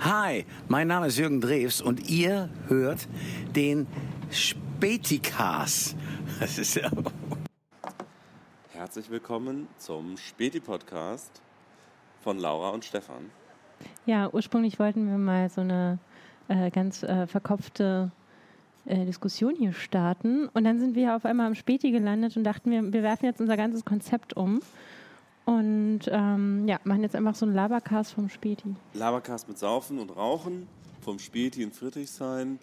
Hi, mein Name ist Jürgen Drews und ihr hört den Späticast. Das ist ja. Herzlich willkommen zum Späti-Podcast von Laura und Stefan. Ja, ursprünglich wollten wir mal so eine äh, ganz äh, verkopfte äh, Diskussion hier starten. Und dann sind wir auf einmal am Späti gelandet und dachten, wir, wir werfen jetzt unser ganzes Konzept um. Und ähm, ja, machen jetzt einfach so einen Labercast vom Späti. Labercast mit Saufen und Rauchen vom Späti in Friedrichshain.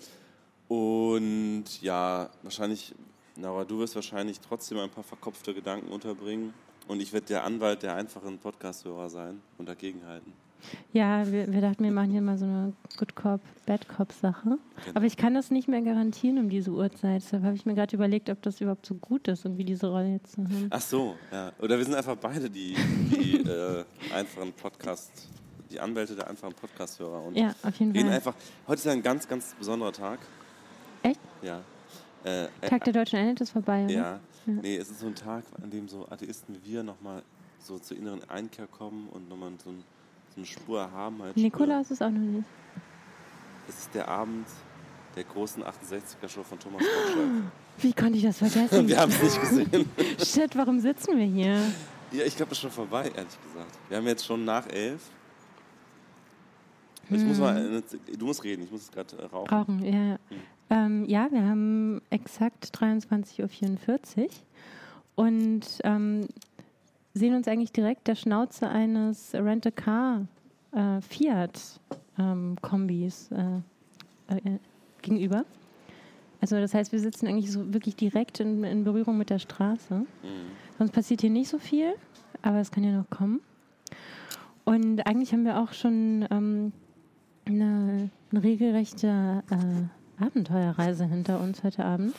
Und ja, wahrscheinlich, Laura, du wirst wahrscheinlich trotzdem ein paar verkopfte Gedanken unterbringen. Und ich werde der Anwalt der einfachen Podcast-Hörer sein und dagegenhalten. Ja, wir, wir, dachten, wir machen hier mal so eine Good Cop, Bad Cop Sache. Genau. Aber ich kann das nicht mehr garantieren um diese Uhrzeit. Deshalb habe ich mir gerade überlegt, ob das überhaupt so gut ist, irgendwie diese Rolle jetzt zu haben. Ach so, ja. Oder wir sind einfach beide die, die äh, einfachen Podcast, die Anwälte der einfachen Podcast-Hörer. ja, auf jeden Fall. Einfach, heute ist ein ganz, ganz besonderer Tag. Echt? Ja. Äh, Tag der deutschen Einheit ist vorbei, oder? Ja. ja. Nee, es ist so ein Tag, an dem so Atheisten wie wir nochmal so zur inneren Einkehr kommen und nochmal so ein eine Spur haben. Halt Nikolaus ist auch noch nicht. Es ist der Abend der großen 68er-Show von Thomas Gottschalk. Wie konnte ich das vergessen? wir haben es nicht gesehen. Shit, warum sitzen wir hier? Ja, ich glaube, es ist schon vorbei, ehrlich gesagt. Wir haben jetzt schon nach elf. Ich hm. muss mal, du musst reden, ich muss es gerade äh, rauchen. Rauchen, ja. Hm. Ähm, ja, wir haben exakt 23.44 Uhr. Und ähm, sehen uns eigentlich direkt der Schnauze eines Rent-A-Car äh, Fiat-Kombis ähm, äh, äh, gegenüber. Also das heißt, wir sitzen eigentlich so wirklich direkt in, in Berührung mit der Straße. Mhm. Sonst passiert hier nicht so viel, aber es kann ja noch kommen. Und eigentlich haben wir auch schon ähm, eine, eine regelrechte äh, Abenteuerreise hinter uns heute Abend.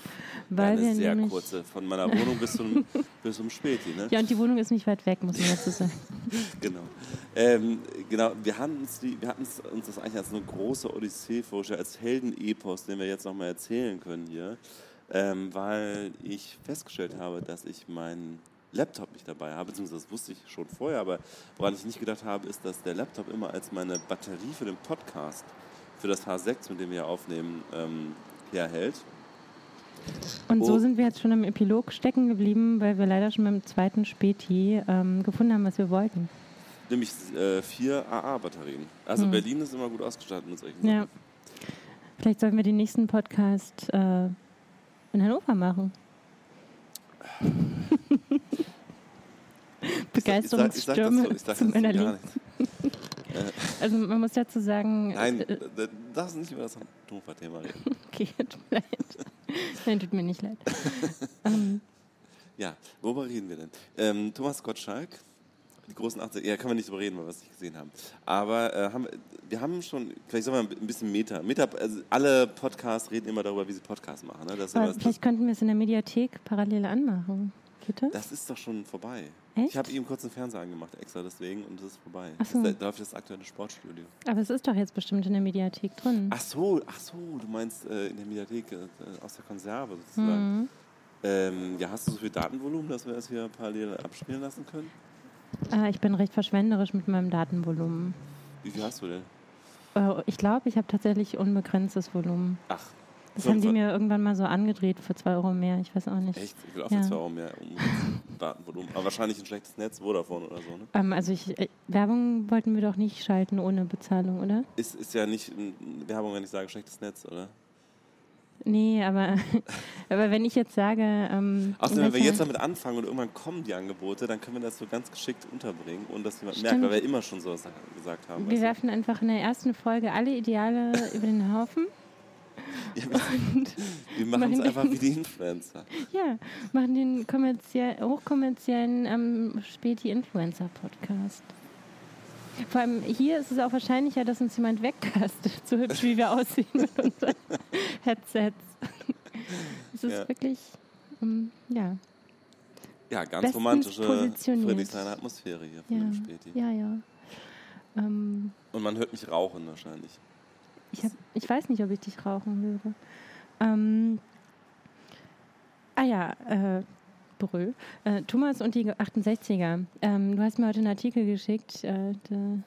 Weil ja, eine wir sehr kurze, von meiner Wohnung bis zum, bis zum Späti. Ne? Ja, und die Wohnung ist nicht weit weg, muss man dazu sagen. genau. Ähm, genau, wir hatten, uns die, wir hatten uns das eigentlich als eine große Odyssee vorgestellt, als Heldenepos, den wir jetzt nochmal erzählen können hier, ähm, weil ich festgestellt habe, dass ich meinen Laptop nicht dabei habe, beziehungsweise das wusste ich schon vorher, aber woran ich nicht gedacht habe, ist, dass der Laptop immer als meine Batterie für den Podcast für das H6, mit dem wir aufnehmen, ähm, herhält. Und so oh. sind wir jetzt schon im Epilog stecken geblieben, weil wir leider schon beim zweiten Späti ähm, gefunden haben, was wir wollten. Nämlich äh, vier AA-Batterien. Also hm. Berlin ist immer gut ausgestattet mit solchen ja. Vielleicht sollten wir den nächsten Podcast äh, in Hannover machen. Begeisterungsstürme zu meiner Liebe. Also man muss dazu sagen. Nein, äh, das ist nicht über das Hannover-Thema reden. okay, tut mir leid. Nein, tut mir nicht leid. um. Ähm. Ja, worüber reden wir denn? Ähm, Thomas Gottschalk, die großen 80 ja, kann man nicht drüber reden, weil wir es nicht gesehen haben. Aber äh, haben, wir haben schon, vielleicht sollen wir ein bisschen Meta. Meta also alle Podcasts reden immer darüber, wie sie Podcasts machen. Ne? Das vielleicht das, könnten wir es in der Mediathek parallel anmachen. Geht das? Ist doch schon vorbei. Echt? Ich habe eben kurz einen Fernseher angemacht, extra deswegen, und das ist vorbei. Ach so. Das ist, das aktuelle Sportstudio. Aber es ist doch jetzt bestimmt in der Mediathek drin. Ach so, ach so, du meinst äh, in der Mediathek äh, aus der Konserve sozusagen. Mhm. Ähm, ja, hast du so viel Datenvolumen, dass wir das hier parallel abspielen lassen können? Äh, ich bin recht verschwenderisch mit meinem Datenvolumen. Wie viel hast du denn? Äh, ich glaube, ich habe tatsächlich unbegrenztes Volumen. Ach, das haben die mir irgendwann mal so angedreht für 2 Euro mehr. Ich weiß auch nicht. Echt? Ich will auch für 2 Euro mehr Datenvolumen. Aber wahrscheinlich ein schlechtes Netz, Vodafone oder so, ne? Ähm, also ich, äh, Werbung wollten wir doch nicht schalten ohne Bezahlung, oder? Ist, ist ja nicht Werbung, wenn ich sage schlechtes Netz, oder? Nee, aber, aber wenn ich jetzt sage. Ähm, Außerdem, wenn wir jetzt damit anfangen und irgendwann kommen die Angebote, dann können wir das so ganz geschickt unterbringen, ohne dass jemand Stimmt. merkt, weil wir immer schon so gesagt haben. Wir werfen einfach in der ersten Folge alle Ideale über den Haufen. Ja, wir, machen es einfach wie die Influencer. Ja, machen den kommerziell, hochkommerziellen ähm, Späti-Influencer-Podcast. Vor allem hier ist es auch wahrscheinlicher, dass uns jemand wegkastet, so hübsch wie wir aussehen mit unseren Headsets. Es ist ja. wirklich, um, ja. Ja, ganz romantische Friedrichshainer Atmosphäre hier von ja. dem Späti. Ja, ja. Ähm, Und man hört mich rauchen wahrscheinlich. Ich, hab, ich weiß nicht, ob ich dich rauchen würde. Ähm, ah ja, äh, Brö. Äh, Thomas und die 68er. Ähm, du hast mir heute einen Artikel geschickt, äh, der,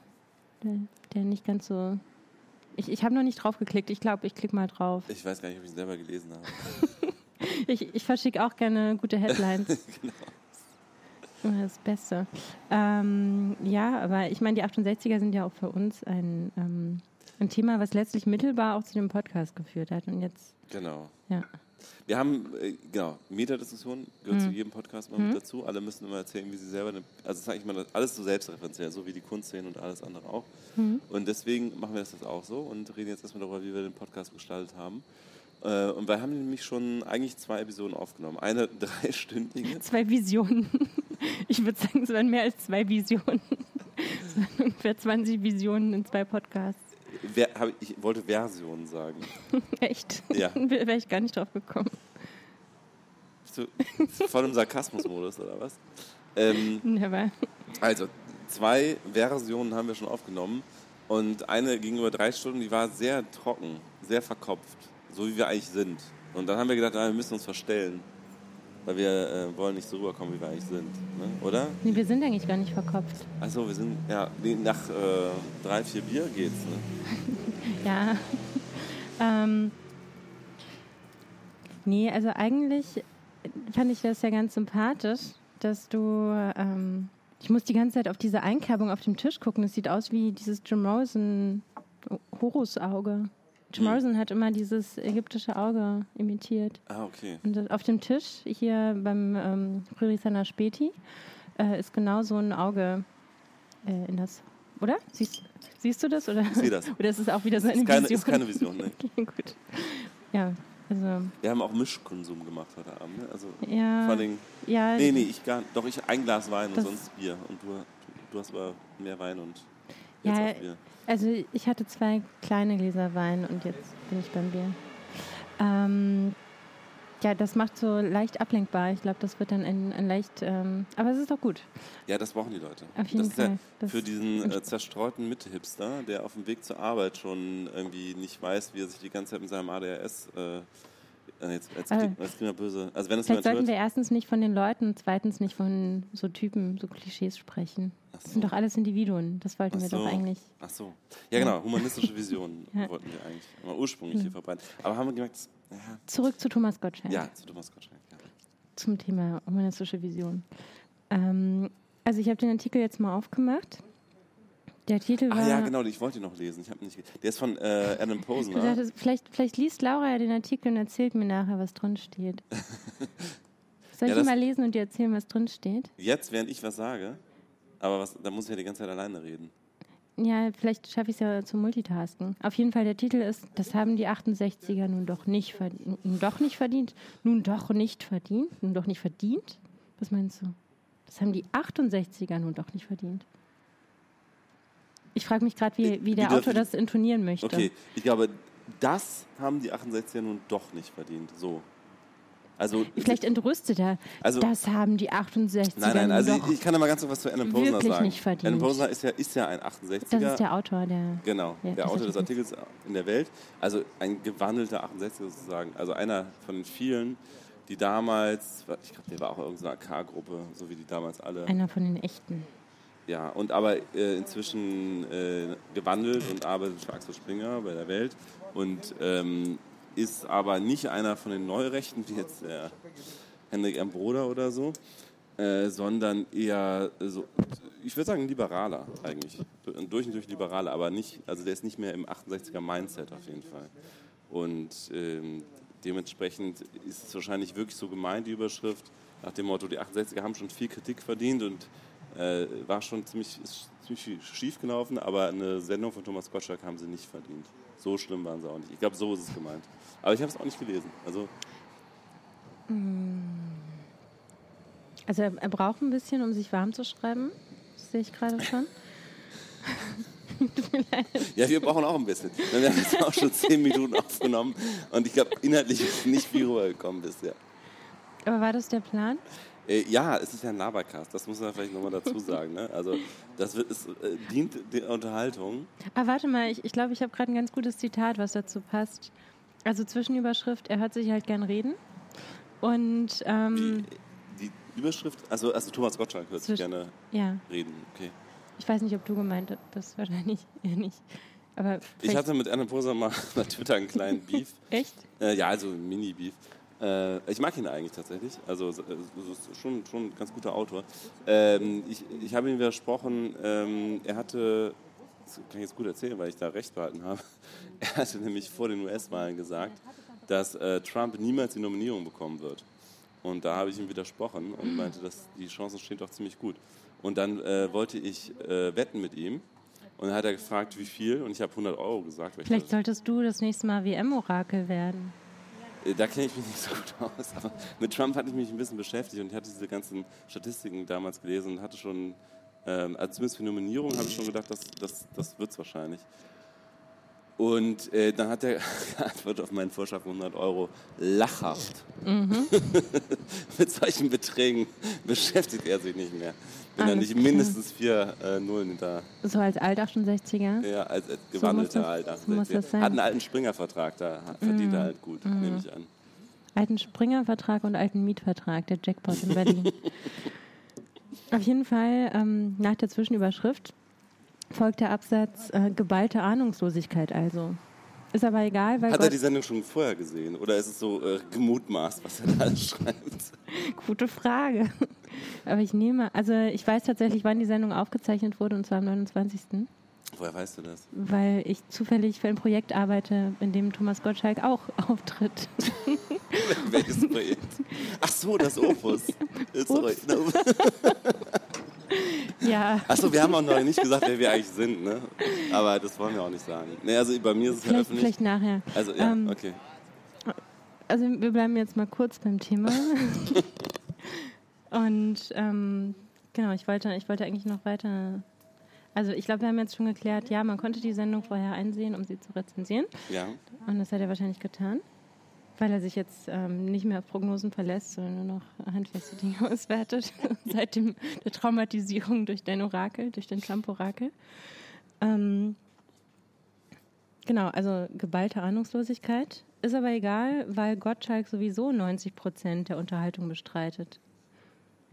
der, der, nicht ganz so Ich, ich habe noch nicht drauf geklickt. Ich glaube, ich klicke mal drauf. Ich weiß gar nicht, ob ich ihn selber gelesen habe. Ich, ich verschicke auch gerne gute Headlines. genau. Das Beste. Ähm, ja, aber ich meine, die 68er sind ja auch für uns ein, ähm, ein Thema, was letztlich mittelbar auch zu dem Podcast geführt hat. Und jetzt, Genau. ja. Wir haben, äh, genau, Metadiskussion gehört zu jedem Podcast mal mit dazu. Alle müssen immer erzählen, wie sie selber, eine, also sage ich mal, alles so selbstreferenziell, so wie die Kunstszene und alles andere auch. Und deswegen machen wir das jetzt auch so und reden jetzt erstmal darüber, wie wir den Podcast gestaltet haben. Äh, und wir haben nämlich schon eigentlich zwei Episoden aufgenommen. Eine dreistündige. Zwei Visionen. Ich würde sagen, es waren mehr als zwei Visionen. Es waren ungefähr 20 Visionen in zwei Podcasts. Ver, hab, ich wollte Versionen sagen. Echt? Ja. Wäre ich gar nicht drauf gekommen. Bist du voll im Sarkasmusmodus oder was? Ähm, Never. Also, zwei Versionen haben wir schon aufgenommen. Und eine ging über drei Stunden, die war sehr trocken, sehr verkopft, so wie wir eigentlich sind. Und dann haben wir gedacht, ah, wir müssen uns verstellen, weil wir äh, wollen nicht so rüberkommen, wie wir eigentlich sind. Ne? Oder? Nee, wir sind eigentlich gar nicht verkopft. Achso, wir sind, ja, nee, nach äh, drei, vier Bier geht's. Ne? Ja. ähm, nee, also eigentlich fand ich das ja ganz sympathisch, dass du. Ähm, ich muss die ganze Zeit auf diese Einkerbung auf dem Tisch gucken. Das sieht aus wie dieses Jim Morrison Horusauge. Jim Hm. Morrison hat immer dieses ägyptische Auge imitiert. Ah, okay. Und auf dem Tisch hier beim ähm, Friedrichshainer Späti äh, ist genau so ein Auge äh, in das. Oder? Siehst, siehst du das? Oder? Ich sehe das. Oder ist es auch wieder so eine Ist keine, Vision? ist keine Vision, ne? Gut. Ja, also. Wir haben auch Mischkonsum gemacht heute Abend. Ne? Also, Ja, vor Dingen, ja, nee, nee, ich gar Doch, ich ein Glas Wein und sonst Bier. Und du, du hast aber mehr Wein und jetzt Ja, auch Bier. Also ich hatte zwei kleine Gläser Wein und jetzt bin ich beim Bier. Ähm, ja, das macht so leicht ablenkbar. Ich glaube, das wird dann ein, ein leicht. Ähm, aber es ist doch gut. Ja, das brauchen die Leute. Auf jeden das ja Fall. Das- für diesen äh, zerstreuten Mitte-Hipster, der auf dem Weg zur Arbeit schon irgendwie nicht weiß, wie er sich die ganze Zeit mit seinem ADHS äh, jetzt, jetzt, klingt- jetzt klingt er böse. Also wenn es Vielleicht sollten hört, wir erstens nicht von den Leuten und zweitens nicht von so Typen, so Klischees sprechen. Ach Das sind so. doch alles Individuen. Das wollten Ach wir so. doch eigentlich. Ach so. Ja, genau. Humanistische Visionen Ja. wollten wir eigentlich mal ursprünglich hier verbreiten. Aber haben wir gemerkt, dass- ja, Zurück zu Thomas Gottschalk. ja, zu Thomas Gottschalk. Ja. Zum Thema humanistische Vision. Ähm, also ich habe den Artikel jetzt mal aufgemacht. Der Titel war. Ah ja, genau, ich wollte ihn noch lesen. Ich habe nicht. Der ist von äh, Adam Posner. dachte, vielleicht, vielleicht liest Laura ja den Artikel und erzählt mir nachher, was drin steht. Soll Ja, ich ihn mal lesen und dir erzählen, was drin steht? Jetzt, während ich was sage, aber was, da muss ich ja die ganze Zeit alleine reden. Ja, vielleicht schaffe ich es ja zum Multitasken. Auf jeden Fall, der Titel ist, das haben die 68er nun doch nicht verdient. Nun doch nicht verdient? Nun doch nicht verdient? Nun doch nicht verdient? Was meinst du? Das haben die 68er nun doch nicht verdient. Ich frage mich gerade, wie, wie der Wie Autor dürfen- das intonieren möchte. Okay, ich glaube, das haben die 68er nun doch nicht verdient. So. Also, Vielleicht entrüstet er. Also- das haben die 68er nein, nein, also ich, ich kann da mal ganz noch was zu Adam Posner sagen. nicht verdient. Adam Posner ist ja, ist ja ein 68er. das ist der Autor, der. Genau, der des Autor des Artikels. Artikels in der Welt. Also ein gewandelter 68er sozusagen. Also einer von den vielen, die damals, ich glaube, der war auch irgendeine AK-Gruppe, so wie die damals alle. Einer von den echten. Ja, und aber äh, inzwischen äh, gewandelt und arbeitet für Axel Springer bei der Welt und ähm, ist aber nicht einer von den Neurechten, wie jetzt der Henrik M. Broder oder so, äh, sondern eher so, ich würde sagen, liberaler eigentlich. Durch und durch liberaler, aber nicht, also der ist nicht mehr im 68er Mindset auf jeden Fall. Und ähm, dementsprechend ist es wahrscheinlich wirklich so gemeint, die Überschrift, nach dem Motto, die 68er haben schon viel Kritik verdient und äh, war schon ziemlich, ziemlich schief gelaufen, aber eine Sendung von Thomas Gottschalk haben sie nicht verdient. So schlimm waren sie auch nicht. Ich glaube, so ist es gemeint. Aber ich habe es auch nicht gelesen. Also, Also er, er braucht ein bisschen, um sich warm zu schreiben. Das sehe ich gerade schon. Ja, wir brauchen auch ein bisschen. Wir haben jetzt auch schon zehn Minuten aufgenommen und ich glaube, inhaltlich ist nicht viel rübergekommen bisher. Aber war das der Plan? Äh, ja, es ist ja ein Labercast, das muss man vielleicht nochmal dazu sagen. Ne? Also, das wird, es äh, dient der Unterhaltung. Ah, warte mal, ich glaube, ich, glaub, ich habe gerade ein ganz gutes Zitat, was dazu passt. Also Zwischenüberschrift, er hört sich halt gern reden. Und ähm, Die, die Überschrift, also, also Thomas Gottschalk hört sich gerne ja, reden. Okay. ich weiß nicht, ob du gemeint bist, wahrscheinlich eher nicht. Aber Ich hatte mit Anna Poser mal bei Twitter einen kleinen Beef. Echt? Äh, ja, also ein Mini-Beef. Äh, ich mag ihn eigentlich tatsächlich. Also ist schon, schon ein ganz guter Autor. Ähm, ich, ich habe ihm widersprochen, ähm, er hatte, das kann ich jetzt gut erzählen, weil ich da recht behalten habe, er hatte nämlich vor den US-Wahlen gesagt, dass äh, Trump niemals die Nominierung bekommen wird. Und da habe ich ihm widersprochen und meinte, dass die Chancen stehen doch ziemlich gut. Und dann äh, wollte ich äh, wetten mit ihm. Und dann hat er gefragt, wie viel. Und ich habe 100 Euro gesagt. Vielleicht solltest du das nächste Mal WM-Orakel werden. Äh, Da kenne ich mich nicht so gut aus, aber mit Trump hatte ich mich ein bisschen beschäftigt und ich hatte diese ganzen Statistiken damals gelesen und hatte schon, ähm, also zumindest für Nominierung habe ich schon gedacht, das, das, das wird es wahrscheinlich. Und äh, dann hat er geantwortet auf meinen Vorschlag von 100 Euro lachhaft. mit solchen Beträgen beschäftigt er sich nicht mehr. Wenn er Alles nicht mindestens vier äh, Nullen hinter, So als Alt-68er. ja, als, als gewandelter Alter. so muss das sein. Mhm. Hat einen alten Springer-Vertrag, da verdient er halt gut, nehme ich an. Alten Springer-Vertrag und alten Mietvertrag, der Jackpot in Berlin. Auf jeden Fall, ähm, nach der Zwischenüberschrift folgt der Absatz äh, geballte Ahnungslosigkeit also. Ist aber egal, weil Hat er Gott, die Sendung schon vorher gesehen oder ist es so äh, gemutmaßt, was er da alles schreibt? gute Frage. Aber ich nehme, also ich weiß tatsächlich, wann die Sendung aufgezeichnet wurde, und zwar am 29. Woher weißt du das? Weil ich zufällig für ein Projekt arbeite, in dem Thomas Gottschalk auch auftritt. Welches Projekt? Ach so, das Opus. Sorry. ja, Achso, wir haben auch noch nicht gesagt, wer wir eigentlich sind, ne? Aber das wollen wir auch nicht sagen. Nee, also bei mir ist es ja vielleicht, öffentlich. vielleicht nachher. Also ja, Ähm, okay. Also wir bleiben jetzt mal kurz beim Thema. Und ähm, genau, ich wollte, ich wollte eigentlich noch weiter. Also ich glaube, wir haben jetzt schon geklärt, ja, man konnte die Sendung vorher einsehen, um sie zu rezensieren. Ja. Und das hat er wahrscheinlich getan, weil er sich jetzt ähm, nicht mehr auf Prognosen verlässt, sondern nur noch handfeste Dinge auswertet. Seit dem, der Traumatisierung durch dein Orakel, durch den Trump-Orakel. Ähm, genau, also geballte Ahnungslosigkeit. Ist aber egal, weil Gottschalk sowieso 90 Prozent der Unterhaltung bestreitet.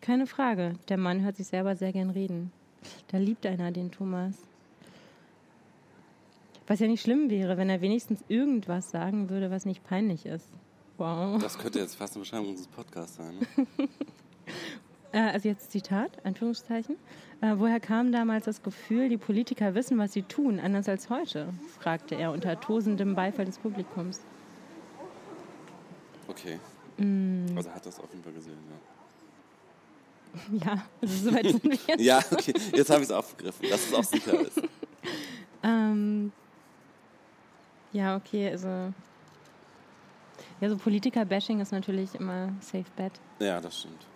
Keine Frage, der Mann hört sich selber sehr gern reden. Da liebt einer den Thomas. Was ja nicht schlimm wäre, wenn er wenigstens irgendwas sagen würde, was nicht peinlich ist. Wow. Das könnte jetzt fast eine Beschreibung unseres Podcasts sein. Ne? Äh, also jetzt Zitat, Anführungszeichen. Äh, woher kam damals das Gefühl, die Politiker wissen, was sie tun, anders als heute? fragte er unter tosendem Beifall des Publikums. Okay. Mm. Also er hat das auf jeden Fall gesehen, ja. Ja, also soweit sind wir jetzt. Ja, okay. Jetzt habe ich es aufgegriffen, dass es auch sicher ist. Ähm, ja, okay, also. Ja, so Politiker-Bashing ist natürlich immer safe bet. Ja, das stimmt.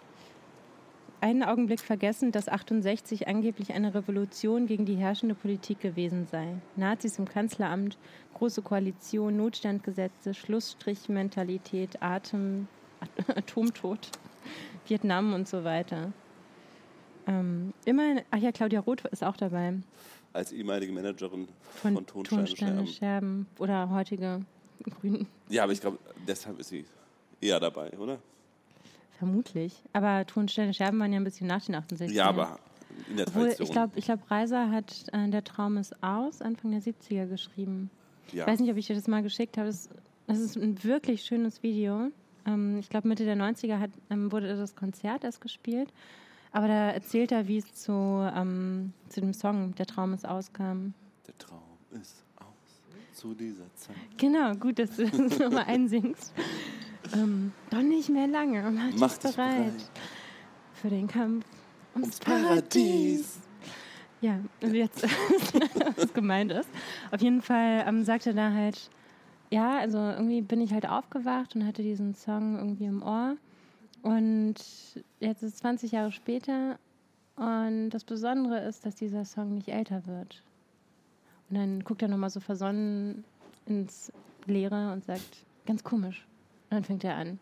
Einen Augenblick vergessen, dass 68 angeblich eine Revolution gegen die herrschende Politik gewesen sei. Nazis im Kanzleramt, große Koalition, Notstandgesetze, Schlussstrichmentalität, Atem, Atomtod, Vietnam und so weiter. Ähm, immerhin, ach ja, Claudia Roth ist auch dabei. Als ehemalige Managerin Von, von, Tonsteine Tonsteine Scherben. Scherben oder heutige Grünen. Ja, aber ich glaube, deshalb ist sie eher dabei, oder? Vermutlich. Aber Tonsteine Scherben waren ja ein bisschen nach den 68 Ja, aber in der Obwohl, Tradition. ich glaube, ich glaub, Reiser hat äh, Der Traum ist aus, Anfang der 70er geschrieben. ja. Ich weiß nicht, ob ich dir das mal geschickt habe. Das, das ist ein wirklich schönes Video. Ähm, ich glaube, Mitte der 90er hat, ähm, wurde das Konzert erst gespielt. Aber da erzählt er, wie es zu, ähm, zu dem Song Der Traum ist aus kam. Der Traum ist aus zu dieser Zeit. Genau, gut, dass du das nochmal einsingst. Ähm, doch nicht mehr lange. Mach, Mach dich bereit, bereit. für den Kampf ums, Ums Paradies. Paradies. Ja, und jetzt, was gemeint ist. Auf jeden Fall ähm, sagt er da halt, ja, also irgendwie bin ich halt aufgewacht und hatte diesen Song irgendwie im Ohr. Und jetzt ist es 20 Jahre später und das Besondere ist, dass dieser Song nicht älter wird. Und dann guckt er nochmal so versonnen ins Leere und sagt, ganz komisch. Und dann fängt er an.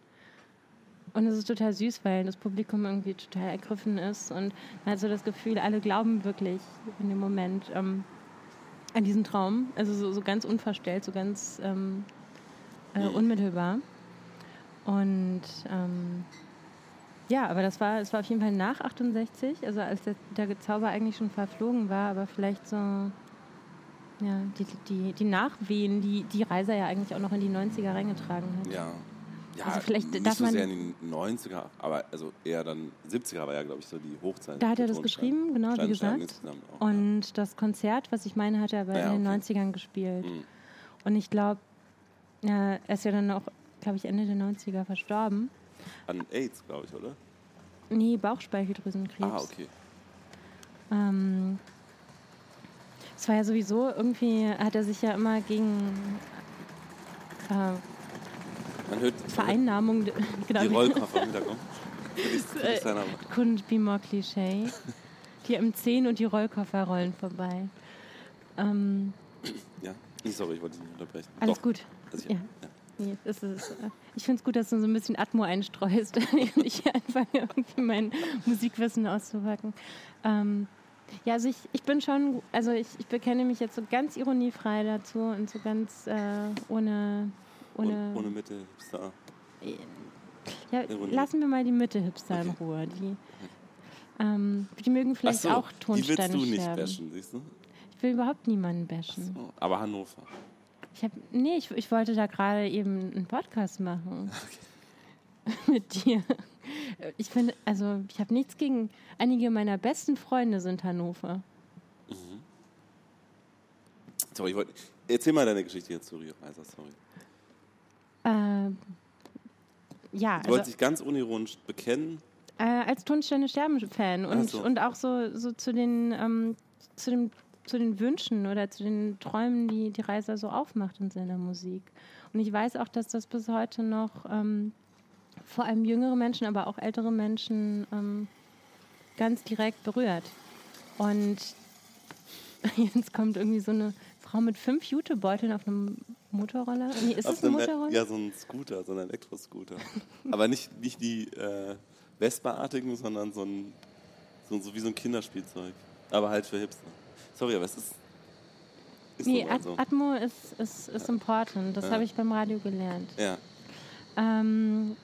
Und es ist total süß, weil das Publikum irgendwie total ergriffen ist und man hat so das Gefühl, alle glauben wirklich in dem Moment ähm, an diesen Traum. Also so, so ganz unverstellt, so ganz ähm, äh, unmittelbar. Und ähm, ja, aber das war, es war auf jeden Fall nach 68, also als der, der Zauber eigentlich schon verflogen war, aber vielleicht so, ja, die, die, die Nachwehen, die die Reiser ja eigentlich auch noch in die 90er reingetragen hat. Ja. Ja, Also vielleicht nicht darf so sehr in den 90er, aber also eher dann 70er war ja, glaube ich, so die Hochzeit. Da hat er das Tonsteine. geschrieben, genau, wie gesagt. auch, Und das Konzert, was ich meine, hat er aber Ja, in den okay. 90ern gespielt. Mhm. Und ich glaube, ja, er ist ja dann auch, glaube ich, Ende der 90er verstorben. An AIDS, glaube ich, oder? Nee, Bauchspeicheldrüsenkrebs. Ah, okay. Ähm, es war ja sowieso, irgendwie hat er sich ja immer gegen äh, hört Vereinnahmung, genau, die Rollkoffer im Hintergrund. Äh, couldn't be more Klischee. Die M10 und die Rollkoffer rollen vorbei. Ähm, Ja, sorry, ich wollte dich nicht unterbrechen. alles Doch, gut. Also, Ja. ja. Nee, das ist, äh, ich finde es gut, dass du so ein bisschen Atmo einstreust, während ich hier anfange, irgendwie mein Musikwissen auszupacken. Ähm, ja, also ich, ich bin schon, also ich, ich bekenne mich jetzt so ganz ironiefrei dazu und so ganz äh, ohne, ohne, ohne Mitte, Hipster. ja, Ironie. lassen wir mal die Mitte-Hipster in Okay. Ruhe. Die, ähm, die mögen vielleicht so, auch die willst Tonsteine du nicht bashen, siehst du? Ich will überhaupt niemanden bashen. So, aber Hannover. Ich hab, nee, ich, ich wollte da gerade eben einen Podcast machen. Mit dir. Ich finde, also ich habe nichts gegen. Einige meiner besten Freunde sind Hannover. Sorry, ich wollte. Erzähl mal deine Geschichte jetzt zu Rio Reiser, sorry. Ähm, ja, Du wolltest also dich ganz unironisch bekennen. äh, als Tonsteine sterben-Fan und, so. und auch so, so zu den ähm, zu dem zu den Wünschen oder zu den Träumen, die die Reiser so aufmacht in seiner Musik. Und ich weiß auch, dass das bis heute noch ähm, vor allem jüngere Menschen, aber auch ältere Menschen ähm, ganz direkt berührt. Und jetzt kommt irgendwie so eine Frau mit fünf Jutebeuteln auf einem Motorroller. Nee, ist Auf das ein Motorroller? Ja, so ein Scooter, so ein Elektroscooter. aber nicht, nicht die äh, Vespa-artigen, sondern so ein, so, so wie so ein Kinderspielzeug. Aber halt für Hipster. Sorry, aber es ist. ist Nee, At so. Atmo ist, ist, ist important. Das Ja. habe ich beim Radio gelernt. Ja. Ähm,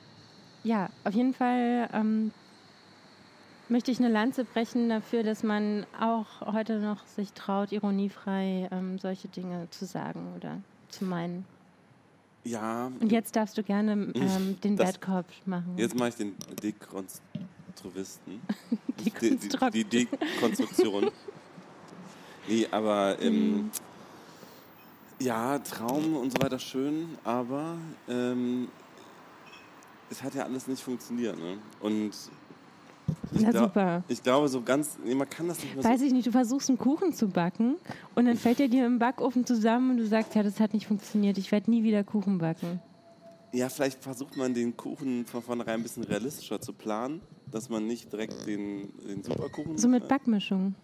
ja, auf jeden Fall ähm, möchte ich eine Lanze brechen dafür, dass man auch heute noch sich traut, ironiefrei ähm, solche Dinge zu sagen oder zu meinen. Ja, Und jetzt darfst du gerne ähm, den Das- Bad Cop machen. jetzt mache ich den Dekonstruktivisten. Dekonstrukt. Die, die, die Dekonstruktion. Nee, aber ähm, Mhm. ja, Traum und so weiter schön, aber ähm, es hat ja alles nicht funktioniert. Ne? Und ich, Na glaub- super. ich glaube, so ganz, nee, man kann das nicht mehr Weiß so. ich nicht, du versuchst einen Kuchen zu backen und dann fällt er dir im Backofen zusammen und du sagst, ja, das hat nicht funktioniert, ich werde nie wieder Kuchen backen. Ja, vielleicht versucht man den Kuchen von vornherein ein bisschen realistischer zu planen, dass man nicht direkt den, den Superkuchen. So mit äh, Backmischung.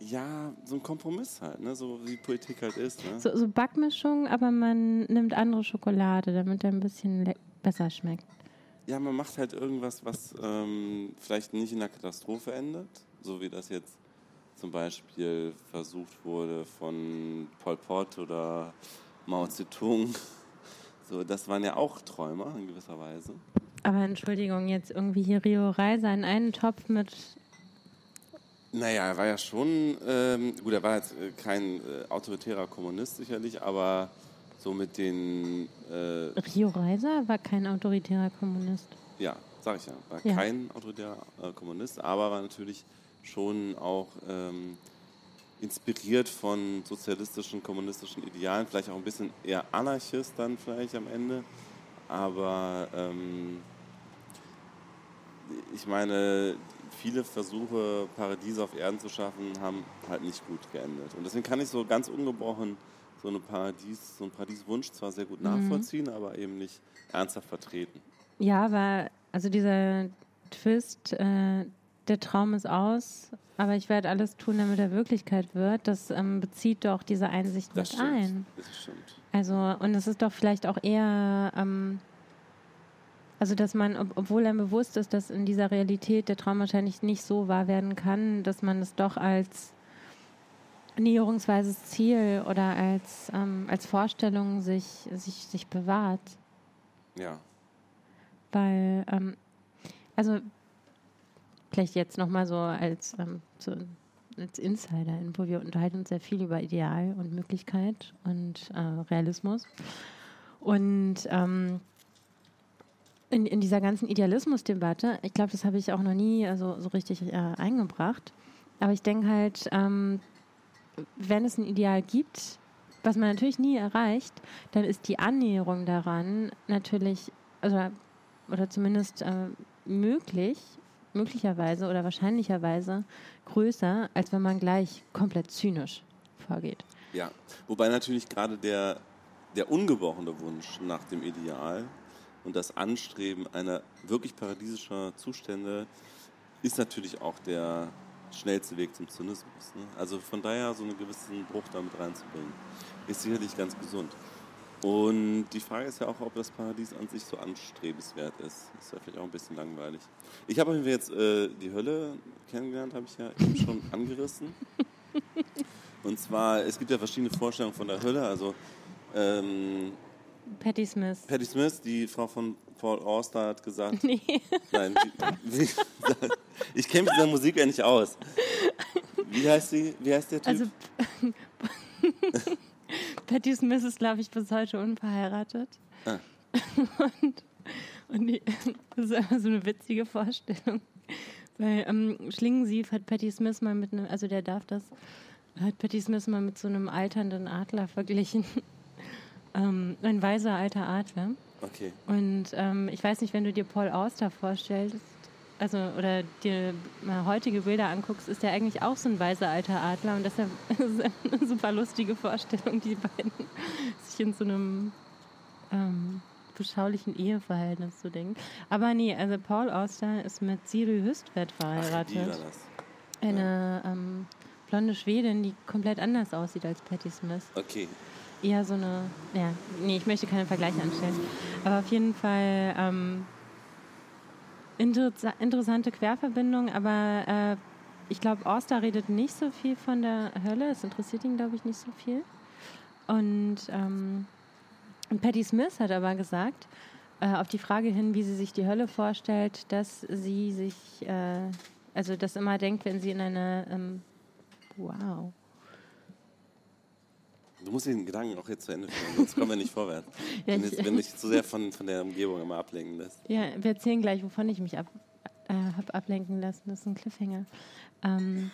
Ja, so ein Kompromiss halt, ne? so wie Politik halt ist. Ne? So, so Backmischung, aber man nimmt andere Schokolade, damit er ein bisschen besser schmeckt. Ja, man macht halt irgendwas, was ähm, vielleicht nicht in einer Katastrophe endet, so wie das jetzt zum Beispiel versucht wurde von Pol Pot oder Mao Zedong. So, das waren ja auch Träumer in gewisser Weise. Aber Entschuldigung, jetzt irgendwie hier Rio Reiser in einen Topf mit. Naja, er war ja schon, ähm, gut, er war jetzt äh, kein äh, autoritärer Kommunist sicherlich, aber so mit den, äh, Rio Reiser war kein autoritärer Kommunist. ja, sag ich ja, war Ja. kein autoritärer äh, Kommunist, aber war natürlich schon auch ähm, inspiriert von sozialistischen, kommunistischen Idealen, vielleicht auch ein bisschen eher Anarchist dann vielleicht am Ende, aber ähm, ich meine, viele Versuche, Paradiese auf Erden zu schaffen, haben halt nicht gut geendet. Und deswegen kann ich so ganz ungebrochen so, eine Paradies, so einen Paradieswunsch zwar sehr gut nachvollziehen, aber eben nicht ernsthaft vertreten. Ja, aber also dieser Twist, äh, der Traum ist aus, aber ich werde alles tun, damit er Wirklichkeit wird, das ähm, bezieht doch diese Einsicht Das mit stimmt. ein. Das stimmt. Also, und es ist doch vielleicht auch eher, ähm, also dass man, ob, obwohl einem bewusst ist, dass in dieser Realität der Traum wahrscheinlich nicht so wahr werden kann, dass man es doch als näherungsweises Ziel oder als, ähm, als Vorstellung sich, sich, sich bewahrt. Ja. Weil, ähm, also vielleicht jetzt nochmal so als ähm, zu, als Insider-Info. Wir unterhalten uns sehr viel über Ideal und Möglichkeit und äh, Realismus. Und ähm, in, in dieser ganzen Idealismus-Debatte, ich glaube, das habe ich auch noch nie also, so richtig äh, eingebracht. Aber ich denke halt, ähm, wenn es ein Ideal gibt, was man natürlich nie erreicht, dann ist die Annäherung daran natürlich, also, oder zumindest äh, möglich, möglicherweise oder wahrscheinlicherweise größer, als wenn man gleich komplett zynisch vorgeht. Ja, wobei natürlich gerade der, der ungebrochene Wunsch nach dem Ideal und das Anstreben einer wirklich paradiesischer Zustände ist natürlich auch der schnellste Weg zum Zynismus. Ne? Also von daher so einen gewissen Bruch damit reinzubringen, ist sicherlich ganz gesund. Und die Frage ist ja auch, ob das Paradies an sich so anstrebenswert ist. Ist ja vielleicht auch ein bisschen langweilig. Ich habe jetzt äh, die Hölle kennengelernt, habe ich ja eben schon angerissen. Und zwar, es gibt ja verschiedene Vorstellungen von der Hölle. Also ähm, Patty Smith. Patty Smith, die Frau von Paul Auster hat gesagt. Nee. Nein, wie, ich kenne mich in der Musik ja nicht aus. Wie heißt sie? Wie heißt der Typ? Also Patty Smith ist, glaube ich, bis heute unverheiratet. Ah. Und, und die, das ist einfach so eine witzige Vorstellung. Weil ähm, Schlingensief hat Patty Smith mal mit einem, also der darf das, hat Patty Smith mal mit so einem alternden Adler verglichen. Ähm, ein weiser alter Adler. Okay. Und ähm, ich weiß nicht, wenn du dir Paul Auster vorstellst, also oder dir mal heutige Bilder anguckst, ist der eigentlich auch so ein weiser alter Adler und deshalb ist eine super lustige Vorstellung, die beiden sich in so einem ähm, beschaulichen Eheverhältnis zu denken. Aber nee, also Paul Auster ist mit Siri Hüstvedt Ach, war verheiratet. das. Eine ähm, blonde Schwedin, die komplett anders aussieht als Patti Smith Okay. Eher so eine, ja, nee, ich möchte keine Vergleiche anstellen. Aber auf jeden Fall ähm, interesa interessante Querverbindung, aber äh, ich glaube, Auster redet nicht so viel von der Hölle. Es interessiert ihn, glaube ich, nicht so viel. Und ähm, Patti Smith hat aber gesagt, äh, auf die Frage hin, wie sie sich die Hölle vorstellt, dass sie sich, äh, also das immer denkt, wenn sie in eine, ähm, wow, Du musst den Gedanken auch jetzt zu Ende führen, sonst kommen wir nicht vorwärts. Ja, wenn, jetzt, wenn dich zu sehr von, von der Umgebung immer ablenken lässt. Ja, wir erzählen gleich, wovon ich mich ab, äh, habe ablenken lassen. Das ist ein Cliffhanger. Ähm,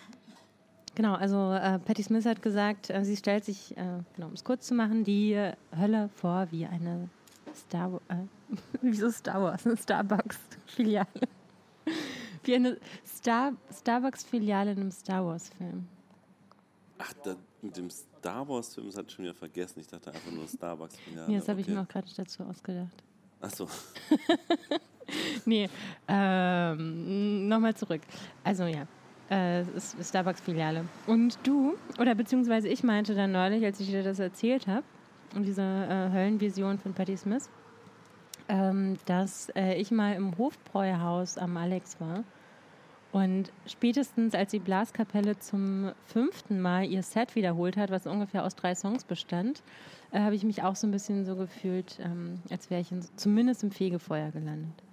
genau, also äh, Patti Smith hat gesagt, äh, sie stellt sich, äh, genau, um es kurz zu machen, die Hölle vor wie eine Star, äh, wieso Star Wars, eine Starbucks-Filiale. wie eine Star, Starbucks-Filiale in einem Star Wars-Film. Ach, da, mit dem Star Wars-Film, das hatte ich schon wieder vergessen. Ich dachte einfach nur Starbucks. Ja, Nee, das habe ich okay. mir auch gerade dazu ausgedacht. Achso. Nee, ähm, nochmal zurück. Also ja, äh, Starbucks-Filiale. Und du, oder beziehungsweise ich meinte dann neulich, als ich dir das erzählt habe, und diese äh, Höllenvision von Patti Smith, ähm, dass äh, ich mal im Hofbräuhaus am Alex war. Und spätestens als die Blaskapelle zum fünften Mal ihr Set wiederholt hat, was ungefähr aus drei Songs bestand, äh, habe ich mich auch so ein bisschen so gefühlt, ähm, als wäre ich in, zumindest im Fegefeuer gelandet.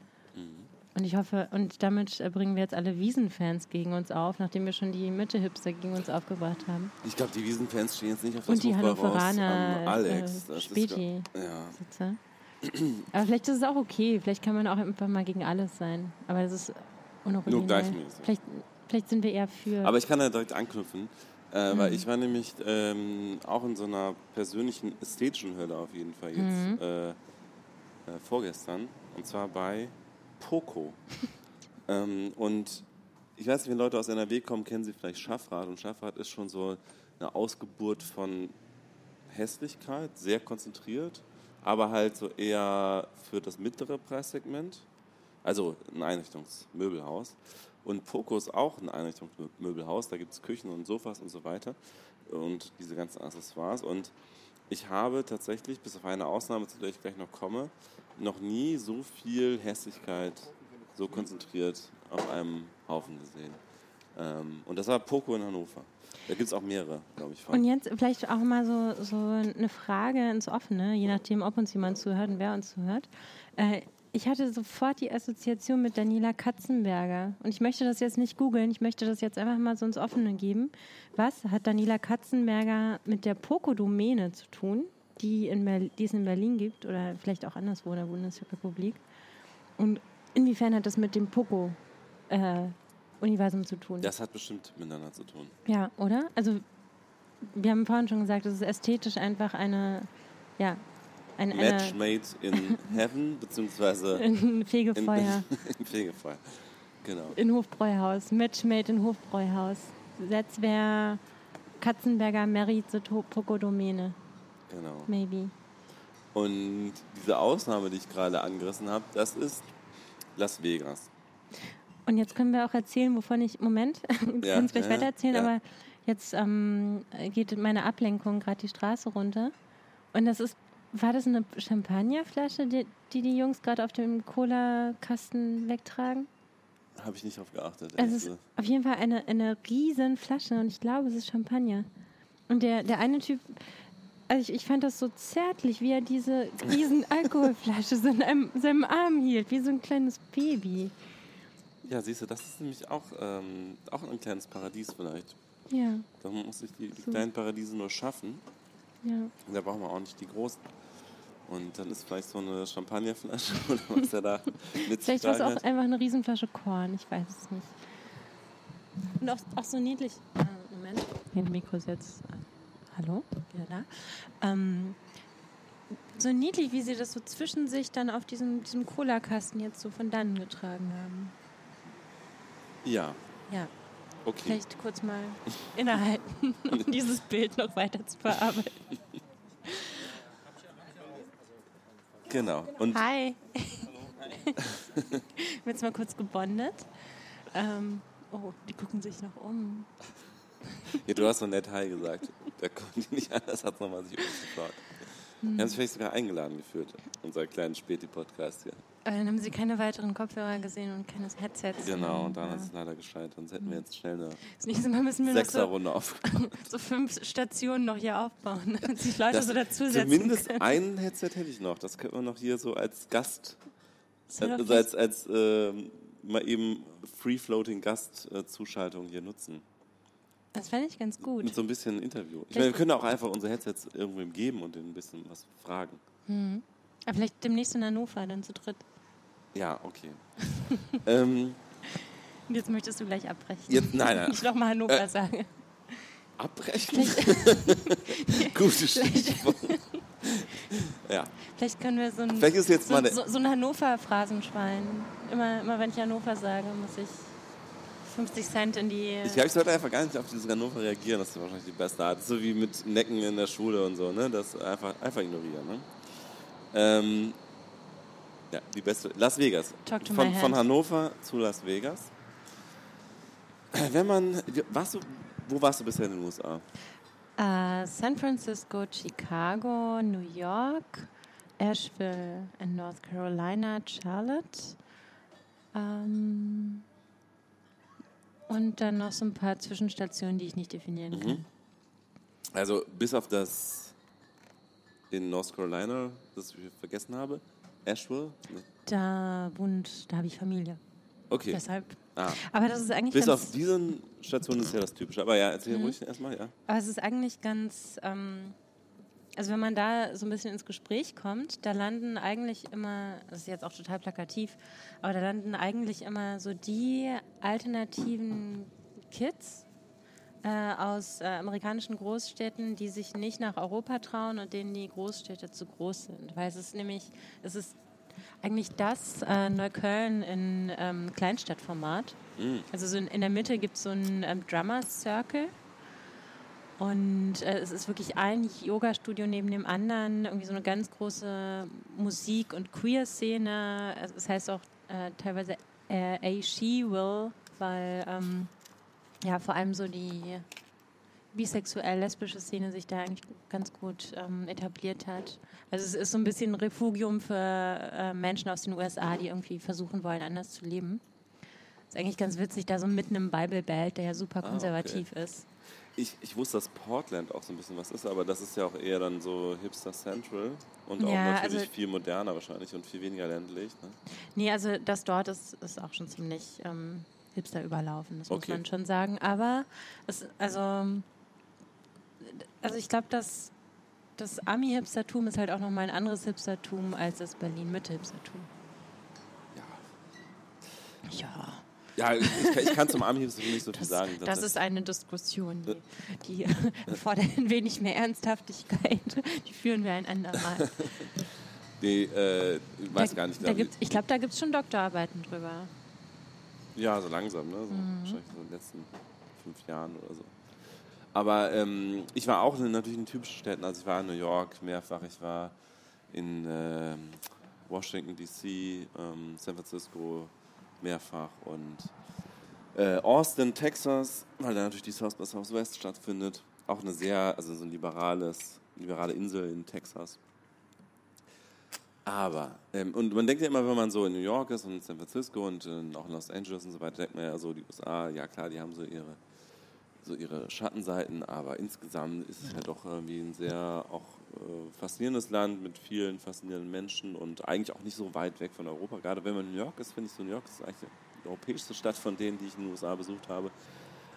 Und ich hoffe, und damit äh, bringen wir jetzt alle Wiesenfans gegen uns auf, nachdem wir schon die Mitte-Hipster gegen uns aufgebracht haben. Ich glaube, die Wiesenfans stehen jetzt nicht auf das Und die Hannoveraner, am Alex. äh, Das Späti. Ist, ja. Sitze. Aber vielleicht ist es auch okay. Vielleicht kann man auch einfach mal gegen alles sein. Aber das ist unoriginell. Nur gleichmäßig. Vielleicht, vielleicht sind wir eher für. Aber ich kann da direkt anknüpfen, äh, Mhm. weil ich war nämlich ähm, auch in so einer persönlichen ästhetischen Hölle auf jeden Fall jetzt Mhm. äh, äh, vorgestern. Und zwar bei Poco. ähm, und ich weiß nicht, wenn Leute aus NRW kommen, kennen sie vielleicht Schaffrad. Und Schaffrad ist schon so eine Ausgeburt von Hässlichkeit, sehr konzentriert, aber halt so eher für das mittlere Preissegment. Also ein Einrichtungsmöbelhaus. Und Poco ist auch ein Einrichtungsmöbelhaus. Da gibt es Küchen und Sofas und so weiter. Und diese ganzen Accessoires. Und ich habe tatsächlich, bis auf eine Ausnahme, zu der ich gleich noch komme, noch nie so viel Hässlichkeit so konzentriert auf einem Haufen gesehen. Ähm, und das war Poco in Hannover. Da gibt es auch mehrere, glaube ich. Von. Und jetzt vielleicht auch mal so, so eine Frage ins Offene, je nachdem, ob uns jemand zuhört und wer uns zuhört. Äh, ich hatte sofort die Assoziation mit Daniela Katzenberger. Und ich möchte das jetzt nicht googeln, ich möchte das jetzt einfach mal so ins Offene geben. Was hat Daniela Katzenberger mit der Poco-Domäne zu tun, die, in Berlin, die es in Berlin gibt oder vielleicht auch anderswo in der Bundesrepublik? Und inwiefern hat das mit dem Poco-Universum zu tun? Das hat bestimmt miteinander zu tun. Ja, oder? Also, wir haben vorhin schon gesagt, es ist ästhetisch einfach eine, ja, ein, Match made in heaven, beziehungsweise ein Fegefeuer. In, in Fegefeuer, genau. In Hofbräuhaus. Match made in Hofbräuhaus. Jetzt wäre Katzenberger Mary zur Poco-Domäne. Genau. Maybe. Und diese Ausnahme, die ich gerade angerissen habe, das ist Las Vegas. Und jetzt können wir auch erzählen, wovon ich. Moment, du Ja, kannst gleich ja, weiter erzählen, ja. aber jetzt ähm, geht meine Ablenkung gerade die Straße runter. Und das ist. War das eine Champagnerflasche, die die, die Jungs gerade auf dem Cola-Kasten wegtragen? Habe ich nicht drauf geachtet. Es ehrlich ist auf jeden Fall eine, eine riesen Flasche und ich glaube, es ist Champagner. Und der, der eine Typ, also ich, ich fand das so zärtlich, wie er diese riesen Alkoholflasche so in einem, seinem Arm hielt, wie so ein kleines Baby. ja, siehst du, das ist nämlich auch, ähm, auch ein kleines Paradies vielleicht. Ja, Da muss sich die, die So. kleinen Paradiese nur schaffen. ja. Und da brauchen wir auch nicht die großen. Und dann ist vielleicht so eine Champagnerflasche oder was er da mit sich Vielleicht war es auch einfach eine Riesenflasche Korn, ich weiß es nicht. Und auch, auch so niedlich. Ah, Moment. Hier, Mikro ist jetzt. äh, hallo? Wieder da. Ähm, so niedlich, wie sie das so zwischen sich dann auf diesem, diesem Cola-Kasten jetzt so von dannen getragen haben. Ja, Ja, okay. vielleicht kurz mal innehalten, um dieses Bild noch weiter zu verarbeiten. Genau. Und Hi. Wir haben jetzt mal kurz gebondet. Ähm, oh, die gucken sich noch um. ja, du hast so nett Hi gesagt. Da konnte ich nicht anders, hat nochmal sich umgefragt. Wir haben sich vielleicht sogar eingeladen geführt, unser kleinen Späti-Podcast hier. Aber dann haben sie keine weiteren Kopfhörer gesehen und keine Headsets. Genau, und daran ja. ist es leider gescheitert. Sonst hätten wir jetzt schnell eine Das nächste Mal müssen wir noch so, auf. so fünf Stationen noch hier aufbauen, damit sich Leute Das- so dazusetzen Zumindest können. ein Headset hätte ich noch. Das könnte man noch hier so als Gast, also als, als ähm, mal eben Free-Floating Gast-Zuschaltung hier nutzen. Das fände ich ganz gut. Mit so ein bisschen Interview. Ich meine, wir können auch einfach unsere Headsets irgendwem geben und denen ein bisschen was fragen. Aber vielleicht demnächst in Hannover, dann zu dritt. Ja, okay. ähm, jetzt möchtest du gleich abbrechen. jetzt, nein, nein, Ich nochmal Hannover Äh, sage. abbrechen. Gutes Stichwort. ja, Vielleicht können wir so ein, vielleicht ist jetzt so, mal eine, so, so ein Hannover-Phrasenschwein. Immer, immer wenn ich Hannover sage, muss ich 50 Cent in die. Ich glaube, ich sollte einfach gar nicht auf dieses Hannover reagieren. Das ist wahrscheinlich die beste Art. So wie mit Necken in der Schule und so, ne? Das einfach, einfach ignorieren, ne? Ähm, ja, die beste. Las Vegas. Talk to Von, von. Hannover zu Las Vegas. Wenn man. Warst du, wo warst du bisher in den USA? Äh, San Francisco, Chicago, New York, Asheville in North Carolina, Charlotte. Ähm, und dann noch so ein paar Zwischenstationen, die ich nicht definieren kann. Mhm. Also, bis auf das in North Carolina, das ich vergessen habe. Asheville? Da wohnt, da habe ich Familie. Okay. Deshalb. Ah. Aber das ist eigentlich Bis auf diese Station ist ja das Typische. Aber ja, erzähl Mhm. ruhig erstmal, ja. Aber es ist eigentlich ganz, ähm, also wenn man da so ein bisschen ins Gespräch kommt, da landen eigentlich immer, das ist jetzt auch total plakativ, aber da landen eigentlich immer so die alternativen Kids äh, aus äh, amerikanischen Großstädten, die sich nicht nach Europa trauen und denen die Großstädte zu groß sind. Weil es ist nämlich, es ist eigentlich das äh, Neukölln in ähm, Kleinstadtformat. Also so in, in der Mitte gibt es so einen ähm, Drummers Circle. Und äh, es ist wirklich ein Yoga-Studio neben dem anderen, irgendwie so eine ganz große Musik- und Queer-Szene. Es heißt auch äh, teilweise äh, A She Will, weil ähm, ja vor allem so die bisexuell-lesbische Szene sich da eigentlich ganz gut ähm, etabliert hat. Also es ist so ein bisschen ein Refugium für äh, Menschen aus den USA, die irgendwie versuchen wollen, anders zu leben. Ist eigentlich ganz witzig, da so mitten im Bible Belt, der ja super Ah, konservativ ist. ich, ich wusste, dass Portland auch so ein bisschen was ist, aber das ist ja auch eher dann so Hipster Central und auch Ja, natürlich also- viel moderner wahrscheinlich und viel weniger ländlich. Ne? Nee, also das dort ist, ist auch schon ziemlich ähm, hipster überlaufen, das Okay. muss man schon sagen. Aber es, also, also ich glaube, dass das Ami-Hipstertum ist halt auch nochmal ein anderes Hipstertum als das Berlin-Mitte-Hipstertum. Ja. Ja, Ja, ich, ich, kann- zum Army nicht so viel das, sagen. das ist eine Diskussion, die, die fordert ein wenig mehr Ernsthaftigkeit. Die führen wir ein andermal. Nee, äh, ich weiß da, gar nicht. Da ich glaube, da gibt es schon Doktorarbeiten drüber. Ja, so langsam, ne? So, Mhm. Wahrscheinlich so in den letzten fünf Jahren oder so. Aber ähm, ich war auch in, natürlich in typischen Städten. Also ich war in New York mehrfach, ich war in ähm, Washington DC, ähm, San Francisco mehrfach und äh, Austin, Texas, weil da natürlich die South by Southwest stattfindet. Auch eine sehr, also so ein liberales, liberale Insel in Texas. Aber, ähm, und man denkt ja immer, wenn man so in New York ist und in San Francisco und äh, auch in Los Angeles und so weiter, denkt man ja so, die USA, ja klar, die haben so ihre, so ihre Schattenseiten, aber insgesamt ist es ja doch irgendwie ein sehr auch äh, faszinierendes Land mit vielen faszinierenden Menschen und eigentlich auch nicht so weit weg von Europa. Gerade wenn man in New York ist, finde ich so, New York ist eigentlich die europäischste Stadt von denen, die ich in den USA besucht habe.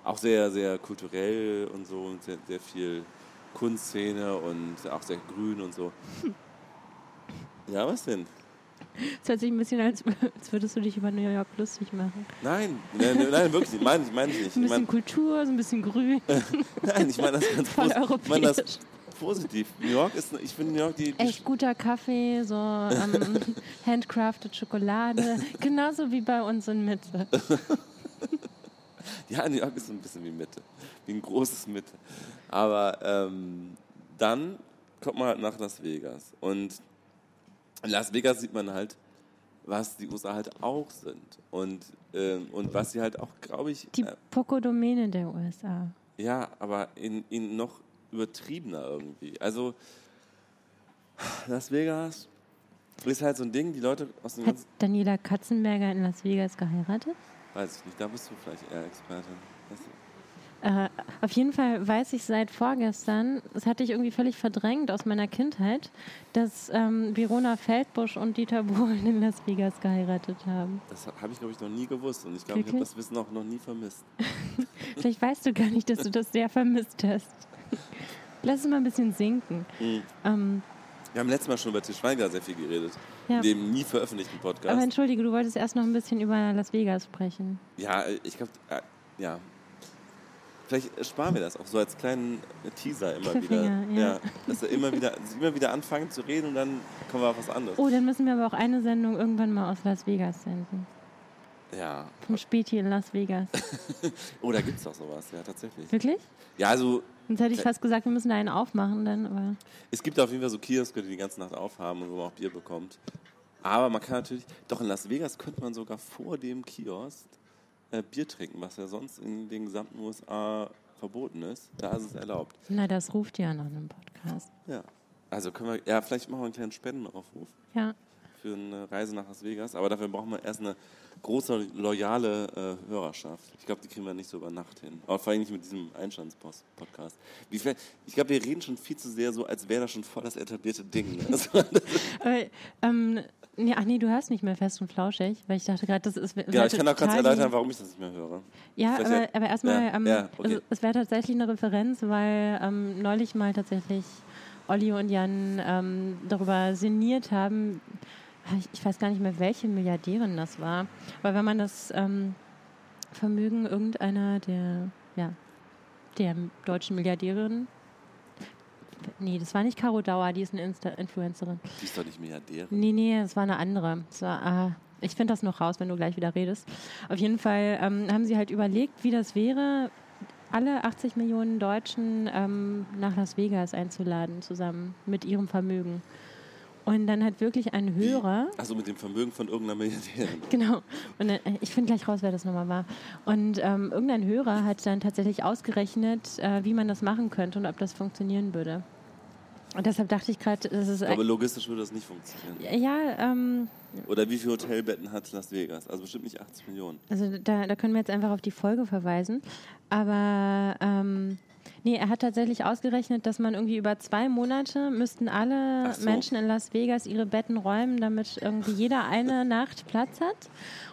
Auch sehr, sehr kulturell und so und sehr, sehr viel Kunstszene und auch sehr grün und so. Ja, was denn? Es hört sich ein bisschen als, als würdest du dich über New York lustig machen. Nein, nein, nein, nein wirklich, meine ich, meine ich nicht. Ein Ich bisschen mein, Kultur, so ein bisschen grün, nein, ich meine das ganz voll posi- ich meine das europäisch. positiv. New York ist, ich finde New York die, die Echt guter Kaffee, so ähm, handcrafted Schokolade, genauso wie bei uns in Mitte. Ja, New York ist so ein bisschen wie Mitte. Wie ein großes Mitte. Aber ähm, dann kommt man halt nach Las Vegas. Und in Las Vegas sieht man halt, was die USA halt auch sind. Und, ähm, und was sie halt auch, glaube ich, Die äh, Pokodomäne der USA. ja, aber in, in noch übertriebener irgendwie. Also Las Vegas ist halt so ein Ding, die Leute aus dem Hat ganzen... Daniela Katzenberger in Las Vegas geheiratet? Weiß ich nicht, da bist du vielleicht eher Expertin. Äh, auf jeden Fall weiß ich seit vorgestern, das hatte ich irgendwie völlig verdrängt aus meiner Kindheit, dass ähm, Verona Feldbusch und Dieter Bohlen in Las Vegas geheiratet haben. Das habe ich, glaube ich, noch nie gewusst und ich glaube, ich habe das Wissen auch noch nie vermisst. Vielleicht weißt du gar nicht, dass du das sehr vermisst hast. Lass es mal ein bisschen sinken. Mhm. Ähm, Wir haben letztes Mal schon über Til Schweiger sehr viel geredet. Ja. In dem nie veröffentlichten aber Podcast. entschuldige, du wolltest erst noch ein bisschen über Las Vegas sprechen. Ja, ich glaube, äh, ja. Vielleicht sparen wir das auch so als kleinen Teaser immer wieder. Cliffhanger, ja. dass wir immer wieder, wir immer wieder anfangen zu reden und dann kommen wir auf was anderes. Oh, dann müssen wir aber auch eine Sendung irgendwann mal aus Las Vegas senden. Ja. Vom Späti in Las Vegas. Oh, da gibt es doch sowas, ja, tatsächlich. Wirklich? Ja, also Sonst hätte ich fast gesagt, wir müssen da einen aufmachen, dann, aber. es gibt auf jeden Fall so Kioske, die die ganze Nacht aufhaben und wo man auch Bier bekommt. Aber man kann natürlich, doch in Las Vegas könnte man sogar vor dem Kiosk äh, Bier trinken, was ja sonst in den gesamten USA verboten ist. Da ist es erlaubt. Na, das ruft ja nach einem Podcast. Ja. Also können wir, ja, vielleicht machen wir einen kleinen Spendenaufruf Ja. für eine Reise nach Las Vegas. Aber dafür brauchen wir erst eine große, loyale äh, Hörerschaft. Ich glaube, die kriegen wir nicht so über Nacht hin. Aber vor allem nicht mit diesem Einstands-Podcast. Ich glaube, wir reden schon viel zu sehr so, als wäre das schon voll das etablierte Ding. Ne? Aber, ähm, nee, ach nee, du hörst nicht mehr fest und flauschig, weil ich dachte gerade, das ist. ja, ich kann auch kurz erläutern, warum ich das nicht mehr höre. Ja, aber, ja- aber erstmal, ja, ähm, ja, okay. es, es wäre tatsächlich eine Referenz, weil ähm, neulich mal tatsächlich Olli und Jan ähm, darüber sinniert haben. Ich, ich weiß gar nicht mehr, welche Milliardärin das war. Weil wenn man das ähm, Vermögen irgendeiner der, ja, der deutschen Milliardärin. Nee, das war nicht Caro Dauer, die ist eine Insta Influencerin. Die ist doch nicht Milliardärin. Nee, nee, es war eine andere. Es war, ah, ich finde das noch raus, wenn du gleich wieder redest. Auf jeden Fall ähm, haben sie halt überlegt, wie das wäre, alle 80 Millionen Deutschen ähm, nach Las Vegas einzuladen, zusammen mit ihrem Vermögen. Und dann hat wirklich ein Hörer, Also mit dem Vermögen von irgendeiner Milliardärin. genau, und äh, ich finde gleich raus, wer das nochmal war. Und ähm, irgendein Hörer hat dann tatsächlich ausgerechnet, äh, wie man das machen könnte und ob das funktionieren würde. Und deshalb dachte ich gerade, das ist Aber logistisch würde das nicht funktionieren. ja, ähm, Oder wie viele Hotelbetten hat Las Vegas? Also bestimmt nicht 80 Millionen. Also da, da können wir jetzt einfach auf die Folge verweisen. Aber ähm, Nee, er hat tatsächlich ausgerechnet, dass man irgendwie über zwei Monate müssten alle so. Menschen in Las Vegas ihre Betten räumen, damit irgendwie jeder eine Nacht Platz hat.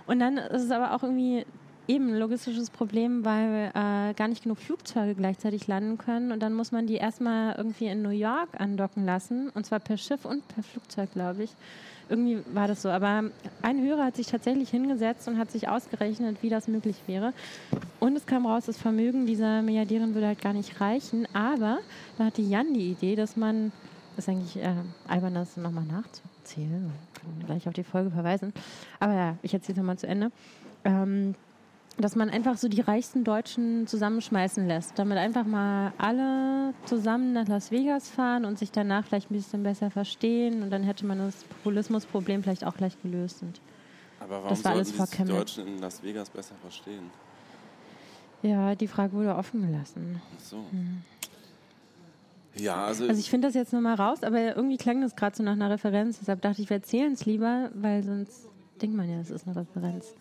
Und dann ist es aber auch irgendwie eben ein logistisches Problem, weil äh, gar nicht genug Flugzeuge gleichzeitig landen können. Und dann muss man die erstmal irgendwie in New York andocken lassen. Und zwar per Schiff und per Flugzeug, glaube ich. Irgendwie war das so. Aber ein Hörer hat sich tatsächlich hingesetzt und hat sich ausgerechnet, wie das möglich wäre. Und es kam raus, das Vermögen dieser Milliardärin würde halt gar nicht reichen. Aber da hatte Jan die Idee, dass man, das ist eigentlich äh, albern, das nochmal nachzuzählen. Man kann gleich auf die Folge verweisen. Aber ja, ich erzähle es nochmal zu Ende. Ähm, dass man einfach so die reichsten Deutschen zusammenschmeißen lässt, damit einfach mal alle zusammen nach Las Vegas fahren und sich danach vielleicht ein bisschen besser verstehen und dann hätte man das Populismusproblem vielleicht auch gleich gelöst. Und Aber warum Das war alles die. Deutschen in Las Vegas besser verstehen? ja, die Frage wurde offen gelassen. Ach so. Ja, also, Also ich finde das jetzt nochmal raus, aber irgendwie klang das gerade so nach einer Referenz, deshalb dachte ich, wir erzählen es lieber, weil sonst denkt man ja, es ist eine Referenz.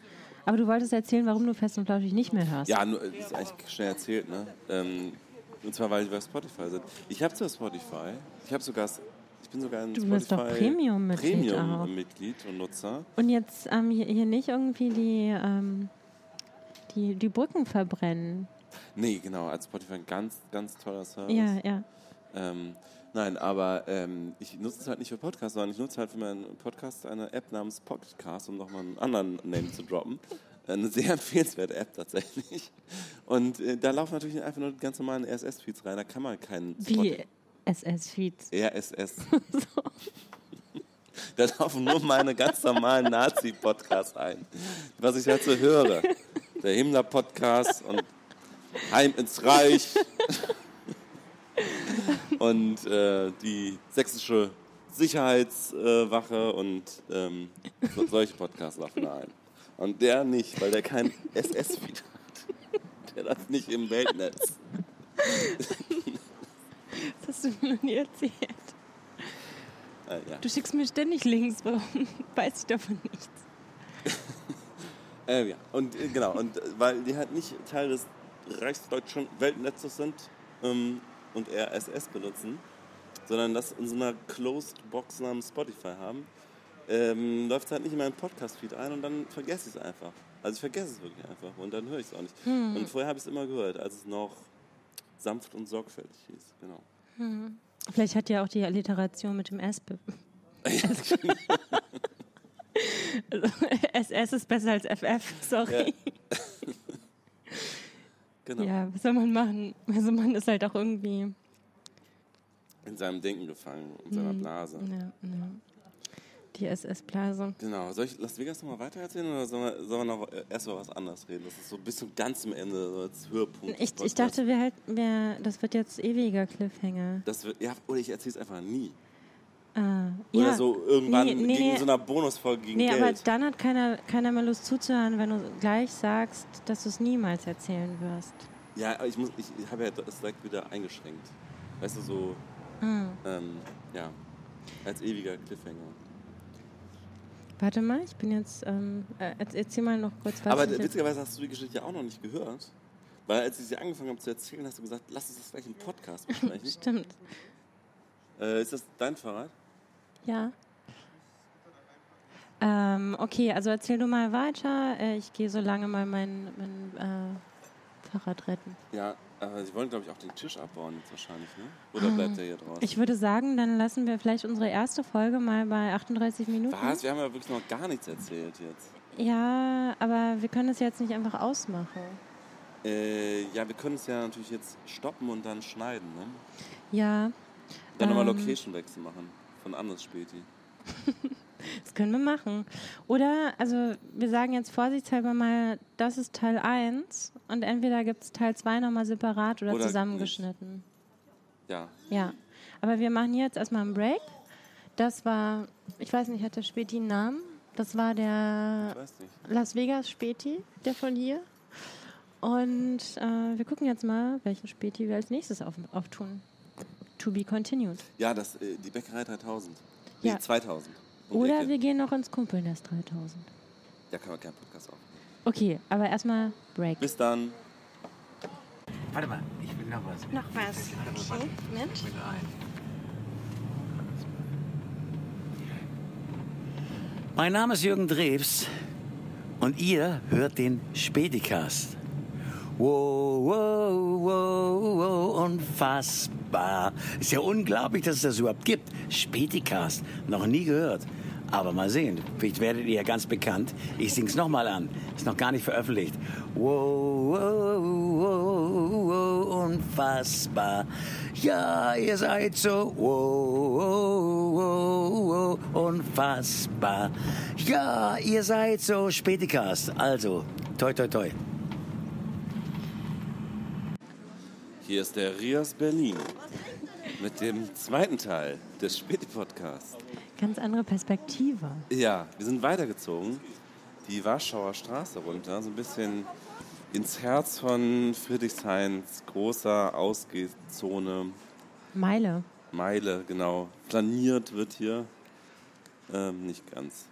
Aber du wolltest erzählen, warum du fest und flauschig nicht mehr hörst. ja, nur, das ist eigentlich schnell erzählt, ne? Ähm, und zwar, weil die bei Spotify sind. Ich habe zwar Spotify, ich habe sogar, ich bin sogar ein Du Spotify bist doch Premium-Mitglied auch. Premium-Mitglied und Nutzer. Und jetzt ähm, hier, hier nicht irgendwie die, ähm, die, die Brücken verbrennen. Nee, genau, als Spotify ein ganz, ganz toller Service. Ja, ja. Ähm, nein, aber ähm, ich nutze es halt nicht für Podcasts, sondern ich nutze halt für meinen Podcast eine App namens Podcast, um nochmal einen anderen Name zu droppen. Eine sehr empfehlenswerte App tatsächlich. Und äh, da laufen natürlich einfach nur ganz normalen RSS-Feeds rein. Da kann man keinen Wie SS-Feeds. RSS. Da laufen nur meine ganz normalen Nazi-Podcasts ein. Was ich halt so höre. Der Himmler-Podcast und Heim ins Reich. Und äh, die sächsische Sicherheitswache und ähm, so, solche da ein. Und der nicht, weil der kein SS-Feed hat. Der das nicht im Weltnetz. Das hast du mir noch nie erzählt. Äh, ja. Du schickst mir ständig Links, warum weiß ich davon nichts? Äh, ja, und äh, genau, und äh, weil die halt nicht Teil des reichsdeutschen Weltnetzes sind ähm, und eher SS benutzen, sondern das in so einer Closed Box namens Spotify haben, ähm, läuft es halt nicht in meinen Podcast-Feed ein und dann vergesse ich es einfach. Also ich vergesse es wirklich einfach und dann höre ich es auch nicht. Und vorher habe ich es immer gehört, als es noch sanft und sorgfältig hieß. Genau. Vielleicht hat ja auch die Alliteration mit dem S. be- Also, SS ist besser als FF, sorry. Genau. Ja, was soll man machen? Also man ist halt auch irgendwie. In seinem Denken gefangen, in seiner Blase. Ja, ja. Die SS-Blase. Genau. Soll ich Las Vegas nochmal weiter erzählen oder sollen wir, wir noch erst über was anderes reden? Das ist so bis zum ganz zum Ende, so als Höhepunkt. Ich, ich dachte, wir halt, wir, das wird jetzt ewiger Cliffhanger. Das wird, ja, oder ich erzähle es einfach nie. Ah, Oder ja. so irgendwann Nee, nee, gegen nee. so einer Bonusfolge gegen Nee, aber Geld. dann hat keiner, keiner mehr Lust zuzuhören, wenn du gleich sagst, dass du es niemals erzählen wirst. Ja, aber ich, muss, ich, ich habe ja das direkt wieder eingeschränkt. Weißt du, so, Ah. ähm, ja, als ewiger Cliffhanger. Warte mal, ich bin jetzt. Ähm, äh, erz- erzähl mal noch kurz was. aber witzigerweise hast du die Geschichte ja auch noch nicht gehört. Weil als ich sie angefangen habe zu erzählen, hast du gesagt, lass uns das gleich im Podcast besprechen. Stimmt. äh, ist das dein Fahrrad? Ja. Ähm, okay, also erzähl du mal weiter. Äh, ich gehe so lange mal mein, mein äh, Fahrrad retten. Ja, aber sie wollen, glaube ich, auch den Tisch abbauen jetzt wahrscheinlich, ne? Oder bleibt der hier draußen? Ah. Ich würde sagen, dann lassen wir vielleicht unsere erste Folge mal bei 38 Minuten. Was? Wir haben ja wirklich noch gar nichts erzählt jetzt. Ja, aber wir können es jetzt nicht einfach ausmachen. Äh, ja, wir können es ja natürlich jetzt stoppen und dann schneiden, ne? Ja, Dann nochmal Ähm. Location-Wechsel machen. Von anders Späti. das können wir machen. Oder, also wir sagen jetzt vorsichtshalber mal, das ist Teil 1 und entweder gibt es Teil 2 nochmal separat oder, Oder zusammengeschnitten. Ja. Ja, aber wir machen hier jetzt erstmal einen Break. Das war, ich weiß nicht, hat der Späti einen Namen? Das war der nicht. Las Vegas Späti, der von hier. Und äh, wir gucken jetzt mal, welchen Späti wir als nächstes auf, auftun. To be continued. Ja, das, äh, die Bäckerei 3000. Nee, Ja. 2000. Um Oder Ecke. wir gehen noch ins Kumpelnest 3000. Da kann man keinen Podcast auf. Okay, aber erstmal Break. Bis dann. Warte mal, ich will Noch was. Noch was. Okay, Mensch. Mein Name ist Jürgen Drews und ihr hört den Späticast. Wow, wow, wow, wow, unfassbar. Ist ja unglaublich, dass es das überhaupt gibt. Späticast, noch nie gehört. Aber mal sehen, vielleicht werdet ihr ja ganz bekannt. Ich sing's nochmal an. Ist noch gar nicht veröffentlicht. Wow, wow, wow, wow, unfassbar. Ja, ihr seid so wow, wow, wow, unfassbar. Ja, ihr seid so Späticast. Also, toi, toi, toi. Hier ist der Rias Berlin mit dem zweiten Teil des Späti-Podcasts. Ganz andere Perspektive. Ja, wir sind weitergezogen, die Warschauer Straße runter, so ein bisschen ins Herz von Friedrichshains großer Ausgehzone. Meile. Meile, genau. Planiert wird hier. Ähm, nicht ganz.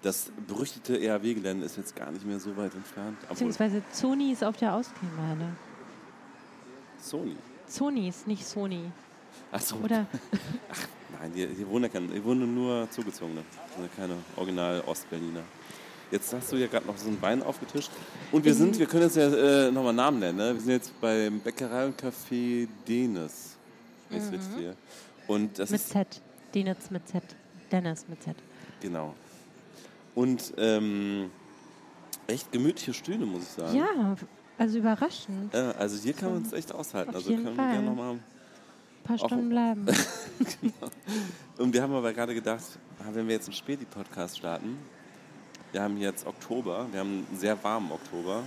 Das berüchtigte ERW-Gelände ist jetzt gar nicht mehr so weit entfernt. Beziehungsweise Sony ist auf der Ausgehmeile. Sony. Sonys, nicht Sony. Achso. Oder Nein, hier, hier, wohnen ja keine, hier wohnen nur Zugezogene. Keine original Ostberliner. Jetzt hast du ja gerade noch so ein Wein aufgetischt. Und wir sind, wir können jetzt ja äh, nochmal Namen nennen. Ne? Wir sind jetzt beim Bäckerei und Café Denis. Richtig sehe. Und das mit ist, Z. Denitz mit Z. Dennis mit Z. genau. Und ähm, echt gemütliche Stühle, muss ich sagen. Ja, also überraschend. Ja, also hier kann man es echt aushalten. Auf also jeden können Fall. wir gerne nochmal. Ein paar Stunden bleiben. Und wir haben aber gerade gedacht, ah, wenn wir jetzt einen Späti-Podcast starten, wir haben jetzt Oktober, wir haben einen sehr warmen Oktober,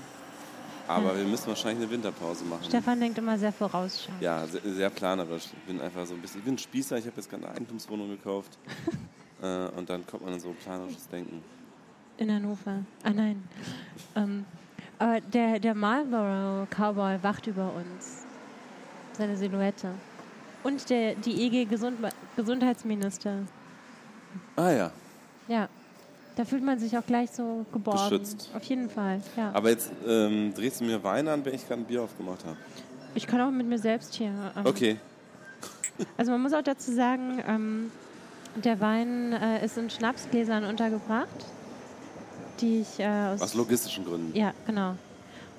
aber wir müssen wahrscheinlich eine Winterpause machen. Stefan denkt immer sehr vorausschauend. Ja, sehr, sehr planerisch. Ich bin einfach so ein bisschen, ich bin ein Spießer, ich habe jetzt gerade eine Eigentumswohnung gekauft. äh, und dann kommt man in so planerisches Denken. In Hannover. Ah nein. Ähm, aber der, der Marlboro Cowboy wacht über uns. Seine Silhouette. Und der, die EG Gesund Gesundheitsminister. Ah ja, Ja. Da fühlt man sich auch gleich so geborgen. Beschützt. Auf jeden Fall, ja. aber jetzt ähm, drehst du mir Wein an, wenn ich gerade ein Bier aufgemacht habe. ich kann auch mit mir selbst hier. ähm, Okay, Also man muss auch dazu sagen, ähm, der Wein äh, ist in Schnapsgläsern untergebracht, die ich äh, aus... aus logistischen Gründen. Ja, genau.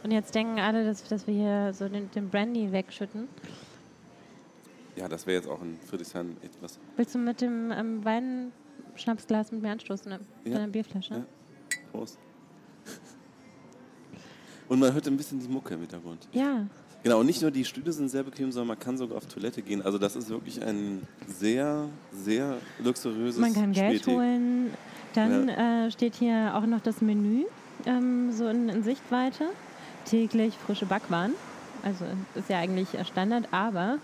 Und jetzt denken alle, dass, dass wir hier so den, den Brandy wegschütten. Ja, das wäre jetzt auch in Friedrichshain etwas. Willst du mit dem ähm, Wein-Schnapsglas mit mir anstoßen? Mit Ja. deiner Bierflasche? Ja. Prost. Und man hört ein bisschen die Mucke im Hintergrund. Ja. Genau, und nicht nur die Stühle sind sehr bequem, sondern man kann sogar auf Toilette gehen. Also das ist wirklich ein sehr, sehr luxuriöses Man kann Geld Späti. holen. Dann äh, steht hier auch noch das Menü ähm, so in, in Sichtweite. Täglich frische Backwaren. Also ist ja eigentlich äh, Standard, aber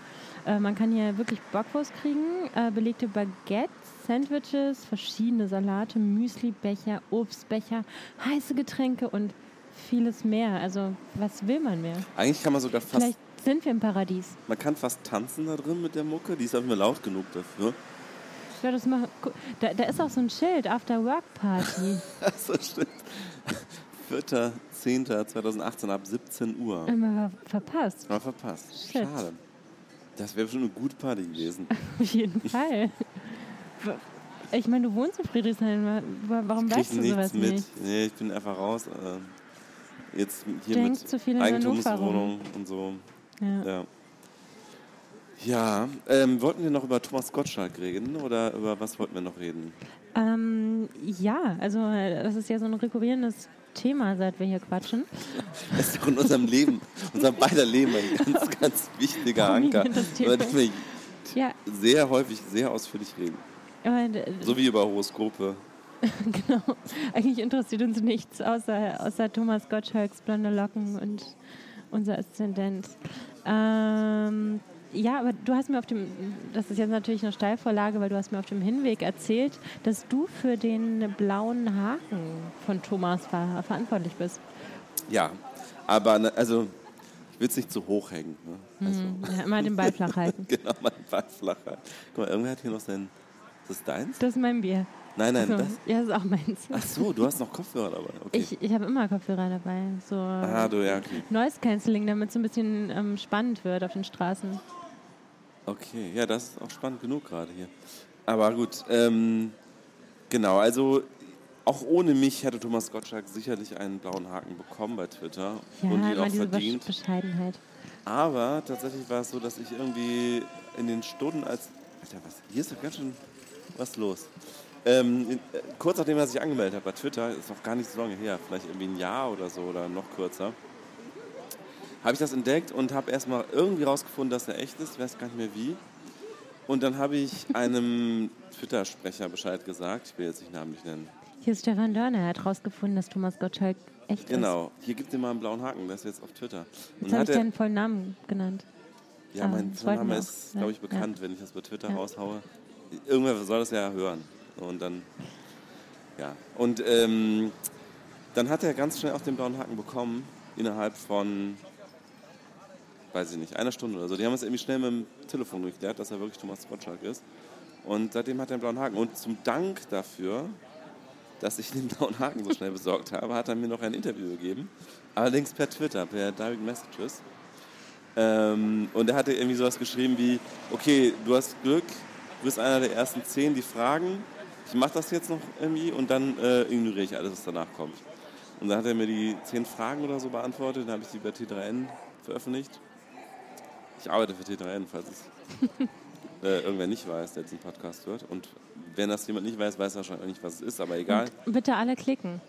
äh, man kann hier wirklich Bockwurst kriegen, äh, belegte Baguettes, Sandwiches, verschiedene Salate, Müslibecher, Obstbecher, heiße Getränke und vieles mehr. Also was will man mehr? Eigentlich kann man sogar fast, Vielleicht sind wir im Paradies. man kann fast tanzen da drin mit der Mucke. Die ist einfach laut genug dafür. Ja, das gu- da, da ist auch so ein Schild, After Work Party. Das stimmt. 4.10.2018 ab 17 Uhr. Immer verpasst. Mal verpasst. Shit. Schade. Das wäre schon eine gute Party gewesen. Auf jeden Fall. Ich meine, du wohnst in Friedrichshain. wa- Warum Krieg weißt du sowas mit. nicht? Nee, ich bin einfach raus. Äh, jetzt hier Denkst mit zu viel in Hannover Eigentumswohnung und so. Ja. Ja. Ja, ähm, wollten wir noch über Thomas Gottschalk reden oder über was wollten wir noch reden? Ähm, ja, also äh, das ist ja so ein rekurrierendes Thema, seit wir hier quatschen. Das ist doch in unserem Leben, unserem beider Leben ein ganz, ganz wichtiger Anker, über den wir Ja, sehr häufig, sehr ausführlich reden. äh, So wie über Horoskope. genau. Eigentlich interessiert uns nichts außer, außer Thomas Gottschalks blonde Locken und unser Aszendent. Ähm, ja, aber du hast mir auf dem, das ist jetzt natürlich eine Steilvorlage, weil du hast mir auf dem Hinweg erzählt, dass du für den blauen Haken von Thomas ver verantwortlich bist. Ja, aber ne, also ich will es nicht zu hoch hängen. Ne? Also, Ja, immer den Ball flach halten. genau, mein Ball flach halten. Guck mal, irgendwer hat hier noch sein. Ist das deins? Das ist mein Bier. Nein, nein, So, das. ja, das ist auch meins. Ach so, du hast noch Kopfhörer dabei. Okay. Ich, ich habe immer Kopfhörer dabei. So ah, du, ja, okay. Noise Cancelling, damit es ein bisschen ähm, spannend wird auf den Straßen. Okay, ja, das ist auch spannend genug gerade hier. Aber gut, ähm, genau, also auch ohne mich hätte Thomas Gottschalk sicherlich einen blauen Haken bekommen bei Twitter Ja, und ihn auch diese verdient. Besch- Bescheidenheit. Aber tatsächlich war es so, dass ich irgendwie in den Stunden als. Alter, was? Hier ist doch ganz schön was los. Ähm, äh, kurz nachdem er sich angemeldet hat bei Twitter, ist noch gar nicht so lange her, vielleicht irgendwie ein Jahr oder so oder noch kürzer, habe ich das entdeckt und habe erstmal irgendwie rausgefunden, dass er echt ist, ich weiß gar nicht mehr wie. Und dann habe ich einem Twitter-Sprecher Bescheid gesagt, ich will jetzt nicht namentlich nennen. Hier ist Stefan Dörner, er hat rausgefunden, dass Thomas Gottschalk echt ist. Genau, hier gibt ihm mal einen blauen Haken, das ist jetzt auf Twitter. Jetzt habe ich deinen vollen Namen genannt. Ja, Ah, mein wollten Vorname ist, glaube ich, Ja, bekannt, wenn ich das bei Twitter Ja. raushaue. Irgendwer soll das ja hören. Und dann, ja. Und ähm, dann hat er ganz schnell auch den blauen Haken bekommen, innerhalb von, weiß ich nicht, einer Stunde oder so. Die haben es irgendwie schnell mit dem Telefon geklärt, dass er wirklich Thomas Gottschalk ist. Und seitdem hat er den blauen Haken. Und zum Dank dafür, dass ich den blauen Haken so schnell besorgt habe, hat er mir noch ein Interview gegeben. Allerdings per Twitter, per Direct Messages. Ähm, und er hatte irgendwie sowas geschrieben wie, okay, du hast Glück, du bist einer der ersten zehn, die fragen, ich mache das jetzt noch irgendwie und dann äh, ignoriere ich alles, was danach kommt. Und dann hat er mir die zehn Fragen oder so beantwortet, dann habe ich die bei T3N veröffentlicht. Ich arbeite für T3N, falls es äh, irgendwer nicht weiß, der diesen Podcast hört. Und wenn das jemand nicht weiß, weiß er wahrscheinlich nicht, was es ist, aber egal. Bitte alle klicken.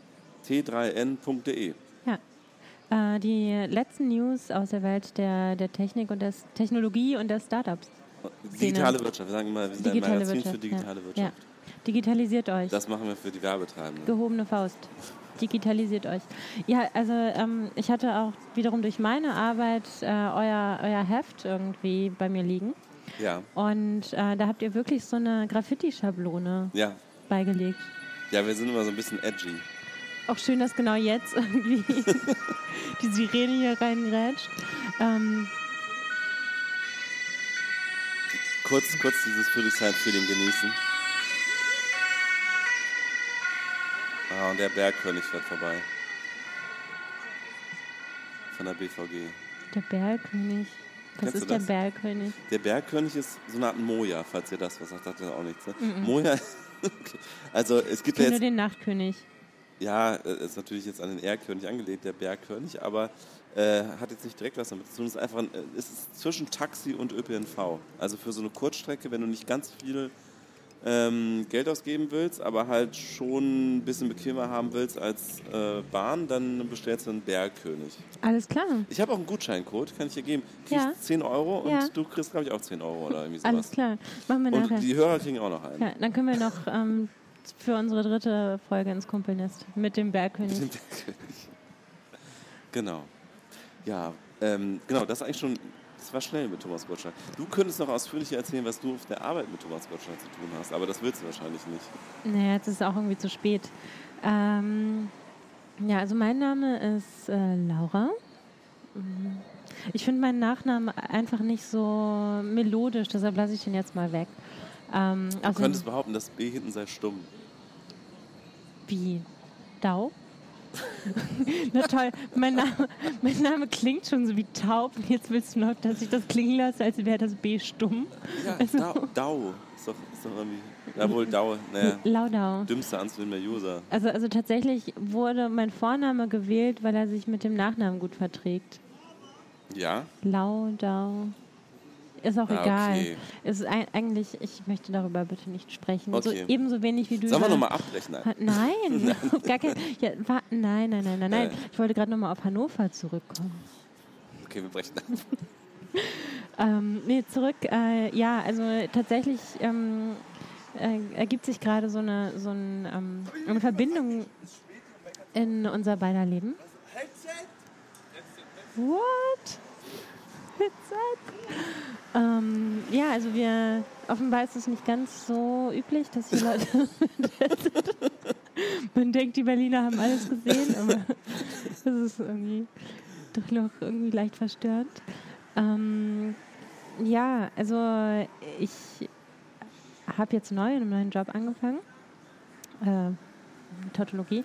T3N.de. Ja. Äh, die letzten News aus der Welt der, der Technik und der Technologie und der Startups. Digitale Wirtschaft. Wir sagen immer, wir sind Digitale ein Magazin Wirtschaft. für digitale ja. Wirtschaft. Ja. Digitalisiert euch. Das machen wir für die Werbetreibenden. Gehobene Faust. Digitalisiert euch. Ja, also ähm, ich hatte auch wiederum durch meine Arbeit äh, euer, euer Heft irgendwie bei mir liegen. Ja, Und äh, da habt ihr wirklich so eine Graffiti-Schablone ja. beigelegt. Ja, wir sind immer so ein bisschen edgy. Auch schön, dass genau jetzt irgendwie die Sirene hier reinrätscht. Ähm, Kurz, kurz dieses Friedrichshain-Feeling genießen. Ah, und der Bergkönig fährt vorbei. Von der BVG. der Bergkönig. Was Kennst ist der? Bergkönig? Der Bergkönig ist so eine Art Moja, falls ihr das was sagt, sagt ihr auch nichts. Ne? Moja, okay. also es Ich gibt kenne ja nur jetzt, den Nachtkönig. ja, äh, ist natürlich jetzt an den Erdkönig angelegt, der Bergkönig, aber äh, hat jetzt nicht direkt was damit zu tun. Es ist einfach, ein, äh, es ist zwischen Taxi und ÖPNV. Also für so eine Kurzstrecke, wenn du nicht ganz viel ähm, Geld ausgeben willst, aber halt schon ein bisschen bequemer haben willst als äh, Bahn, dann bestellst du einen Bergkönig. Alles klar. Ich habe auch einen Gutscheincode, kann ich dir geben. Kriegst Ja. 10 Euro und Ja. du kriegst, glaube ich, auch 10 Euro oder irgendwie sowas. Alles klar. Machen wir nachher. Und die Hörer kriegen auch noch einen. Ja, dann können wir noch ähm, für unsere dritte Folge ins Kumpelnest mit dem Bergkönig. Mit dem Bergkönig. Genau. Ja, ähm, genau, das ist eigentlich schon, das war schnell mit Thomas Gottschalk. Du könntest noch ausführlicher erzählen, was du auf der Arbeit mit Thomas Gottschalk zu tun hast, aber das willst du wahrscheinlich nicht. Naja, jetzt ist es auch irgendwie zu spät. Ähm, ja, also mein Name ist äh, Laura. Ich finde meinen Nachnamen einfach nicht so melodisch, deshalb lasse ich den jetzt mal weg. Ähm, Du außerdem- könntest behaupten, das B hinten sei stumm. Wie? Dau? Na toll, mein Name, mein Name klingt schon so wie taub. Und jetzt willst du noch, dass ich das klingen lasse, als wäre das B stumm. Ja, Also- Dau, Dau. Ist doch, ist doch irgendwie, ja wohl Dau, naja, Laudau. dümmster Anzünder User. Also, also tatsächlich wurde mein Vorname gewählt, weil er sich mit dem Nachnamen gut verträgt. Ja? Laudau. Ist auch Ah, egal. okay. Es ist eigentlich, ich möchte darüber bitte nicht sprechen. So, Okay. ebenso wenig wie du. Sollen wir nochmal abbrechen? Nein. Nein, gar kein, ja, wa- nein, nein, nein, nein, nein. Ich wollte gerade nochmal auf Hannover zurückkommen. Okay, wir brechen ab. Ähm, nee, zurück. Äh, ja, also tatsächlich ähm, äh, ergibt sich gerade so eine, so ein, ähm, eine Verbindung in unser beider Leben. What? Headset? Ähm, ja, also wir, offenbar ist es nicht ganz so üblich, dass die Leute man denkt, die Berliner haben alles gesehen, aber das ist irgendwie doch noch irgendwie leicht verstörend. Ähm, ja, also ich habe jetzt neu in einem neuen Job angefangen äh, Tautologie.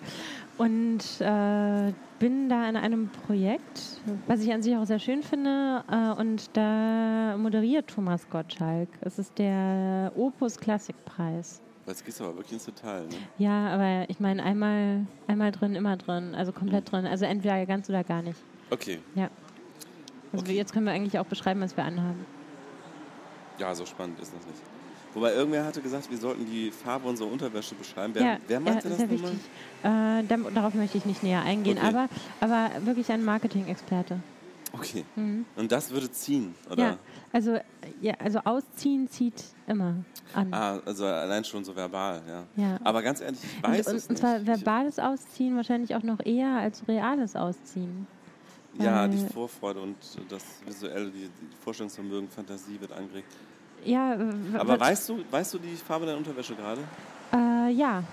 Und äh, bin da in einem Projekt, was ich an sich auch sehr schön finde. Äh, und da moderiert Thomas Gottschalk. Es ist der Opus Klassikpreis. Gehst du aber wirklich ins Detail, ne? Ja, aber ich meine, einmal, einmal drin, immer drin. Also komplett drin. Also entweder ganz oder gar nicht. Okay. Ja. Also Okay. jetzt können wir eigentlich auch beschreiben, was wir anhaben. Ja, so spannend ist das nicht. Wobei irgendwer hatte gesagt, wir sollten die Farbe unserer Unterwäsche beschreiben. Wer, ja, wer meinte ja, das sehr nochmal? wichtig. Äh, darauf möchte ich nicht näher eingehen, Okay. aber, aber wirklich ein Marketing-Experte. Okay. Und das würde ziehen, oder? Mhm. Ja, also, ja, also ausziehen zieht immer an. Ah, also allein schon so verbal, ja. Ja. Aber ganz ehrlich, ich weiß und, es und zwar nicht. verbales Ausziehen wahrscheinlich auch noch eher als reales Ausziehen. Ja, die Vorfreude und das Visuelle, die, die Vorstellungsvermögen, Fantasie wird angeregt. Ja, Aber weißt du, weißt du die Farbe deiner Unterwäsche gerade? äh, ja.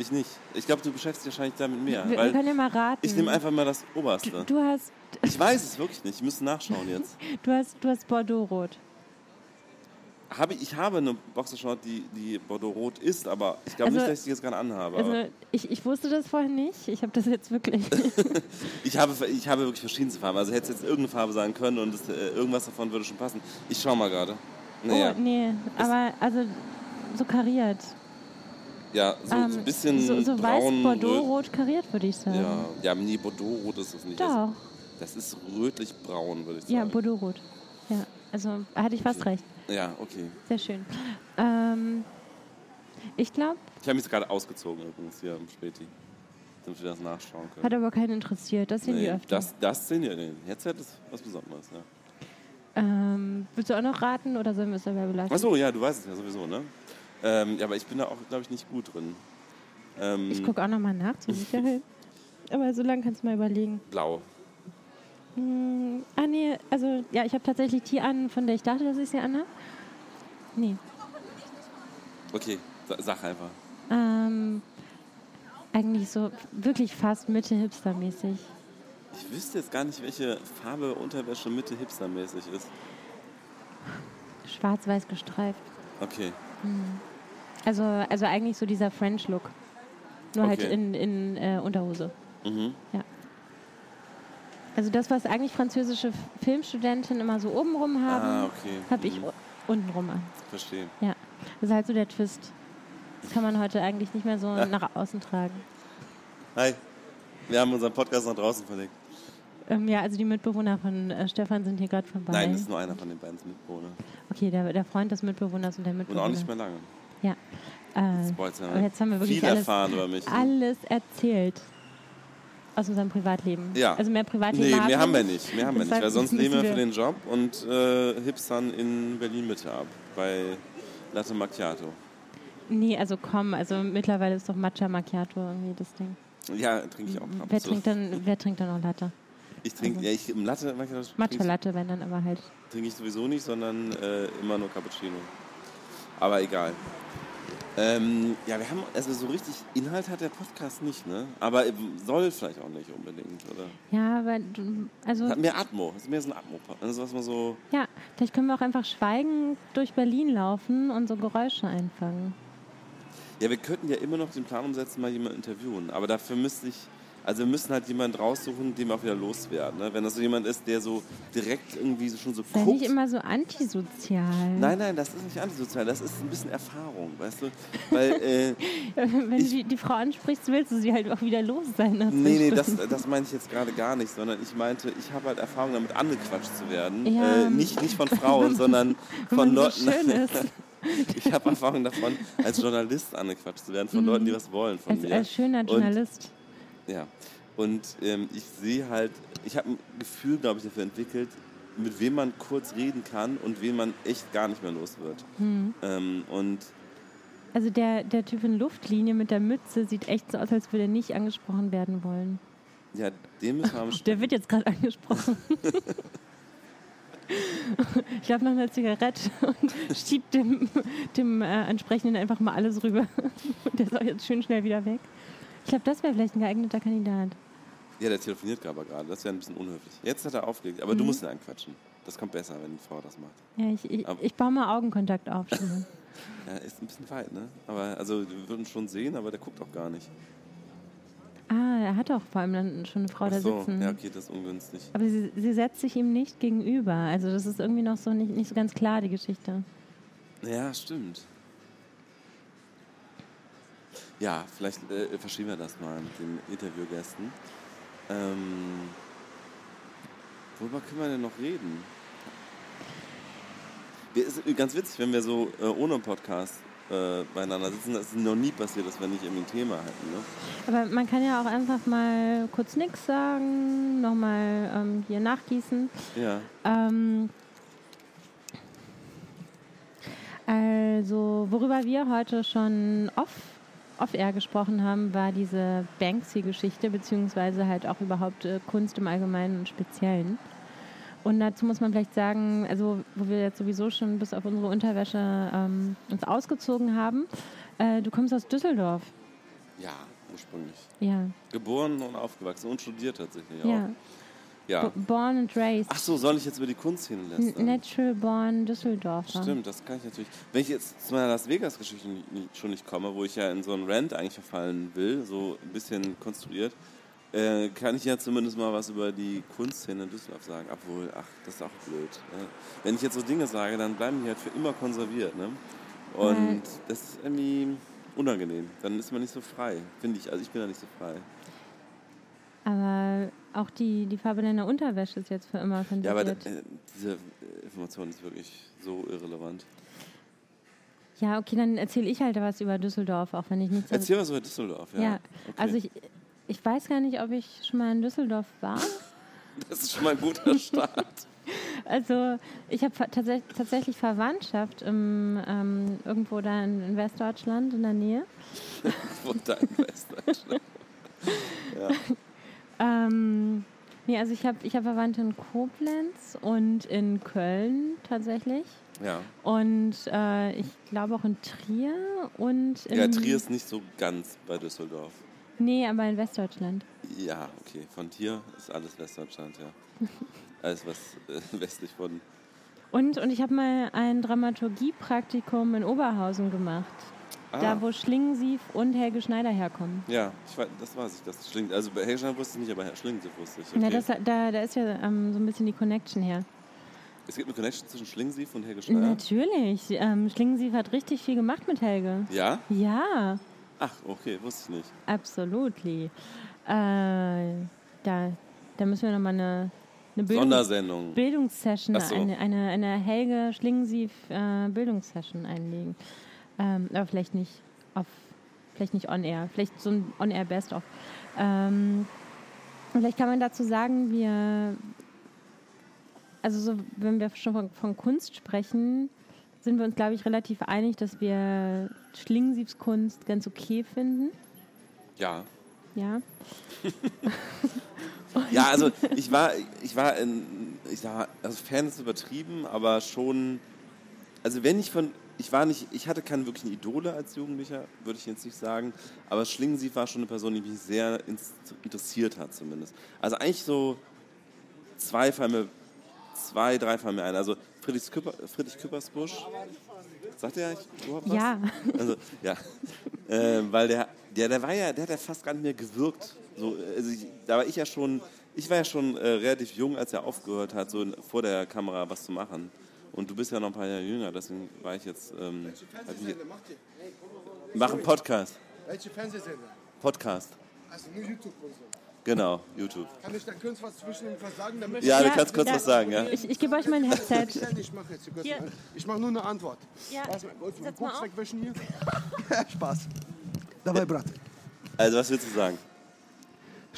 Ich nicht. Ich glaube, du beschäftigst dich wahrscheinlich damit mehr. wir, wir können ja mal raten. ich nehme einfach mal das Oberste. du, du hast, Ich weiß es wirklich nicht. Ich müsste nachschauen jetzt. du hast, du hast Bordeaux-Rot. Habe, ich habe eine Boxershort, die, die Bordeaux-Rot ist, aber ich glaube Also- nicht, dass ich die jetzt gerade anhabe. Also ich, ich wusste das vorher nicht. Ich habe das jetzt wirklich. ich, habe, ich habe wirklich verschiedenste Farben. Also hätte es jetzt irgendeine Farbe sein können und es, äh, irgendwas davon würde schon passen. Ich schau mal gerade. Naja, Oh, nee, aber also so kariert. ja, so, so ein Ähm, bisschen so, so weiß braun. Bordeaux-rot kariert, würde ich sagen. Ja, ja, nee, Bordeaux-Rot ist es nicht. Doch. Das ist rötlich-braun, würde ich sagen. Ja, Bordeaux-rot. Ja, also hatte ich fast recht. Ja, okay. Sehr schön. Ähm, ich glaube, Ich habe mich jetzt gerade ausgezogen übrigens hier im Späti. Damit wir das nachschauen können. hat aber keinen interessiert. Das sehen die Nee, öfter. das, das sehen wir. Nee, Headset ist was Besonderes. Ja. Ähm, willst du auch noch raten oder sollen wir es dabei belassen? Achso, ja, du weißt es ja sowieso, ne? Ähm, ja, aber ich bin da auch, glaube ich, nicht gut drin. Ähm, Ich gucke auch nochmal nach zur Sicherheit. aber so lange kannst du mal überlegen. Blau. Hm, ah, nee, also ja, ich habe tatsächlich die an, von der ich dachte, dass ich sie anhabe. Nee. Okay, sa- sag einfach. Ähm, eigentlich so wirklich fast Mitte hipstermäßig. Ich wüsste jetzt gar nicht, welche Farbe Unterwäsche Mitte hipstermäßig ist. Schwarz-weiß gestreift. Okay. Also, also eigentlich so dieser French-Look. Nur halt Okay. in, in äh, Unterhose. Mhm. Ja. Also das, was eigentlich französische Filmstudenten immer so obenrum haben, Ah, okay. habe ich Mhm. u- untenrum an. Verstehe. Ja. Das ist halt so der Twist. Das kann man heute eigentlich nicht mehr so nach außen tragen. Hi. Wir haben unseren Podcast nach draußen verlegt. Ähm, ja, also die Mitbewohner von äh, Stefan sind hier gerade vorbei. Nein, das ist nur einer von den beiden Mitbewohnern. Okay, der, der Freund des Mitbewohners und der Und Mitbewohner. auch nicht mehr lange. Ja. Äh, jetzt jetzt haben wir wirklich viel alles, erfahren über mich. alles erzählt. Aus unserem Privatleben. Ja. Also mehr Privatleben Nee, haben mehr haben wir nicht. Mehr haben wir nicht. Weil sonst lehnen wir für den Job und äh, hipstern in Berlin-Mitte ab. Bei Latte Macchiato. Nee, also komm, also mittlerweile ist doch Matcha Macchiato irgendwie das Ding. Ja, trinke ich auch. Wer und trinkt, dann, wer trinkt dann auch Latte? Ich trinke, also- ja, ich, im Latte Matcha Latte, wenn dann aber halt. trinke ich sowieso nicht, sondern äh, immer nur Cappuccino. Aber egal. Ähm, ja, wir haben, also so richtig Inhalt hat der Podcast nicht, ne? Aber soll vielleicht auch nicht unbedingt, oder? Ja, aber also Hat mehr Atmo, das ist mehr so ein Atmo. Also was man so, ja, vielleicht können wir auch einfach schweigend durch Berlin laufen und so Geräusche einfangen. Ja, wir könnten ja immer noch den Plan umsetzen, mal jemanden interviewen. Aber dafür müsste ich, also wir müssen halt jemanden raussuchen, den wir auch wieder loswerden. Ne? Wenn das so jemand ist, der so direkt irgendwie so schon so Sei guckt. nicht immer so antisozial. Nein, nein, das ist nicht antisozial, das ist ein bisschen Erfahrung, weißt du? Weil, äh, Wenn Ich- du die, die Frau ansprichst, willst du sie halt auch wieder los sein. nee, nee, das, das meine ich jetzt gerade gar nicht, sondern ich meinte, ich habe halt Erfahrung damit, angequatscht zu werden. Ja. Äh, nicht, nicht von Frauen, sondern von so Leuten. schön ist. Ich habe Erfahrung davon, als Journalist angequatscht zu werden, von Leuten, die was wollen von Mhm. Als, mir. als schöner Und- Journalist. Ja, und ähm, ich sehe halt, ich habe ein Gefühl, glaube ich, dafür entwickelt, mit wem man kurz reden kann und wen man echt gar nicht mehr los wird. Mhm. Ähm, und Also der, der Typ in Luftlinie mit der Mütze sieht echt so aus, als würde er nicht angesprochen werden wollen. ja, den müssen wir am Der wird jetzt gerade angesprochen. ich glaube noch eine Zigarette und schiebt dem, dem äh, Entsprechenden einfach mal alles rüber. Und der ist auch jetzt schön schnell wieder weg. Ich glaube, das wäre vielleicht ein geeigneter Kandidat. Ja, der telefoniert aber gerade, das wäre ein bisschen unhöflich. Jetzt hat er aufgelegt, aber Mhm. du musst ihn anquatschen. Das kommt besser, wenn die Frau das macht. Ja, ich, ich, ich baue mal Augenkontakt auf. Ja, ist ein bisschen weit, ne? Aber also wir würden schon sehen, aber der guckt auch gar nicht. Ah, er hat auch vor allem dann schon eine Frau Ach da so, sitzen. ja, okay, das ist ungünstig. Aber sie, sie setzt sich ihm nicht gegenüber. Also das ist irgendwie noch so nicht, nicht so ganz klar, die Geschichte. Ja, stimmt. Ja, vielleicht äh, verschieben wir das mal mit den Interviewgästen. Ähm, worüber können wir denn noch reden? Wir, ist ganz witzig, wenn wir so äh, ohne Podcast äh, beieinander sitzen. Das ist noch nie passiert, dass wir nicht irgendwie ein Thema hätten. Ne? Aber man kann ja auch einfach mal kurz nichts sagen, nochmal ähm, hier nachgießen. Ja. Ähm, also, worüber wir heute schon off, off-air gesprochen haben, war diese Banksy-Geschichte, beziehungsweise halt auch überhaupt äh, Kunst im Allgemeinen und Speziellen. Und dazu muss man vielleicht sagen, also wo wir jetzt sowieso schon bis auf unsere Unterwäsche ähm, uns ausgezogen haben, äh, du kommst aus Düsseldorf. Ja, ursprünglich. Ja, Geboren und aufgewachsen und studiert tatsächlich ja. auch. Ja. Born and raised. Ach so, soll ich jetzt über die Kunstszene lästern? Natural born Düsseldorfer. Stimmt, das kann ich natürlich. Wenn ich jetzt zu meiner Las Vegas-Geschichte schon nicht komme, wo ich ja in so einen Rant eigentlich verfallen will, so ein bisschen konstruiert, äh, kann ich ja zumindest mal was über die Kunstszene in Düsseldorf sagen. Obwohl, ach, das ist auch blöd. Ne? Wenn ich jetzt so Dinge sage, dann bleiben die halt für immer konserviert. Ne? Und das ist irgendwie unangenehm. Dann ist man nicht so frei, finde ich. Also ich bin da nicht so frei. Aber auch die, die Farbe deiner Unterwäsche ist jetzt für immer Ja, aber konserviert. äh, diese Information ist wirklich so irrelevant. Ja, okay, dann erzähle ich halt was über Düsseldorf, auch wenn ich nichts Erzähl was über Düsseldorf. Ja, Ja, Okay. also ich, ich weiß gar nicht, ob ich schon mal in Düsseldorf war. das ist schon mal ein guter Start. Also ich habe tats tatsächlich Verwandtschaft im, ähm, irgendwo da in, in Westdeutschland in der Nähe. Von deinem Westdeutschland. Ähm, nee, also ich habe ich hab Verwandte in Koblenz und in Köln tatsächlich. Ja. Und äh, ich glaube auch in Trier und in... ja, Trier ist nicht so ganz bei Düsseldorf. Nee, aber in Westdeutschland. Ja, okay. Von hier ist alles Westdeutschland, ja. Alles, was äh, westlich von. Und, und ich habe mal ein Dramaturgiepraktikum in Oberhausen gemacht. Ah, Da, wo Schlingensief und Helge Schneider herkommen. ja, ich weiß, das weiß ich. Das Schling, also bei Helgeland wusste ich nicht, aber Schlingensief wusste ich. Okay. Na, das, da, da ist ja ähm, so ein bisschen die Connection her. es gibt eine Connection zwischen Schlingensief und Helge Schneider. Natürlich. Ähm, Schlingensief hat richtig viel gemacht mit Helge. Ja? Ja, Ach, okay, wusste ich nicht. absolutely. Äh, da, da müssen wir nochmal eine, eine Bildung, Sondersendung. Bildungssession, so. eine, eine, eine Helge Schlingensief äh, Bildungssession einlegen. Ähm, aber vielleicht nicht auf, vielleicht nicht on air, vielleicht so ein on air best of. Ähm, vielleicht kann man dazu sagen, wir, also so, wenn wir schon von, von Kunst sprechen, sind wir uns, glaube ich, relativ einig, dass wir Schlingensiefs Kunst ganz okay finden. Ja. Ja. Ja, also ich war, ich war, in, ich war, also Fan ist übertrieben, aber schon, also wenn ich von, ich war nicht, ich hatte keine wirklichen Idole als Jugendlicher, würde ich jetzt nicht sagen, aber Schlingensief war schon eine Person, die mich sehr interessiert hat zumindest. Also eigentlich so zwei fallen mir, zwei, drei fallen mir ein. Also Friedrich, Küpper, Friedrich Küppersbusch, sagt er eigentlich überhaupt was? Ja. Also, ja. äh, weil der, der, der war ja, der hat ja fast gar nicht mehr gewirkt. So, also ich, da war ich ja schon, ich war ja schon äh, relativ jung, als er aufgehört hat, so in, vor der Kamera was zu machen. Und du bist ja noch ein paar Jahre jünger, deswegen war ich jetzt. Ähm, Welche Fernsehsender macht ihr? mach einen Podcast. Welche Fernsehsender? Podcast. Also nur YouTube und so. Genau, YouTube. Kann ich da kurz was zwischen was sagen? Damit Ja, du kannst kurz ja. was sagen, ja? Ich, ich gebe euch mein Headset. Ich mache jetzt hier kurz Hier. eine- Ich mache nur eine Antwort. Ja, Lass mal kurz meinen wegwischen hier. Spaß. Dabei, Brat. Also, was willst du sagen?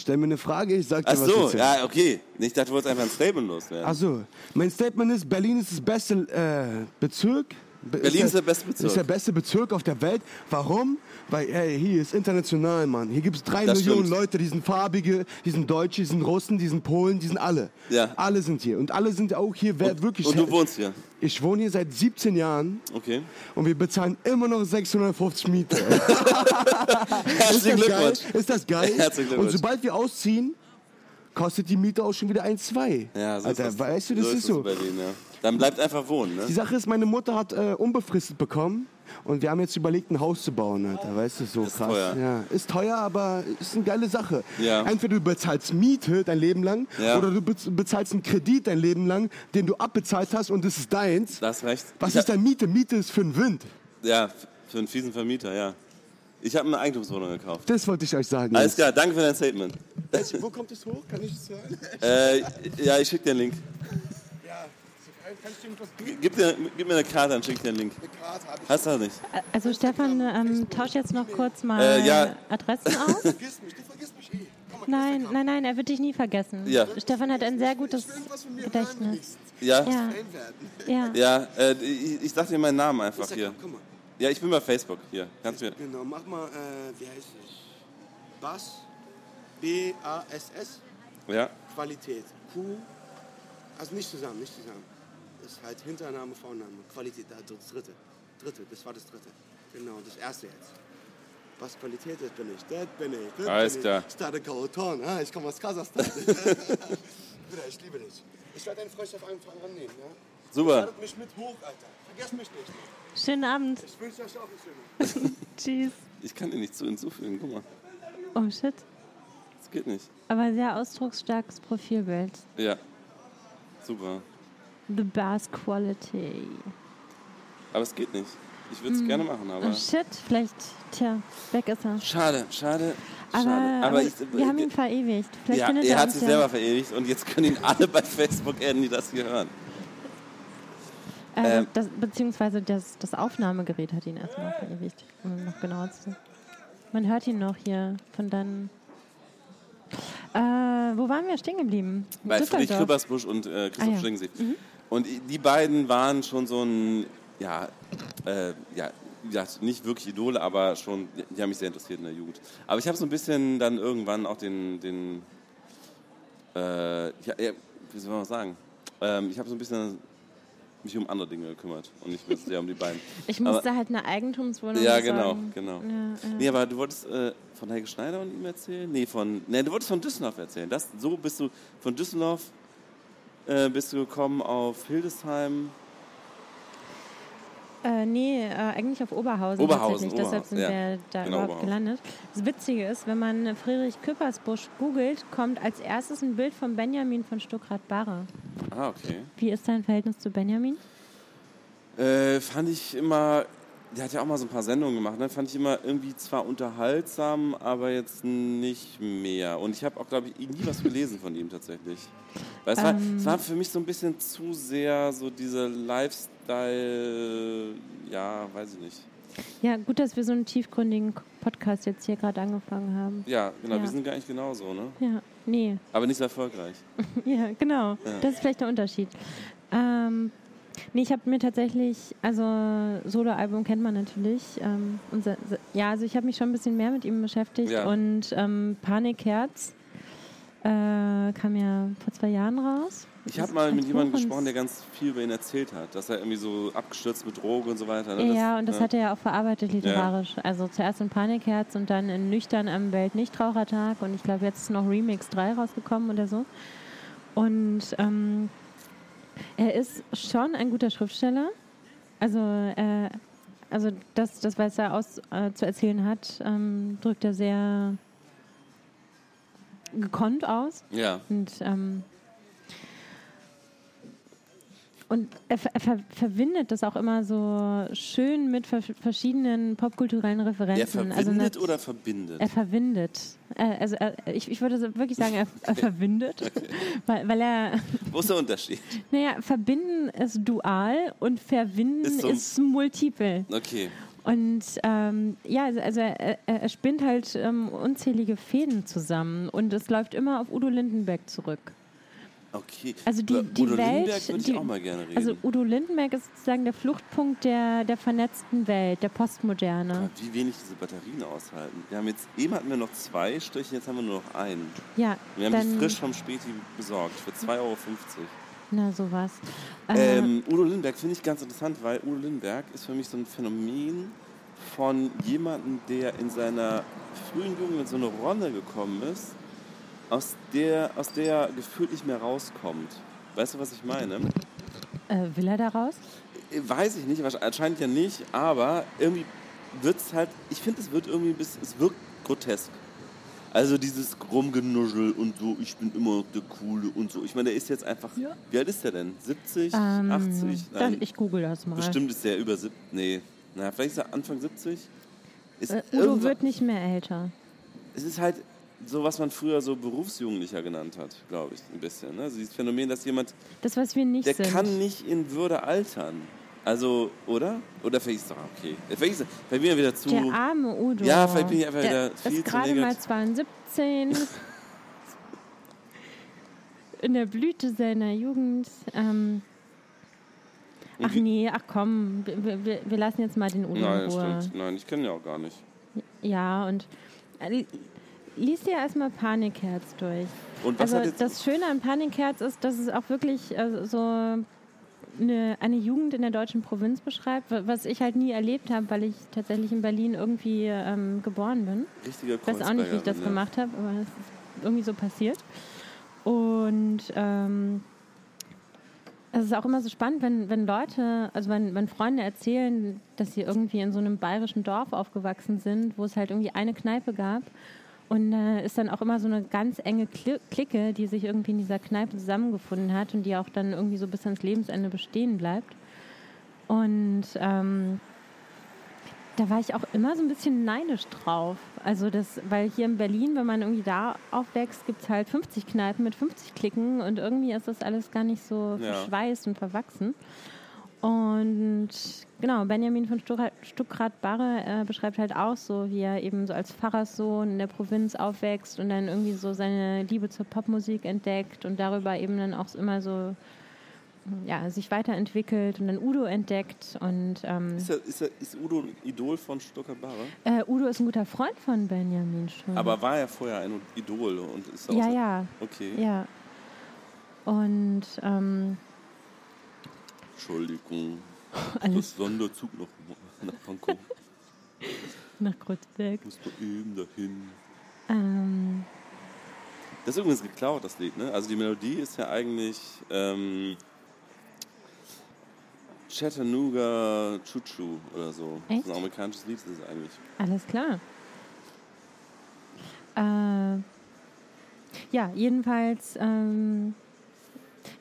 Stell mir eine Frage, ich sag dir Ach was so, ja, okay. Ich dachte, du wolltest einfach ein Statement loswerden. Ach so. Mein Statement ist, Berlin ist das beste äh, Bezirk. Be- Berlin ist der beste Bezirk. Ist der beste Bezirk auf der Welt. Warum? Weil, ey, hier ist international, Mann. Hier gibt es drei Das Millionen stimmt. Leute, die sind farbige, die sind Deutsche, die sind Russen, die sind Polen, die sind alle. Ja. Alle sind hier. Und alle sind auch hier wer- wirklich... Und du wohnst hier. Ich wohne hier seit 17 Jahren Okay. und wir bezahlen immer noch 650 Miete. Herzlichen ist das geil? Glückwunsch. Ist das geil? Herzlichen Glückwunsch. Und sobald wir ausziehen, kostet die Miete auch schon wieder 1,2. Ja, so Alter, weißt du, das so ist ist so. in Berlin, ja. Dann bleibt einfach wohnen, ne? Die Sache ist, meine Mutter hat äh, unbefristet bekommen. Und wir haben jetzt überlegt, ein Haus zu bauen, Alter. Weißt du, so Ist krass. teuer. Ja, ist teuer, aber ist eine geile Sache. Ja. Entweder du bezahlst Miete dein Leben lang Ja. oder du bez- bezahlst einen Kredit dein Leben lang, den du abbezahlt hast und es ist deins. Da hast recht. Was Ich ist deine Miete? Miete ist für den Wind. Ja, für einen fiesen Vermieter, ja. Ich habe eine Eigentumswohnung gekauft. Das wollte ich euch sagen. Alles klar, danke für dein Statement. Wo kommt es hoch? Kann ich es hören? Äh, ja, ich schicke dir einen Link. Gib, dir, gib mir eine Karte, dann schick ich dir einen Link. Eine Karte habe ich. Hast du das nicht? Also Stefan, ähm, tausch jetzt noch kurz mal Äh, ja. Adressen aus. Vergiss mich, du vergisst mich eh. Nein, nein, nein, er wird dich nie vergessen. Ja. Stefan hat ein sehr gutes Gedächtnis. Ja? Ja, ja. Ja, äh, ich, ich sag dir meinen Namen einfach Sag, hier. Ja, ich bin bei Facebook. Hier, kannst du mir. Genau, mach mal, äh, wie heißt es? Bass. B-A-S-S. Ja, Qualität. Q. Also nicht zusammen, nicht zusammen. Das ist halt Hintername, Vorname. Qualität, also das dritte. Dritte, das war das dritte. Genau, das erste jetzt. Was Qualität, das bin ich. Das bin ich. Das Alles bin klar. Ich starte Kauton. Ah, ich komme aus Kasachstan. Bruder, ich liebe dich. Ich werde deine Freundschaft einfach annehmen. Ja? super. Ladet mich mit hoch, Alter. Vergesst mich nicht. Schönen Abend. Ich wünsche euch auch eine schöne. Tschüss. Ich kann dir nichts zu hinzufügen. Guck mal, Oh shit. das geht nicht. Aber sehr ausdrucksstarkes Profilbild. Ja, super. The best quality. Aber es geht nicht. Ich würde es gerne machen, aber. Oh shit, vielleicht, tja, weg ist er. Schade, schade. Aber, schade. aber, ich, wir haben ihn verewigt. Vielleicht ja, er hat sich ja. selber verewigt und jetzt können ihn alle bei Facebook enden, die das hier hören. Äh, Ähm. das, beziehungsweise das, das Aufnahmegerät hat ihn erstmal verewigt, um noch genauer zu sein. Man hört ihn noch hier von dann. Äh, wo waren wir stehen geblieben? Bei Friedrich. Küppersbusch und äh, Christoph Ah, ja. Schlingensief. Und die beiden waren schon so ein, ja, äh, ja, ja, nicht wirklich Idole, aber schon, die haben mich sehr interessiert in der Jugend. Aber ich habe so ein bisschen dann irgendwann auch den, den äh, ja, ja, wie soll man sagen, ähm, ich habe so ein bisschen mich um andere Dinge gekümmert und nicht mehr so sehr um die beiden. Ich musste halt eine Eigentumswohnung Ja, genau, besorgen. genau. Ja, ja. Nee, aber du wolltest äh, von Helge Schneider und ihm erzählen? Nee, von, nee, du wolltest von Düsseldorf erzählen. Das, so bist du von Düsseldorf äh, bist du gekommen auf Hildesheim. Äh, nee, äh, eigentlich auf Oberhausen. Oberhausen, tatsächlich. Deshalb Oberhausen, sind ja. wir da Genau, überhaupt Oberhausen. gelandet. Das Witzige ist, wenn man Friedrich Küppersbusch googelt, kommt als erstes ein Bild von Benjamin von Stuckrad-Barre. Ah, okay. Wie ist dein Verhältnis zu Benjamin? Äh, fand ich immer, der hat ja auch mal so ein paar Sendungen gemacht, ne? fand ich immer irgendwie zwar unterhaltsam, aber jetzt nicht mehr. Und ich habe auch, glaube ich, nie was gelesen von ihm tatsächlich. Weil es, war, Ähm. es war für mich so ein bisschen zu sehr so dieser Lifestyle, ja, weiß ich nicht. Ja, gut, dass wir so einen tiefgründigen Podcast jetzt hier gerade angefangen haben. Ja, genau, Ja. wir sind gar nicht genauso, ne? Ja, nee. Aber nicht so erfolgreich. Ja, genau. Das ist vielleicht der Unterschied. Ähm, nee, ich habe mir tatsächlich, also Soloalbum kennt man natürlich. Ähm, unser, ja, also ich habe mich schon ein bisschen mehr mit ihm beschäftigt Ja. und ähm, Panikherz äh, kam ja vor zwei Jahren raus. Ich Das habe mal mit jemandem gesprochen, der ganz viel über ihn erzählt hat, dass er irgendwie so abgestürzt mit Droge und so weiter. ne? ja, und das ja. hat er ja auch verarbeitet literarisch. Also zuerst in Panikherz und dann in Nüchtern am Weltnichtrauchertag und ich glaube jetzt ist noch Remix 3 rausgekommen oder so. Und ähm, er ist schon ein guter Schriftsteller. Also, äh, also das, das, was er aus, äh, zu erzählen hat, ähm, drückt er sehr gekonnt aus. Ja, Und, ähm, und er, er ver verbindet das auch immer so schön mit ver verschiedenen popkulturellen er Referenzen. verbindet nat- oder verbindet? er verbindet. Äh, also er, ich, ich würde wirklich sagen, er, er verbindet, weil, weil er, Wo ist der Unterschied? naja, verbinden ist dual und verwinden Ist ist, so- multiple. Okay. Und ähm, ja, also, also er, er er spinnt halt ähm, unzählige Fäden zusammen und es läuft immer auf Udo Lindenberg zurück. Okay. Also die- die Udo Welt, Lindenberg würde ich auch mal gerne reden. Also Udo Lindenberg ist sozusagen der Fluchtpunkt der, der vernetzten Welt, der Postmoderne. Aber wie wenig diese Batterien aushalten. Wir haben jetzt, eben hatten wir noch zwei Striche, jetzt haben wir nur noch einen. Ja, Wir haben dann, die frisch vom Späti besorgt für 2,50 Euro. na sowas. Äh, Ähm, Udo Lindenberg finde ich ganz interessant, weil Udo Lindenberg ist für mich so ein Phänomen von jemandem, der in seiner frühen Jugend in so eine Rolle gekommen ist, aus der, aus der er gefühlt nicht mehr rauskommt. Weißt du, was ich meine? äh, will er daraus? Weiß ich nicht, anscheinend ja nicht, aber irgendwie wird es halt, ich finde, es wird irgendwie ein bisschen, es wirkt grotesk. Also dieses Rumgenuschel und so, ich bin immer der Coole und so. Ich meine, der ist jetzt einfach, wie alt ist der denn? 70, Ähm, 80? dann, ich google das mal. Bestimmt ist der über 70, nee, na, vielleicht ist er Anfang 70. Ist Äh, Udo wird nicht mehr älter. es ist halt so, was man früher so Berufsjugendlicher genannt hat, glaube ich, ein bisschen. Ne? Also dieses Phänomen, dass jemand, Das, was wir nicht der sind. kann nicht in Würde altern. Also, oder? Oder vielleicht ist es doch okay. Vielleicht, ist, vielleicht bin ich ja wieder zu. Der arme Udo. Ja, vielleicht bin ich einfach der wieder viel ist zu gerade mal negativ. 72. In der Blüte seiner Jugend. Ähm, ach nee, ach komm, wir, wir, wir lassen jetzt mal den Udo Nein, in Ruhe. stimmt. Nein, ich kenne ihn ja auch gar nicht. Ja, und äh, lies dir erstmal Panikherz durch. Und was also hat jetzt. das Schöne an Panikherz ist, dass es auch wirklich äh, so eine, eine Jugend in der deutschen Provinz beschreibt, wa- was ich halt nie erlebt habe, weil ich tatsächlich in Berlin irgendwie ähm, geboren bin. richtige Ich weiß auch nicht, wie ich das Kreuzbergerin, gemacht habe, aber es ist irgendwie so passiert. Und ähm, es ist auch immer so spannend, wenn, wenn Leute, also wenn, wenn Freunde erzählen, dass sie irgendwie in so einem bayerischen Dorf aufgewachsen sind, wo es halt irgendwie eine Kneipe gab. Und äh, ist dann auch immer so eine ganz enge Kli Clique, die sich irgendwie in dieser Kneipe zusammengefunden hat und die auch dann irgendwie so bis ans Lebensende bestehen bleibt. Und ähm, da war ich auch immer so ein bisschen neidisch drauf. Also das, weil hier in Berlin, wenn man irgendwie da aufwächst, gibt es halt 50 Kneipen mit 50 Klicken und irgendwie ist das alles gar nicht so Ja. verschweißt und verwachsen. Und genau, Benjamin von Stuckrad- Stuckrad-Barre äh, beschreibt halt auch so, wie er eben so als Pfarrerssohn in der Provinz aufwächst und dann irgendwie so seine Liebe zur Popmusik entdeckt und darüber eben dann auch immer so ja, sich weiterentwickelt und dann Udo entdeckt und ähm, Ist, er, ist, er, ist Udo ein Idol von Stuttgart Barre? äh, Udo ist ein guter Freund von Benjamin schon. Aber war er vorher ein Idol und ist auch ja, so- ja, Okay. ja. Und ähm, Entschuldigung. alles Das Sonderzug noch nach Pankow. nach Kreuzberg. Muss man eben dahin. Ähm, Das ist übrigens geklaut, das Lied, ne? Also die Melodie ist ja eigentlich ähm, Chattanooga Choo oder so. Das Echt? ist ein amerikanisches Lied, das ist eigentlich. alles klar. Äh, ja, jedenfalls, ähm,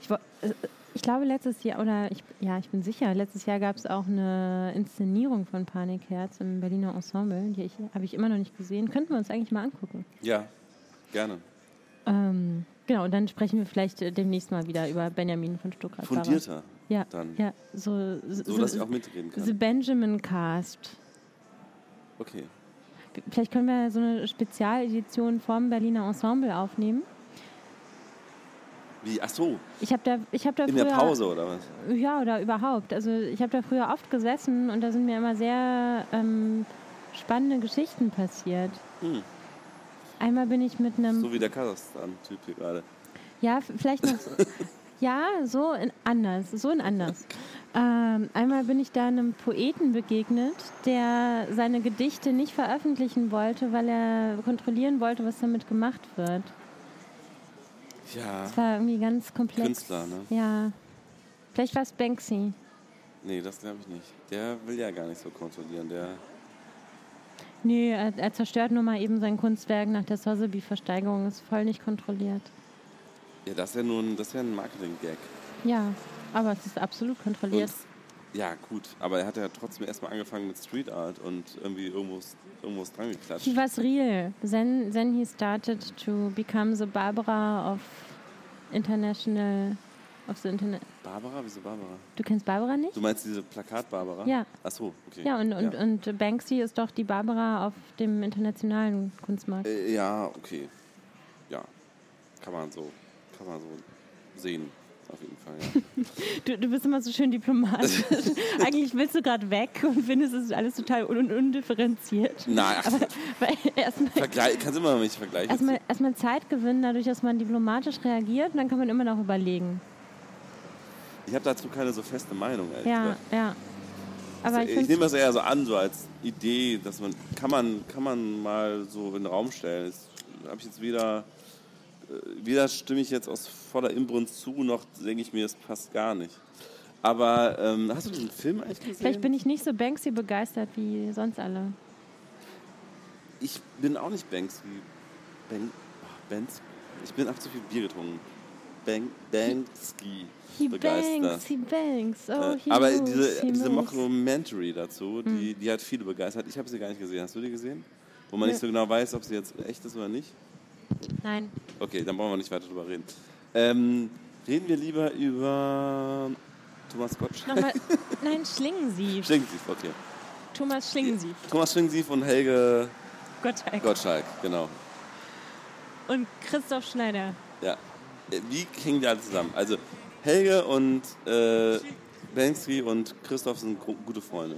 ich, äh, ich glaube letztes Jahr, oder ich, ja, ich bin sicher, letztes Jahr gab es auch eine Inszenierung von Panikherz im Berliner Ensemble. Die habe ich immer noch nicht gesehen. Könnten wir uns eigentlich mal angucken. Ja, gerne. Ähm, genau, und dann sprechen wir vielleicht äh, demnächst mal wieder über Benjamin von Stuttgart. Fundierter Ja, dann. ja, so, So, dass ich auch mitreden The kann. Benjamin Cast. Okay. Vielleicht können wir so eine Spezialedition vom Berliner Ensemble aufnehmen. Wie? Ach so, Ich habe da, ich habe da in früher, der Pause oder was? Ja, oder überhaupt. Also ich habe da früher oft gesessen und da sind mir immer sehr ähm, spannende Geschichten passiert. Hm. Einmal bin ich mit einem So wie der Kasachstan-Typ hier gerade. Ja, vielleicht noch. ja, so in anders, so in anders. Ähm, einmal bin ich da einem Poeten begegnet, der seine Gedichte nicht veröffentlichen wollte, weil er kontrollieren wollte, was damit gemacht wird. Ja. Das war irgendwie ganz komplex. Künstler, ne? Ja. Vielleicht war es Banksy. Nee, das glaube ich nicht. Der will ja gar nicht so kontrollieren. Der. Nee, er, er zerstört nur mal eben sein Kunstwerk nach der Sotheby-Versteigerung. Ist voll nicht kontrolliert. Ja, das ist ja nur ein, das ist ja ein Marketing-Gag. Ja, aber es ist absolut kontrolliert. Ja, gut, aber er hat ja trotzdem erstmal angefangen mit Street Art und irgendwie irgendwo, ist dran geklatscht. He was real. Then, then he started to become the Barbara of international, of the internet. Barbara? Wieso Barbara? Du kennst Barbara nicht? Du meinst diese Plakat-Barbara? Ja. Ach so, okay. Ja, und, und, und Banksy ist doch die Barbara auf dem internationalen Kunstmarkt. Äh, ja, okay. Ja, kann man so, kann man so sehen, auf jeden Fall, ja. Du, du bist immer so schön diplomatisch. Eigentlich willst du gerade weg und findest es alles total un undifferenziert. Nein, ach, Weil erstmal Vergleich, kannst immer noch nicht vergleichen. erstmal erstmal Zeit gewinnen, dadurch, dass man diplomatisch reagiert und dann kann man immer noch überlegen. Ich habe dazu keine so feste Meinung, ehrlich Ja, gesagt. ja. Aber Also ich ich nehme das eher so an, so als Idee, dass man, kann man, kann man mal so in den Raum stellen. Das habe ich jetzt weder, äh, weder stimme ich jetzt aus voller Inbrunst zu, noch denke ich mir, es passt gar nicht. Aber ähm, hast du den Film eigentlich gesehen? Vielleicht bin ich nicht so Banksy begeistert wie sonst alle. ich bin auch nicht Banksy. Bank, ach, Banks, ich bin auch zu viel Bier getrunken. Bank, Banksy He begeistert. banks, he banks. Oh, Äh, he aber moves, diese, he diese. Mockumentary dazu, die, die hat viele begeistert. Ich habe sie gar nicht gesehen. Hast du die gesehen? Wo man nicht so genau weiß, ob sie jetzt echt ist oder nicht. Nein. Okay, dann brauchen wir nicht weiter drüber reden. Ähm, reden wir lieber über Thomas Gottschalk. Nochmal. Nein, Schlingensief. Schlingensief, okay. Thomas Schlingensief. Thomas Schlingensief und Helge Gottschalk. Gottschalk, genau. Und Christoph Schneider. Ja. Wie hängen die alle zusammen? Also Helge und äh, Banksy und Christoph sind gute Freunde.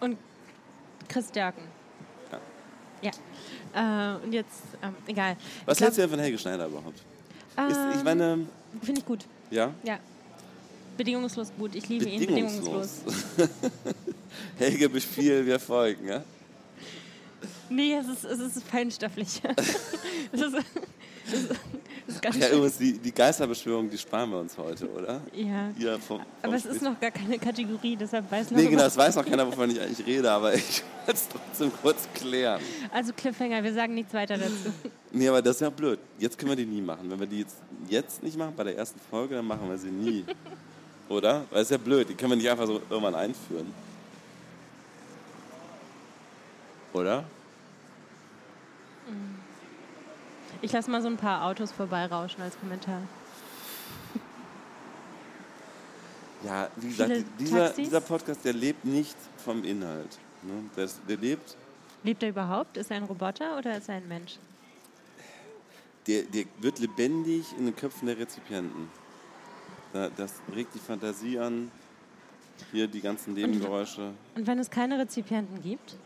Und Chris Dörken. Ja. Ja. Äh, und jetzt, ähm, egal. Was glaub, hältst du denn von Helge Schneider überhaupt? Ist, ich ähm, meine, Finde ich gut. ja, Ja. Bedingungslos gut. Ich liebe ihn bedingungslos. bedingungslos. Helge bespiel, wir folgen, ja? Nee, es ist, es ist feinstofflich. es, ist, es, ist, es ist ganz Ja, schön. übrigens, die, die Geisterbeschwörung, die sparen wir uns heute, oder? Ja. Hier vom, vom Aber es ist Spiel. noch gar keine Kategorie, deshalb weiß noch Nee, genau, das weiß noch keiner, wovon ich eigentlich rede, aber ich will es trotzdem kurz klären. Also Cliffhanger, wir sagen nichts weiter dazu. Nee, aber das ist ja blöd. Jetzt können wir die nie machen. Wenn wir die jetzt, jetzt nicht machen, bei der ersten Folge, dann machen wir sie nie. Oder? Weil es ist ja blöd, die können wir nicht einfach so irgendwann einführen. Oder? Ich lasse mal so ein paar Autos vorbeirauschen als Kommentar. Ja, wie gesagt, Viele dieser, Taxis? dieser Podcast, der lebt nicht vom Inhalt. Ne? Der, der lebt, Lebt er überhaupt? Ist er ein Roboter oder ist er ein Mensch? der, der wird lebendig in den Köpfen der Rezipienten. Da, das regt die Fantasie an. Hier die ganzen Nebengeräusche. Und wenn es keine Rezipienten gibt,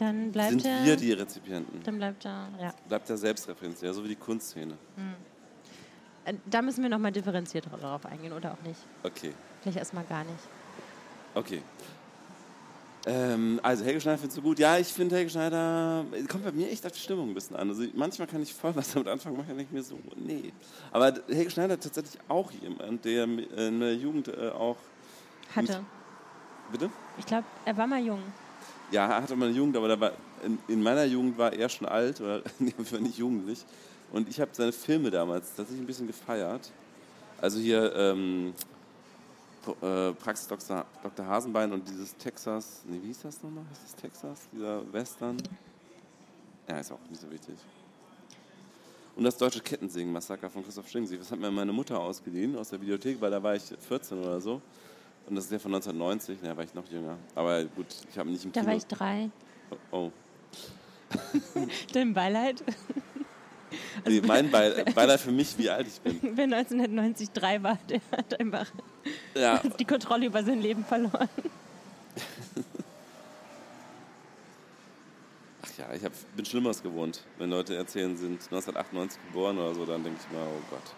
dann bleibt Sind er. wir die Rezipienten? Dann bleibt er. Ja. Bleibt er selbstreferenziell, so wie die Kunstszene. Äh, Da müssen wir nochmal differenziert darauf eingehen oder auch nicht. Okay. Vielleicht erstmal gar nicht. Okay. Ähm, also Helge Schneider findest du gut? Ja, ich finde Helge Schneider, kommt bei mir echt auf die Stimmung ein bisschen an. Also manchmal kann ich voll was damit anfangen, manchmal denke ich mir so, nee. Aber Helge Schneider ist tatsächlich auch jemand, der in der Jugend äh, auch, Hatte. bitte? Ich glaube, er war mal jung. Ja, hatte mal eine Jugend, aber war, in, in meiner Jugend war er schon alt, oder nee, war nicht jugendlich. Und ich habe seine Filme damals tatsächlich ein bisschen gefeiert. Also hier ähm, äh, Praxis Dr. Dr. Hasenbein und dieses Texas, nee, wie hieß das nochmal? Ist das Texas? Dieser Western? Ja, ist auch nicht so wichtig. Und das deutsche Kettensingen-Massaker von Christoph Schlingensief. Das hat mir meine Mutter ausgeliehen aus der Videothek, weil da war ich 14 oder so. Und das ist ja von 1990, da war ich noch jünger. Aber gut, ich habe nicht im Da Kino... war ich drei. oh. Dein Beileid. Nee, mein Beil Beileid für mich, wie alt ich bin. Wer 1990 drei war, der hat einfach Ja, die Kontrolle über sein Leben verloren. ach ja, ich hab, bin Schlimmeres gewohnt. Wenn Leute erzählen, sind 1998 geboren oder so, dann denke ich mir, oh Gott.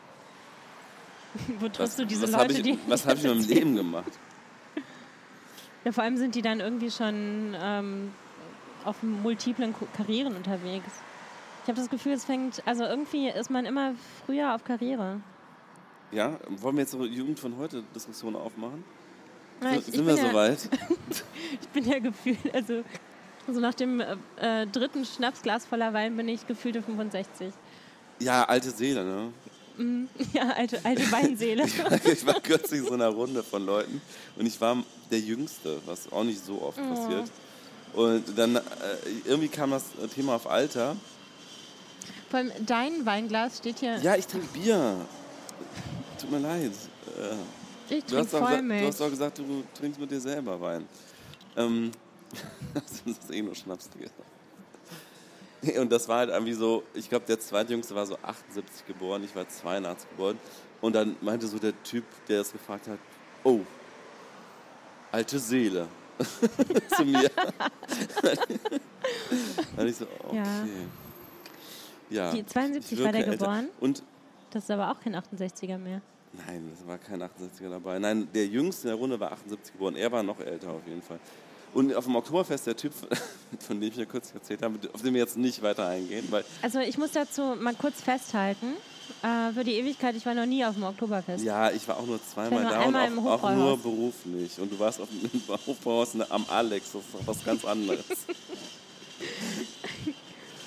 Wo triffst du diese was hab Leute, ich, die. was habe ich in meinem Leben gemacht? Ja, vor allem sind die dann irgendwie schon ähm, auf multiplen Karrieren unterwegs. Ich habe das Gefühl, es fängt, also irgendwie ist man immer früher auf Karriere. Ja, wollen wir jetzt so Jugend von heute Diskussion aufmachen? Na, ich, sind ich, wir ja, soweit? ich bin ja gefühlt, also, also nach dem äh, äh, dritten Schnapsglas voller Wein bin ich gefühlte 65. Ja, alte Seele, ne? Ja, alte, alte Weinseele. Ich war kürzlich in so einer Runde von Leuten und ich war der Jüngste, was auch nicht so oft Oh. passiert. Und dann äh, irgendwie kam das Thema auf Alter. Vor allem dein Weinglas steht hier. Ja, ich trinke Bier. Tut mir leid. Äh, ich Du hast, trinke gesagt, du Vollmilch. hast auch gesagt, du trinkst mit dir selber Wein. Ähm, das ist eh nur Schnaps. Nee, Und das war halt irgendwie so, ich glaube, der zweitjüngste war so 78 geboren, ich war 82 geboren. Und dann meinte so der Typ, der das gefragt hat, oh, alte Seele. Zu mir. dann ich so, okay. Ja. Ja. Die 72 ich war der älter. geboren? Und Das ist aber auch kein 68er mehr. Nein, das war kein 68er dabei. Nein, der Jüngste in der Runde war 78 geboren. Er war noch älter auf jeden Fall. Und auf dem Oktoberfest, der Typ, von dem ich ja kurz erzählt habe, auf den wir jetzt nicht weiter eingehen, weil Also ich muss dazu mal kurz festhalten. Äh, für die Ewigkeit, ich war noch nie auf dem Oktoberfest. Ja, ich war auch nur zweimal da und auch, auch nur beruflich. Und du warst auf dem Hofbräuhaus am Alex, das ist doch was ganz anderes.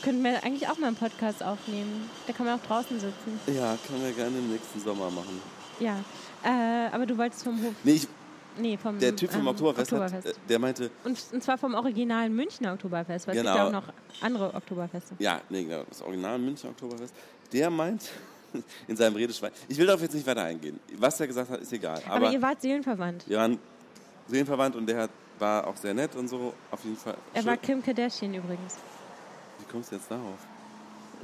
Könnten wir eigentlich auch mal einen Podcast aufnehmen. Da kann man auch draußen sitzen. ja, können wir gerne im nächsten Sommer machen. Ja. Äh, aber du wolltest vom Hof. Nee, ich, Nee, vom. der Typ vom ähm, Oktoberfest, Hat, Oktoberfest. äh, der meinte, Und, und zwar vom originalen Münchner Oktoberfest, weil es gibt Genau. ja auch noch andere Oktoberfeste. ja, nee, genau, das Original München Oktoberfest, der meint in seinem Redeschwein, ich will darauf jetzt nicht weiter eingehen. Was er gesagt hat, ist egal. Aber, Aber, ihr wart seelenverwandt. wir waren seelenverwandt und der hat, war auch sehr nett und so. Auf jeden Fall. Er schön. war Kim Kardashian übrigens. Wie kommst du jetzt darauf?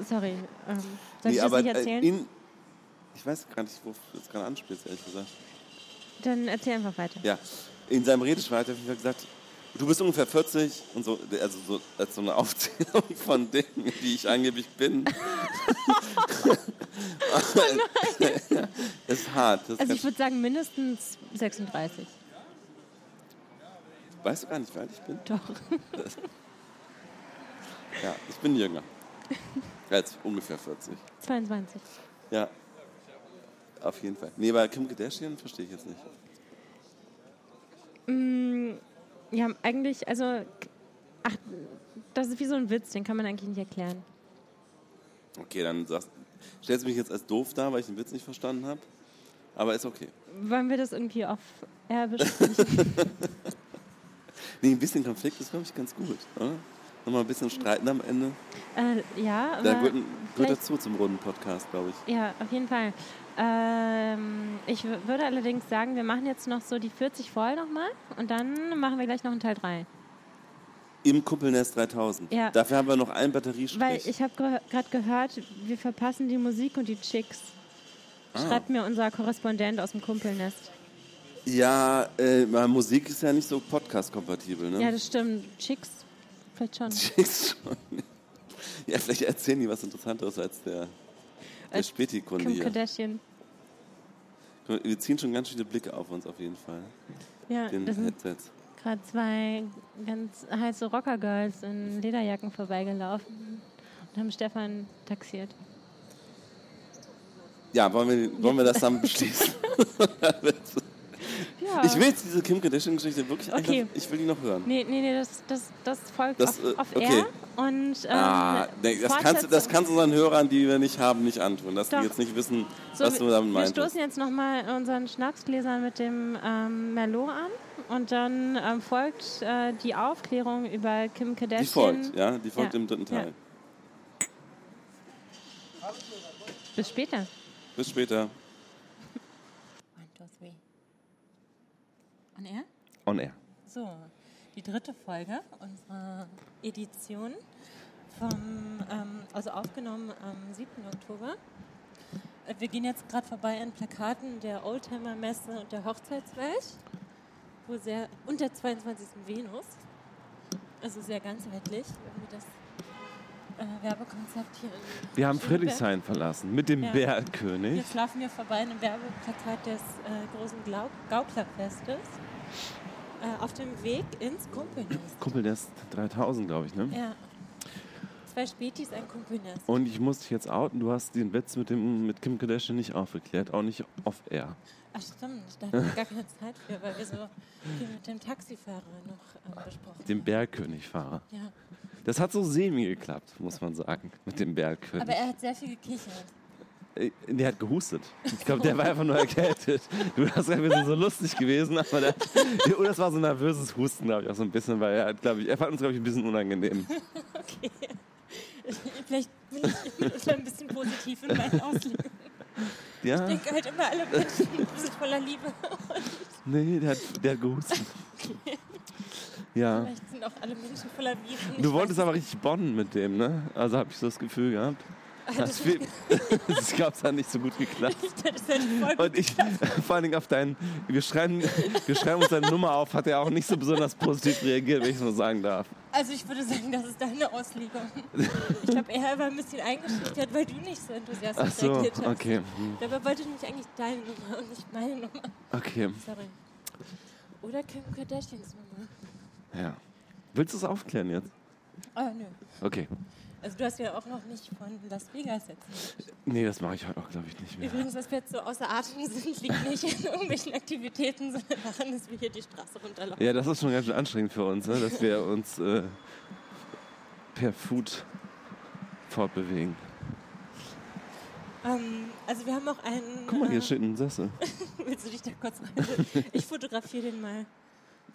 Sorry. Ähm, soll ich das nicht erzählen? Äh, in, ich weiß gar nicht, wo du jetzt gerade anspielst, ehrlich gesagt. Dann erzähl einfach weiter. Ja, in seinem Redeschwein hat er gesagt, du bist ungefähr 40 und so, also so als so eine Aufzählung von Dingen, die ich angeblich bin. das ist hart. Das Also ich würde sagen mindestens 36. weißt du gar nicht, wie alt ich bin? Doch. Ja, ich bin jünger. Als ungefähr 40. 22. Ja, auf jeden Fall. Nee, bei Kim Kardashian verstehe ich jetzt nicht. Ja, eigentlich, also, ach, das ist wie so ein Witz, den kann man eigentlich nicht erklären. Okay, dann sagst, stellst du mich jetzt als doof dar, weil ich den Witz nicht verstanden habe. Aber ist okay. Wollen wir das irgendwie auf air besprechen? Nee, ein bisschen Konflikt ist, glaube ich, ganz gut. Oder? Nochmal ein bisschen streiten am Ende. äh, ja, aber Da gehört, gehört dazu zum runden Podcast, glaube ich. Ja, auf jeden Fall. Ähm, ich würde allerdings sagen, wir machen jetzt noch so die 40 voll nochmal und dann machen wir gleich noch einen Teil 3. Im Kuppelnest 3000. Ja. Dafür haben wir noch einen Weil Batteriestrich. ich habe ge gerade gehört, wir verpassen die Musik und die Chicks. Ah. Schreibt mir unser Korrespondent aus dem Kumpelnest. Ja, äh, Musik ist ja nicht so podcast-kompatibel, ne? Ja, das stimmt. Chicks vielleicht schon. Chicks schon. Ja, vielleicht erzählen die was Interessanteres als der, der Späti-Kunde Kim hier. Kardashian. Wir ziehen schon ganz viele Blicke auf uns auf jeden Fall. Ja, Den das Headsets. gerade zwei ganz heiße Rockergirls in Lederjacken vorbeigelaufen und haben Stefan taxiert. Ja, wollen wir, wollen wir das dann beschließen? Ja. Ich will jetzt diese Kim Kardashian-Geschichte wirklich Okay. einfach, ich will die noch hören. Nee, nee, nee, das, das, das folgt Das, auf, äh, auf okay. Air. Und, ähm, Ah, nee, das, kannst, das kannst du unseren Hörern, die wir nicht haben, nicht antun, dass Doch. die jetzt nicht wissen, So, was du wir- damit Wir meinst. stoßen jetzt nochmal unseren Schnapsgläsern mit dem ähm, Merlot an und dann ähm, folgt äh, die Aufklärung über Kim Kardashian. Die folgt, ja, die folgt Ja, im dritten Teil. ja. Bis später. Bis später. One, two, three. On air? On air. So, die dritte Folge unserer Edition, vom, ähm, also aufgenommen am 7. Oktober. Äh, Wir gehen jetzt gerade vorbei an Plakaten der Oldtimer-Messe und der Hochzeitswelt wo sehr, und der 22. Venus. Also sehr ganzheitlich. Irgendwie das äh, Werbekonzept hier in Wir haben. Friedrichshain verlassen mit dem Ja. Bergkönig. Jetzt laufen wir vorbei an einem Werbeplakat des äh, großen Glau Gauklerfestes äh, auf dem Weg ins Kumpelnest. Kumpelnest 3000, glaube ich, ne? Ja. Zwei Spätis, ein Kumpelnest. Und ich muss dich jetzt outen, du hast den Witz mit, dem, mit Kim Kardashian nicht aufgeklärt, auch nicht off-air. Ach stimmt, da hatten wir gar keine Zeit für, weil wir so viel mit dem Taxifahrer noch ähm, besprochen Dem Bergkönig-Fahrer. Ja. Das hat so semi geklappt, muss man sagen, mit dem Bergkönig. Aber er hat sehr viel gekichert. Äh, Der hat gehustet. Ich glaube, der war einfach nur erkältet. Du hast ja, wir sind so lustig gewesen, aber der, oder das war so ein nervöses Husten, glaube ich, auch so ein bisschen, weil er, glaube ich, er fand uns, glaube ich, ein bisschen unangenehm. Okay. Vielleicht bin ich ein bisschen positiv in meinen Auslegungen. Ja, Ich denke halt immer, alle Menschen sind voller Liebe. nee, der hat, der hat gehustet. Ja. Vielleicht sind auch alle Menschen voller Liebe. Du wolltest aber richtig bonnen mit dem, ne? Also habe ich so das Gefühl gehabt. Das das, glaube, es hat nicht so gut geklappt. Und ich, vor allen Dingen auf deinen, wir schreiben, wir schreiben uns deine Nummer auf, hat er auch nicht so besonders positiv reagiert, wenn ich so sagen darf. Also ich würde sagen, das ist deine Auslegung. Ich glaube, er war ein bisschen eingeschüchtert, weil du nicht so enthusiastisch Ach so, reagiert hast. okay. hm, Dabei wollte ich nämlich eigentlich deine Nummer und nicht meine Nummer. Okay, Sorry. Oder Kim Kardashians Nummer. ja. Willst du es aufklären jetzt? Ah, nö. Okay. Also du hast ja auch noch nicht von Las Vegas jetzt. Nee, das mache ich heute auch, glaube ich, nicht mehr. Übrigens, was wir jetzt so außer Atem sind, liegt nicht in irgendwelchen Aktivitäten, sondern daran, dass wir hier die Straße runterlaufen. Ja, das ist schon ganz schön anstrengend für uns, ne? dass wir uns äh, per Food fortbewegen. Ähm, also wir haben auch einen... Guck mal, hier äh, steht ein Sessel. Willst du dich da kurz rein? Ich fotografiere den mal.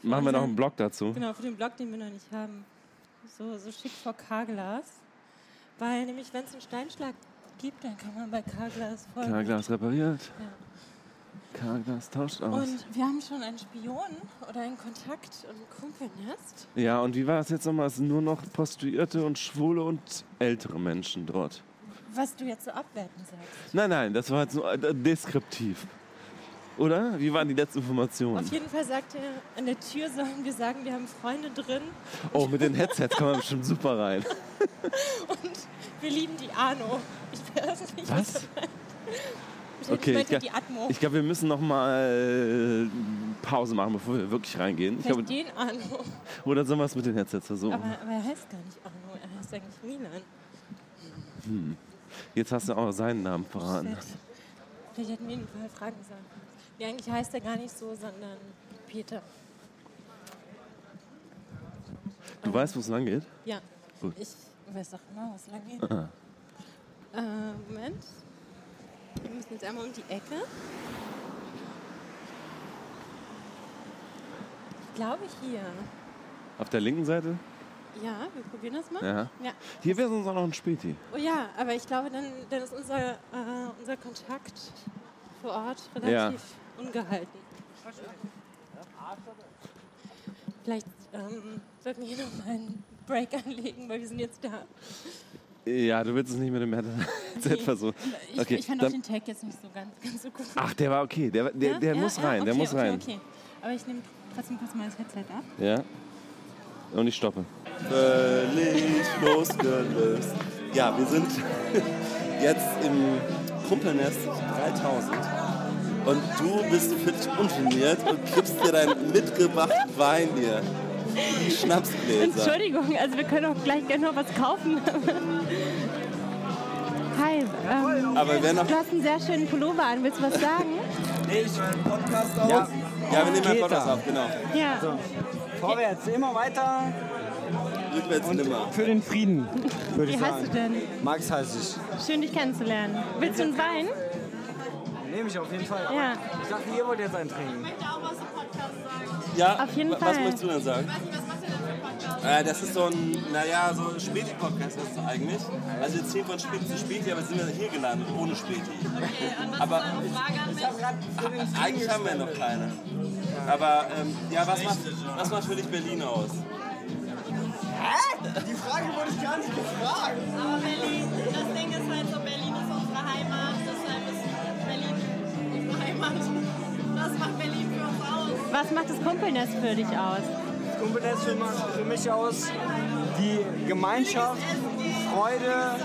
Machen wir noch einen Blog dazu. Genau, für den Blog, den wir noch nicht haben. So, so schick vor Carglass. Weil nämlich, wenn es einen Steinschlag gibt, dann kann man bei Carglass voll... Carglass repariert. Ja. Carglass tauscht aus. Und wir haben schon einen Spion oder einen Kontakt und ein Kumpelnest. Ja, und wie war es jetzt nochmal? Es sind nur noch Prostituierte und Schwule und ältere Menschen dort. Was du jetzt so abwertend sagst. Nein, nein, das war jetzt nur äh, deskriptiv. Oder? Wie waren die letzten Informationen? Auf jeden Fall sagt er, an der Tür sollen wir sagen, wir haben Freunde drin Oh, mit den Headsets kann man bestimmt super rein. und wir lieben die Arno. Ich weiß nicht, Was? meint. Ich Okay, ich, die Atmo. ich glaube, wir müssen noch mal Pause machen, bevor wir wirklich reingehen. Ich Vielleicht glaube, den Arno. oder sollen wir es mit den Headsets versuchen? Aber, aber er heißt gar nicht Arno, er heißt eigentlich Milan. Jetzt hast du auch seinen Namen verraten. Vielleicht hätten wir ihn vorher fragen sollen. Nee, eigentlich heißt er gar nicht so, sondern Peter. Du weißt, wo es lang geht? Ja. Gut. Ich weiß doch genau, was lang geht. Ah. Äh, Moment. Wir müssen jetzt einmal um die Ecke. Ich glaube hier. Auf der linken Seite? Ja, wir probieren das mal. Ja. Ja. Hier wäre sonst auch noch ein Späti. Oh ja, aber ich glaube, dann, dann ist unser, äh, unser Kontakt vor Ort Ja. Ungehalten. Vielleicht ähm, sollten wir hier noch mal einen Break anlegen, weil wir sind jetzt da. Ja, du willst es nicht mit dem Headset versuchen. Ich, Okay, ich fand auch den Tag jetzt nicht so ganz, ganz so gut. Ach, der war okay. Der, der, Ja? der Ja, muss ja, rein, der okay, muss okay, rein. Okay. Aber ich nehme trotzdem kurz mal das Headset ab. Ja. Und ich stoppe. völlig losgelöst. Ja, wir sind jetzt im Kumpelnest 3000 und du bist völlig ungeniert und kippst dir deinen mitgebrachten Wein hier in die Schnapsgläser. Entschuldigung, also wir können auch gleich gerne noch was kaufen. Hi, ähm, Aber wer noch... du hast einen sehr schönen Pullover an. Willst du was sagen? Ja, ja wir nehmen einen Podcast auf, genau. Ja. Vorwärts, immer weiter. Rückwärts nimmer. Für den Frieden, würde Wie ich heißt du sagen. denn? Max heiße ich. Schön, dich kennenzulernen. Willst du einen Wein? Nehme ich auf jeden Fall. Ja. Ich dachte, ihr wollt jetzt einen trinken. Ja, Auf jeden wa- Fall. Was möchtest du denn sagen? Äh, das ist so ein, naja, so ein Späti-Podcast ist es eigentlich. Also wir ziehen von Späti zu Späti, aber jetzt sind wir hier gelandet, ohne Späti. aber ich, eigentlich haben wir noch keine. Aber ähm, ja, was macht, was macht für dich Berlin aus? Die Frage wurde ich gar nicht gefragt. Aber Berlin, das Ding ist Heimat. Das macht Berlin für uns aus. Was macht das Kumpelnest für dich aus? Kumpelnest für, mich aus die Gemeinschaft, Freude,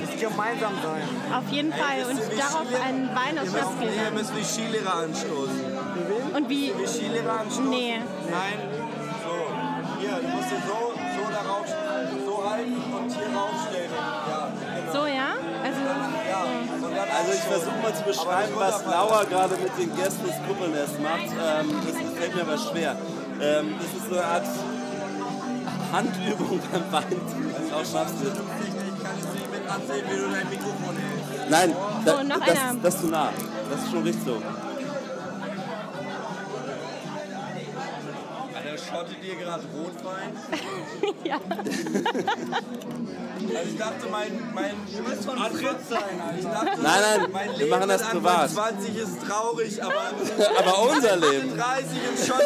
das Gemeinsamsein. Auf jeden Fall. Und darauf einen Wein aus Schnapsgläsern. müssen die Skilehrer anstoßen. Und wie? Die Skilehrer anstoßen? Nee. Nein. So, hier, du musst dir so, Also ich versuche mal zu beschreiben, was Laura gerade mit den Gästen des Kuppelnests macht. Ähm, das fällt mir aber schwer. Ähm, das ist so eine Art Handübung beim Wein. Auch schaffst du. Ich kann jetzt nicht mit ansehen, wie du dein Mikrofon hältst. Nein, da, So, noch das, einer. das ist zu nah. Das ist schon richtig so. Schottet ihr gerade Rotwein? ja. Also ich dachte, mein, mein Du musst von Fritz sein, Alter. Ich dachte, Nein, nein, mein wir Leben machen das mit privat. Anfang 20 ist traurig, aber, Aber unser Leben. 30 im Schott.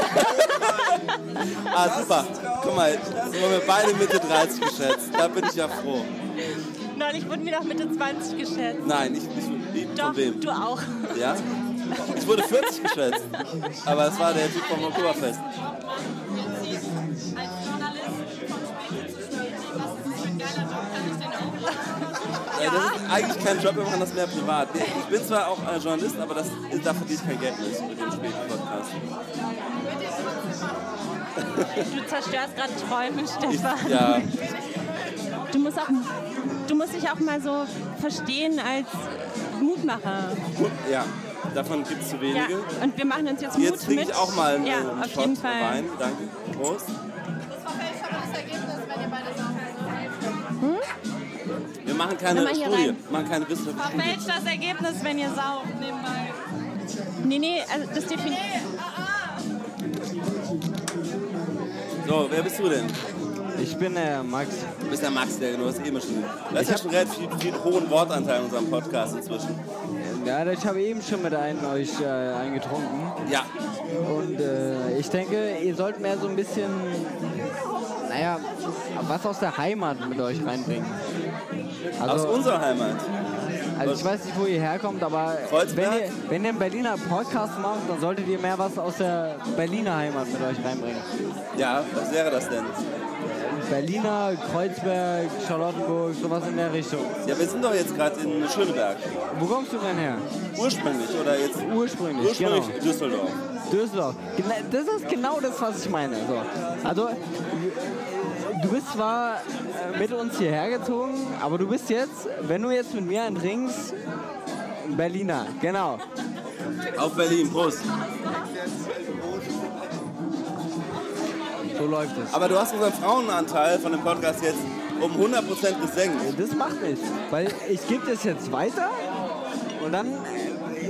Ah, super. Guck mal, jetzt sind wir beide Mitte 30 geschätzt. Da bin ich ja froh. Neulich wurden wir doch Mitte 20 geschätzt. Nein, ich, ich, ich Doch, von wem? du auch. Ja? Ich wurde 40 geschätzt. Aber das war der Typ vom Oktoberfest. Ja. Das ist eigentlich kein Job, wir machen das mehr privat. Ich bin zwar auch äh, Journalist, aber das, da verdiene ich kein Geld mit, mit dem späten Podcast. Du zerstörst gerade Träume, Stefan. Ja, Du musst auch, du musst dich auch mal so verstehen als Mutmacher. ja. Davon gibt es zu Ja, wenige. und wir machen uns jetzt Mut Jetzt trinke mit. ich auch mal einen, ja, einen auf Shot jeden Fall. Wein. Danke. Prost. Das verfälscht aber das Ergebnis, wenn ihr beide sauft. Wir machen keine hier Studie. rein. Wir machen keine wissenschaftliche Studie. Verfälscht das Ergebnis, wenn ihr sauft nebenbei. Nee, nee, also das definiert. So, wer bist du denn? Ich bin der Max. Du bist der Max, der du hast eben schon. Du hast ja schon relativ viel, viel hohen Wortanteil in unserem Podcast inzwischen. Ja, ich habe eben schon mit einem euch äh, eingetrunken. Ja, Und äh, ich denke, ihr sollt mehr so ein bisschen, naja, was aus der Heimat mit euch reinbringen. aus Also, unserer Heimat. also ich weiß nicht, wo ihr herkommt, aber wenn ihr, wenn ihr einen Berliner Podcast macht, dann solltet ihr mehr was aus der Berliner Heimat mit euch reinbringen. Ja, was wäre das denn? Berliner, Kreuzberg, Charlottenburg, sowas in der Richtung. Ja, wir sind doch jetzt gerade in Schöneberg. Wo kommst du denn her? Ursprünglich oder jetzt Ursprünglich, ursprünglich genau. Düsseldorf. Düsseldorf. Das ist genau das, was ich meine. So. Also, du bist zwar äh, mit uns hierher gezogen, aber du bist jetzt, wenn du jetzt mit mir einen trinkst, Berliner. Genau. Auf Berlin, Prost. So läuft es. Aber du hast unseren Frauenanteil von dem Podcast jetzt um 100% gesenkt. Das macht nichts, weil ich gebe das jetzt weiter und dann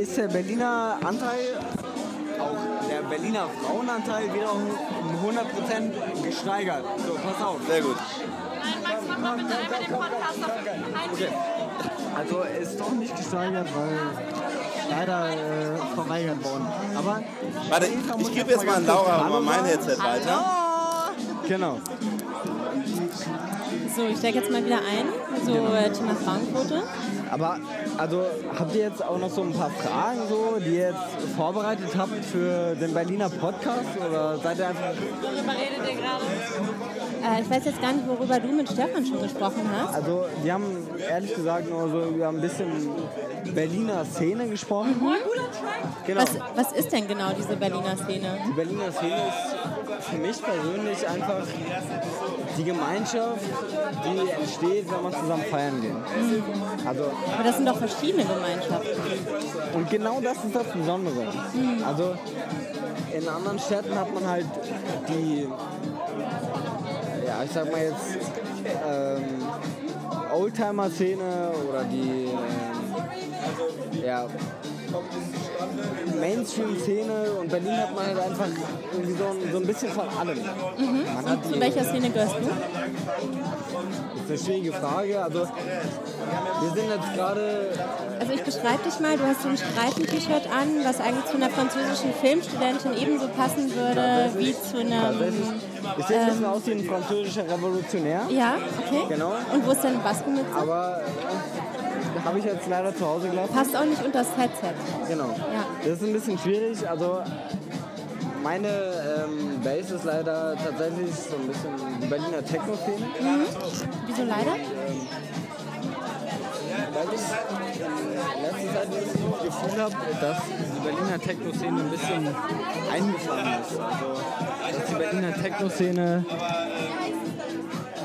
ist der Berliner Anteil, auch der Berliner Frauenanteil, wieder um 100% gesteigert. So, pass auf. Sehr gut. Nein, Max, mach mal bitte einmal den Podcast auf ein Also ist doch nicht gesteigert, weil leider äh, verweigert worden. Aber Warte, ich gebe jetzt mal an Laura mal mein. Headset weiter. Genau. So, ich steige jetzt mal wieder ein. So, äh, Thema Frauenquote. Aber also habt ihr jetzt auch noch so ein paar Fragen, so, die ihr jetzt vorbereitet habt für den Berliner Podcast? Oder seid ihr einfach. Worüber redet ihr gerade? Äh, ich weiß jetzt gar nicht, worüber du mit Stefan schon gesprochen hast. Also wir haben ehrlich gesagt nur so über ein bisschen Berliner Szene gesprochen. Genau. Was, was ist denn genau diese Berliner Szene? Die Berliner Szene ist für mich persönlich einfach die Gemeinschaft, die entsteht, wenn man zusammen feiern geht. Also, Aber das sind doch verschiedene Gemeinschaften. und genau das ist das Besondere. Also in anderen Städten hat man halt die, ja ich sag mal jetzt, ähm, Oldtimer-Szene oder die ähm, ja, Mainstream-Szene und Berlin hat man halt einfach irgendwie so ein, so ein bisschen von allem. Man hat Zu welcher Szene gehörst du? das ist eine schwierige Frage. Also wir sind jetzt gerade Also ich beschreibe dich mal, du hast so ein Streifen-T-Shirt an, was eigentlich zu einer französischen Filmstudentin ebenso passen würde wie zu einem... ich sehe ein bisschen aus wie ein französischer Revolutionär. Ja, okay. Genau. Und wo ist deine Baskenmütze? Aber äh, habe ich jetzt leider zu Hause gelassen. Passt auch nicht unter das Headset. Genau. Ja. Das ist ein bisschen schwierig. Also meine ähm, Base ist leider tatsächlich so ein bisschen die Berliner Techno-Szene. Wieso leider? Weil ich in letzter Zeit Gefühl habe, dass die Berliner Techno-Szene ein bisschen eingefahren ist. Also, dass die Berliner Techno-Szene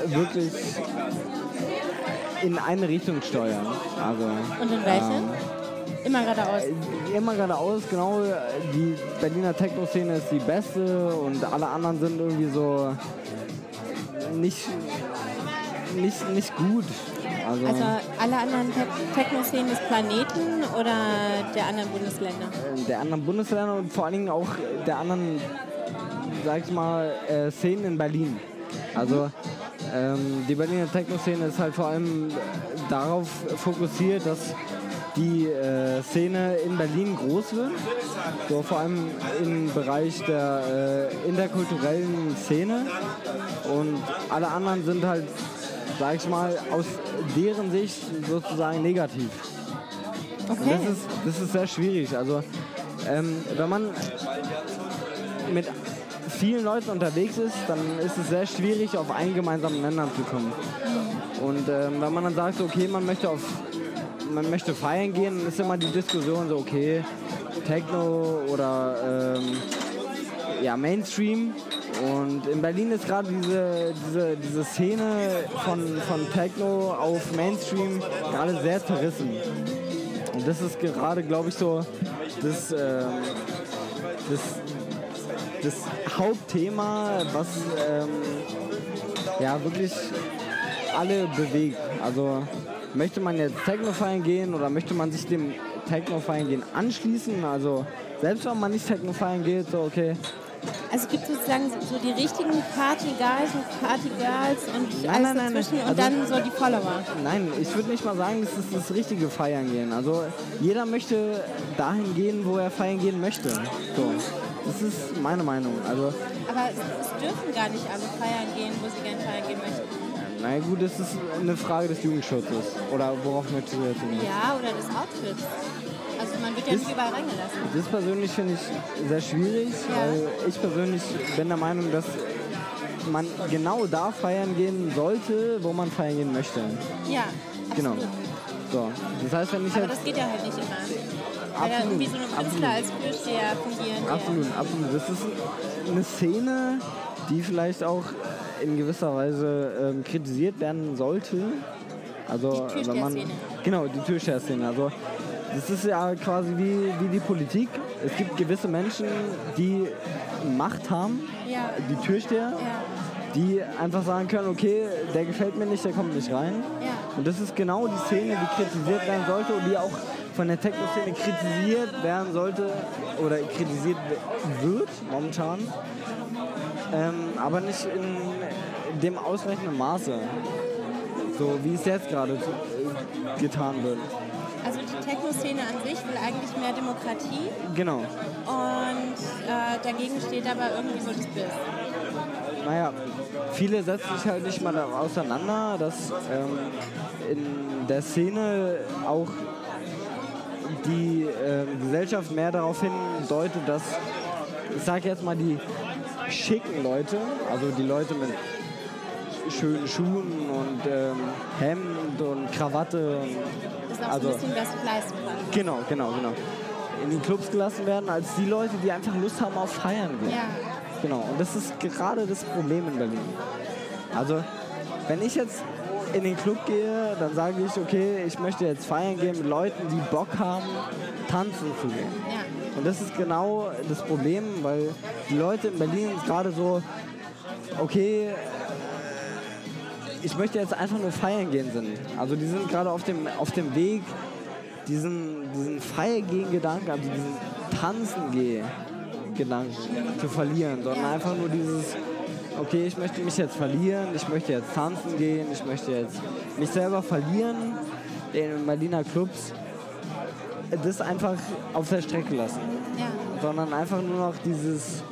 wirklich in eine Richtung steuern. Also, Und in welche? Immer geradeaus. immer geradeaus, genau, die Berliner Techno-Szene ist die beste und alle anderen sind irgendwie so nicht, nicht, nicht gut. Also, Also alle anderen Te Techno-Szenen des Planeten oder der anderen Bundesländer? der anderen Bundesländer und vor allen Dingen auch der anderen, sag ich mal, äh, Szenen in Berlin. Also ähm, die Berliner Techno-Szene ist halt vor allem darauf fokussiert, dass die äh, Szene in Berlin groß wird. So vor allem im Bereich der äh, interkulturellen Szene. Und alle anderen sind halt, sag ich mal, aus deren Sicht sozusagen negativ. Okay. das ist, das ist sehr schwierig. Also, ähm, wenn man mit vielen Leuten unterwegs ist, dann ist es sehr schwierig, auf einen gemeinsamen Nenner zu kommen. Und ähm, wenn man dann sagt, okay, man möchte auf man möchte feiern gehen, dann ist immer die Diskussion so, okay, Techno oder ähm, ja, Mainstream Und in Berlin ist gerade diese, diese, diese Szene von, von Techno auf Mainstream gerade sehr zerrissen. Und das ist gerade, glaube ich, so das, ähm, das, das Hauptthema, was ähm, ja wirklich alle bewegt. Also möchte man jetzt Techno feiern gehen oder möchte man sich dem Techno feiern gehen anschließen? Also selbst wenn man nicht Techno feiern geht, so okay, Also es gibt sozusagen so die richtigen Party-Guys und Party-Girls und Nein, alles nein, dazwischen nein. und Also- dann so die Follower. Nein, ich würde nicht mal sagen, das ist das richtige Feiern gehen. Also jeder möchte dahin gehen, wo er feiern gehen möchte. So. Das ist meine Meinung. Also, Aber es, es dürfen gar nicht alle feiern gehen, wo sie gerne feiern gehen möchten. na gut, das ist eine Frage des Jugendschutzes. Oder worauf möchtest du jetzt hinaus? Ja, oder des Outfits. Man wird ja Das- nicht überall reingelassen. Das persönlich finde ich sehr schwierig, weil ich persönlich bin der Meinung, dass man genau da feiern gehen sollte, wo man feiern gehen möchte. Ja, Genau. absolut. So. Das heißt, wenn ich Aber jetzt das geht ja halt nicht immer. Weil da Absolut, irgendwie so eine Künstler als Türsteher fungieren. der- Absolut, absolut. Das ist eine Szene, die vielleicht auch in gewisser Weise ähm, kritisiert werden sollte. Also Die wenn man genau die Türsteher-Szene. Also das ist ja quasi wie, wie die Politik. Es gibt gewisse Menschen, die Macht haben, Ja. die Türsteher, Ja. die einfach sagen können, okay, der gefällt mir nicht, der kommt nicht rein. Ja. Und das ist genau die Szene, die kritisiert werden sollte und die auch von der Techno-Szene kritisiert werden sollte oder kritisiert wird momentan. Ähm, aber nicht in dem ausreichenden Maße. So wie es jetzt gerade getan wird. Die Techno-Szene an sich will eigentlich mehr Demokratie Genau. und äh, dagegen steht aber irgendwie so das Bild. Naja, viele setzen sich halt nicht mal auseinander, dass ähm, in der Szene auch die ähm, Gesellschaft mehr darauf hindeutet, dass, ich sag jetzt mal, die schicken Leute, also die Leute mit schönen Schuhen und ähm, Hemd und Krawatte, und, Das ist auch also so ein bisschen, wer sich leisten genau, genau, genau, in die Clubs gelassen werden, als die Leute, die einfach Lust haben auf Feiern gehen. Ja. Genau, und das ist gerade das Problem in Berlin. Also, wenn ich jetzt in den Club gehe, dann sage ich, okay, ich möchte jetzt feiern gehen mit Leuten, die Bock haben, tanzen zu gehen. Ja. Und das ist genau das Problem, weil die Leute in Berlin gerade so, okay, ich möchte jetzt einfach nur feiern gehen sind. Also die sind gerade auf dem, auf dem Weg, diesen, diesen Feier-Gehen-Gedanken, also diesen Tanzen-Gehen-Gedanken zu verlieren, sondern einfach nur dieses, okay, ich möchte mich jetzt verlieren, ich möchte jetzt tanzen gehen, ich möchte jetzt mich selber verlieren in den Berliner Clubs, das einfach auf der Strecke lassen, Ja. sondern einfach nur noch dieses,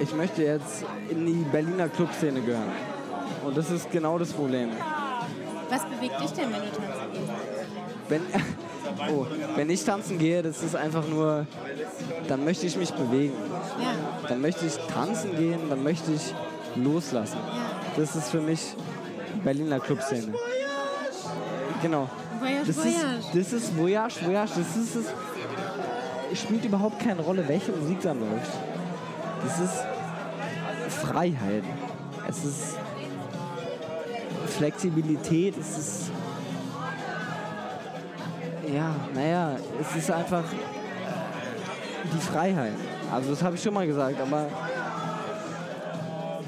ich möchte jetzt in die Berliner Clubszene gehören. Und das ist genau das Problem. Was bewegt dich denn, wenn du tanzen gehst? Wenn, oh, wenn ich tanzen gehe, das ist einfach nur, dann möchte ich mich bewegen. Ja. Dann möchte ich tanzen gehen, dann möchte ich loslassen. Das ist für mich Berliner Clubszene. Genau. Voyage, Das ist, Voyage. das ist Voyage, Voyage. Das ist es. Es spielt überhaupt keine Rolle, welche Musik da läuft. Das ist Freiheit. Es ist Flexibilität. Es ist. Ja, naja, es ist einfach die Freiheit. Also, das habe ich schon mal gesagt, aber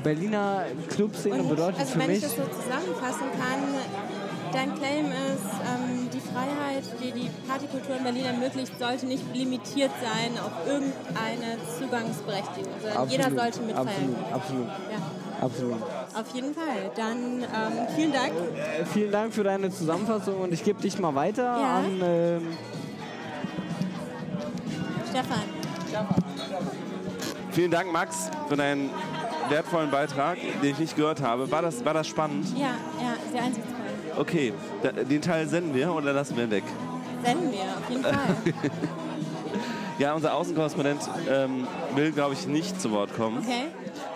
Berliner Clubszene bedeutet also für wenn mich. ich das so zusammenfassen kann, dein Claim ist, ähm, Freiheit, die die Partykultur in Berlin ermöglicht, sollte nicht limitiert sein auf irgendeine Zugangsberechtigung, sondern jeder sollte mitfeiern. Absolut, absolut, Ja, absolut. auf jeden Fall. Dann ähm, vielen Dank. Äh, Vielen Dank für deine Zusammenfassung und ich gebe dich mal weiter Ja. an. Ähm, Stefan. Vielen Dank, Max, für deinen wertvollen Beitrag, den ich nicht gehört habe. War das, war das spannend? Ja, ja, sehr einsichtsvoll. Okay, den Teil senden wir oder lassen wir weg? Senden wir, auf jeden Fall. Ja, unser Außenkorrespondent ähm, will, glaube ich, nicht zu Wort kommen. Okay.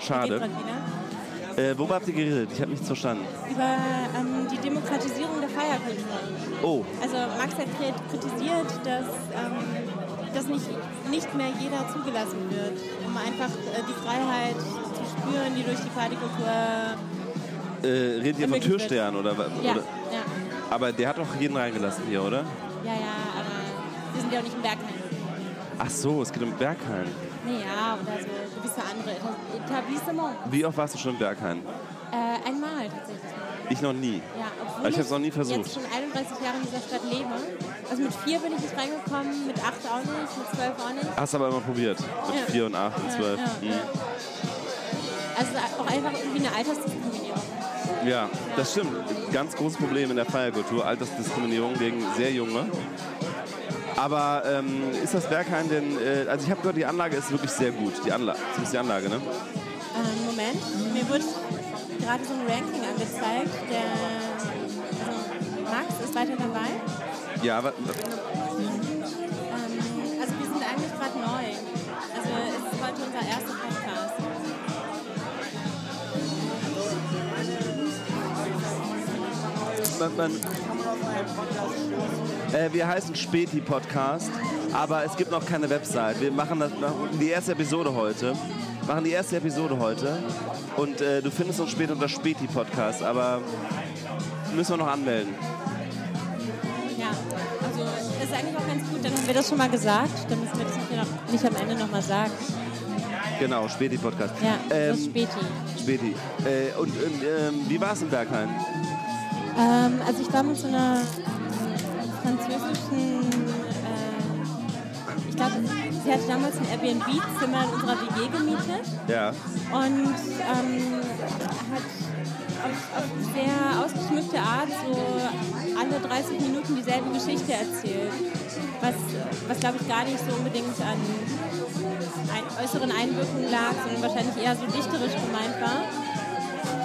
Schade. Äh, worüber habt ihr geredet? Ich habe nichts verstanden. Über ähm, die Demokratisierung der Feierkultur. Oh, Also Max hat krit- kritisiert, dass ähm, dass nicht, nicht mehr jeder zugelassen wird, um einfach äh, die Freiheit zu spüren, die durch die Partykultur. Äh, redet ihr von. Türstern oder, wa- Ja, oder? ja, Aber der hat doch jeden reingelassen hier, oder? ja, ja, aber wir sind ja auch nicht im Bergheim. Ach so, es geht um Berghain. Nee, ja, oder so gewisse andere Eta- Etablissement. Wie oft warst du schon im Berghain? Äh, einmal tatsächlich. Ich noch nie. Ja, obwohl ich hab's noch nie versucht. jetzt schon 31 Jahre in dieser Stadt lebe. Also mit vier bin ich nicht reingekommen, mit acht auch nicht, mit zwölf auch nicht. Hast aber immer probiert. Mit Ja. 4 und 8 und Ja, 12. ja, Mhm. ja. Also auch einfach irgendwie eine Altersdiskriminierung. Ja, das stimmt. Ganz großes Problem in der Feierkultur, Altersdiskriminierung gegen sehr junge. Aber ähm, ist das Berghain denn, äh, also ich habe gehört, die Anlage ist wirklich sehr gut. Die Anlage, zumindest die Anlage, ne? Ähm, Moment, mir wird gerade so ein Ranking angezeigt. Der also Max ist weiter dabei. Ja, aber Ähm, also wir sind eigentlich gerade neu. Also es ist heute unser erster Podcast. Man, man, äh, wir heißen Späti Podcast, aber es gibt noch keine Website. Wir machen das, die erste Episode heute. Machen die erste Episode heute. Und äh, du findest uns später unter Späti Podcast, aber müssen wir noch anmelden. Ja, also das ist eigentlich auch ganz gut. Dann haben wir das schon mal gesagt. Dann müssen wir das nicht, nicht am Ende nochmal sagen. Genau, Späti Podcast. Ja, Ähm, Späti. Späti. Äh, und und, ähm, wie war es in Bergheim? Ähm, also ich war mit so einer französischen, äh, ich glaube, sie hatte damals ein Airbnb-Zimmer in unserer WG gemietet Ja. und ähm, hat auf, auf sehr ausgeschmückte Art so alle 30 Minuten dieselbe Geschichte erzählt. Was, was glaube ich gar nicht so unbedingt an äußeren Einwirkungen lag, sondern wahrscheinlich eher so dichterisch gemeint war.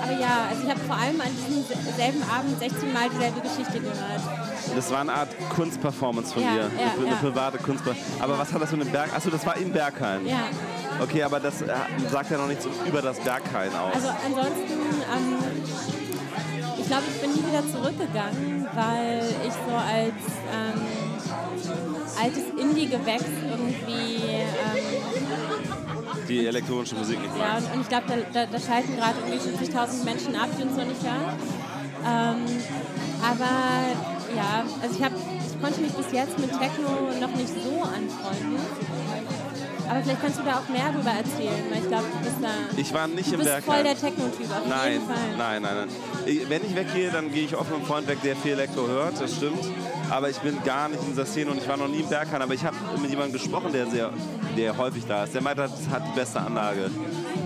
Aber ja, also ich habe vor allem an diesem selben Abend 16 Mal dieselbe Geschichte gehört. Das war eine Art Kunstperformance von Ja, dir. ja, eine, ja. private Kunstperformance. Aber was hat das mit dem Berg? Achso, das war im Berghain. Ja, Okay, aber das äh, sagt ja noch nichts über das Berghain aus. also ansonsten, ähm, ich glaube, ich bin nie wieder zurückgegangen, weil ich so als ähm, altes Indie-Gewächs irgendwie, ähm, die elektronische Musik nicht ja, und, und ich glaube, da, da, da schalten gerade irgendwie 50.000 Menschen ab, die uns noch nicht hören. Ähm, aber ja, also ich, hab, ich konnte mich bis jetzt mit Techno noch nicht so anfreunden. Aber vielleicht kannst du da auch mehr darüber erzählen, weil ich glaube, du bist da. Ich war nicht du im bist voll der Techno-Typ, auf Nein, jeden Fall. nein, nein, nein. Ich, wenn ich weggehe, dann gehe ich oft mit einem Freund weg, der viel Elektro hört, das stimmt. Aber ich bin gar nicht in dieser Szene und ich war noch nie im Berghain. Aber ich habe mit jemandem gesprochen, der sehr, der häufig da ist. Der meint, das hat die beste Anlage,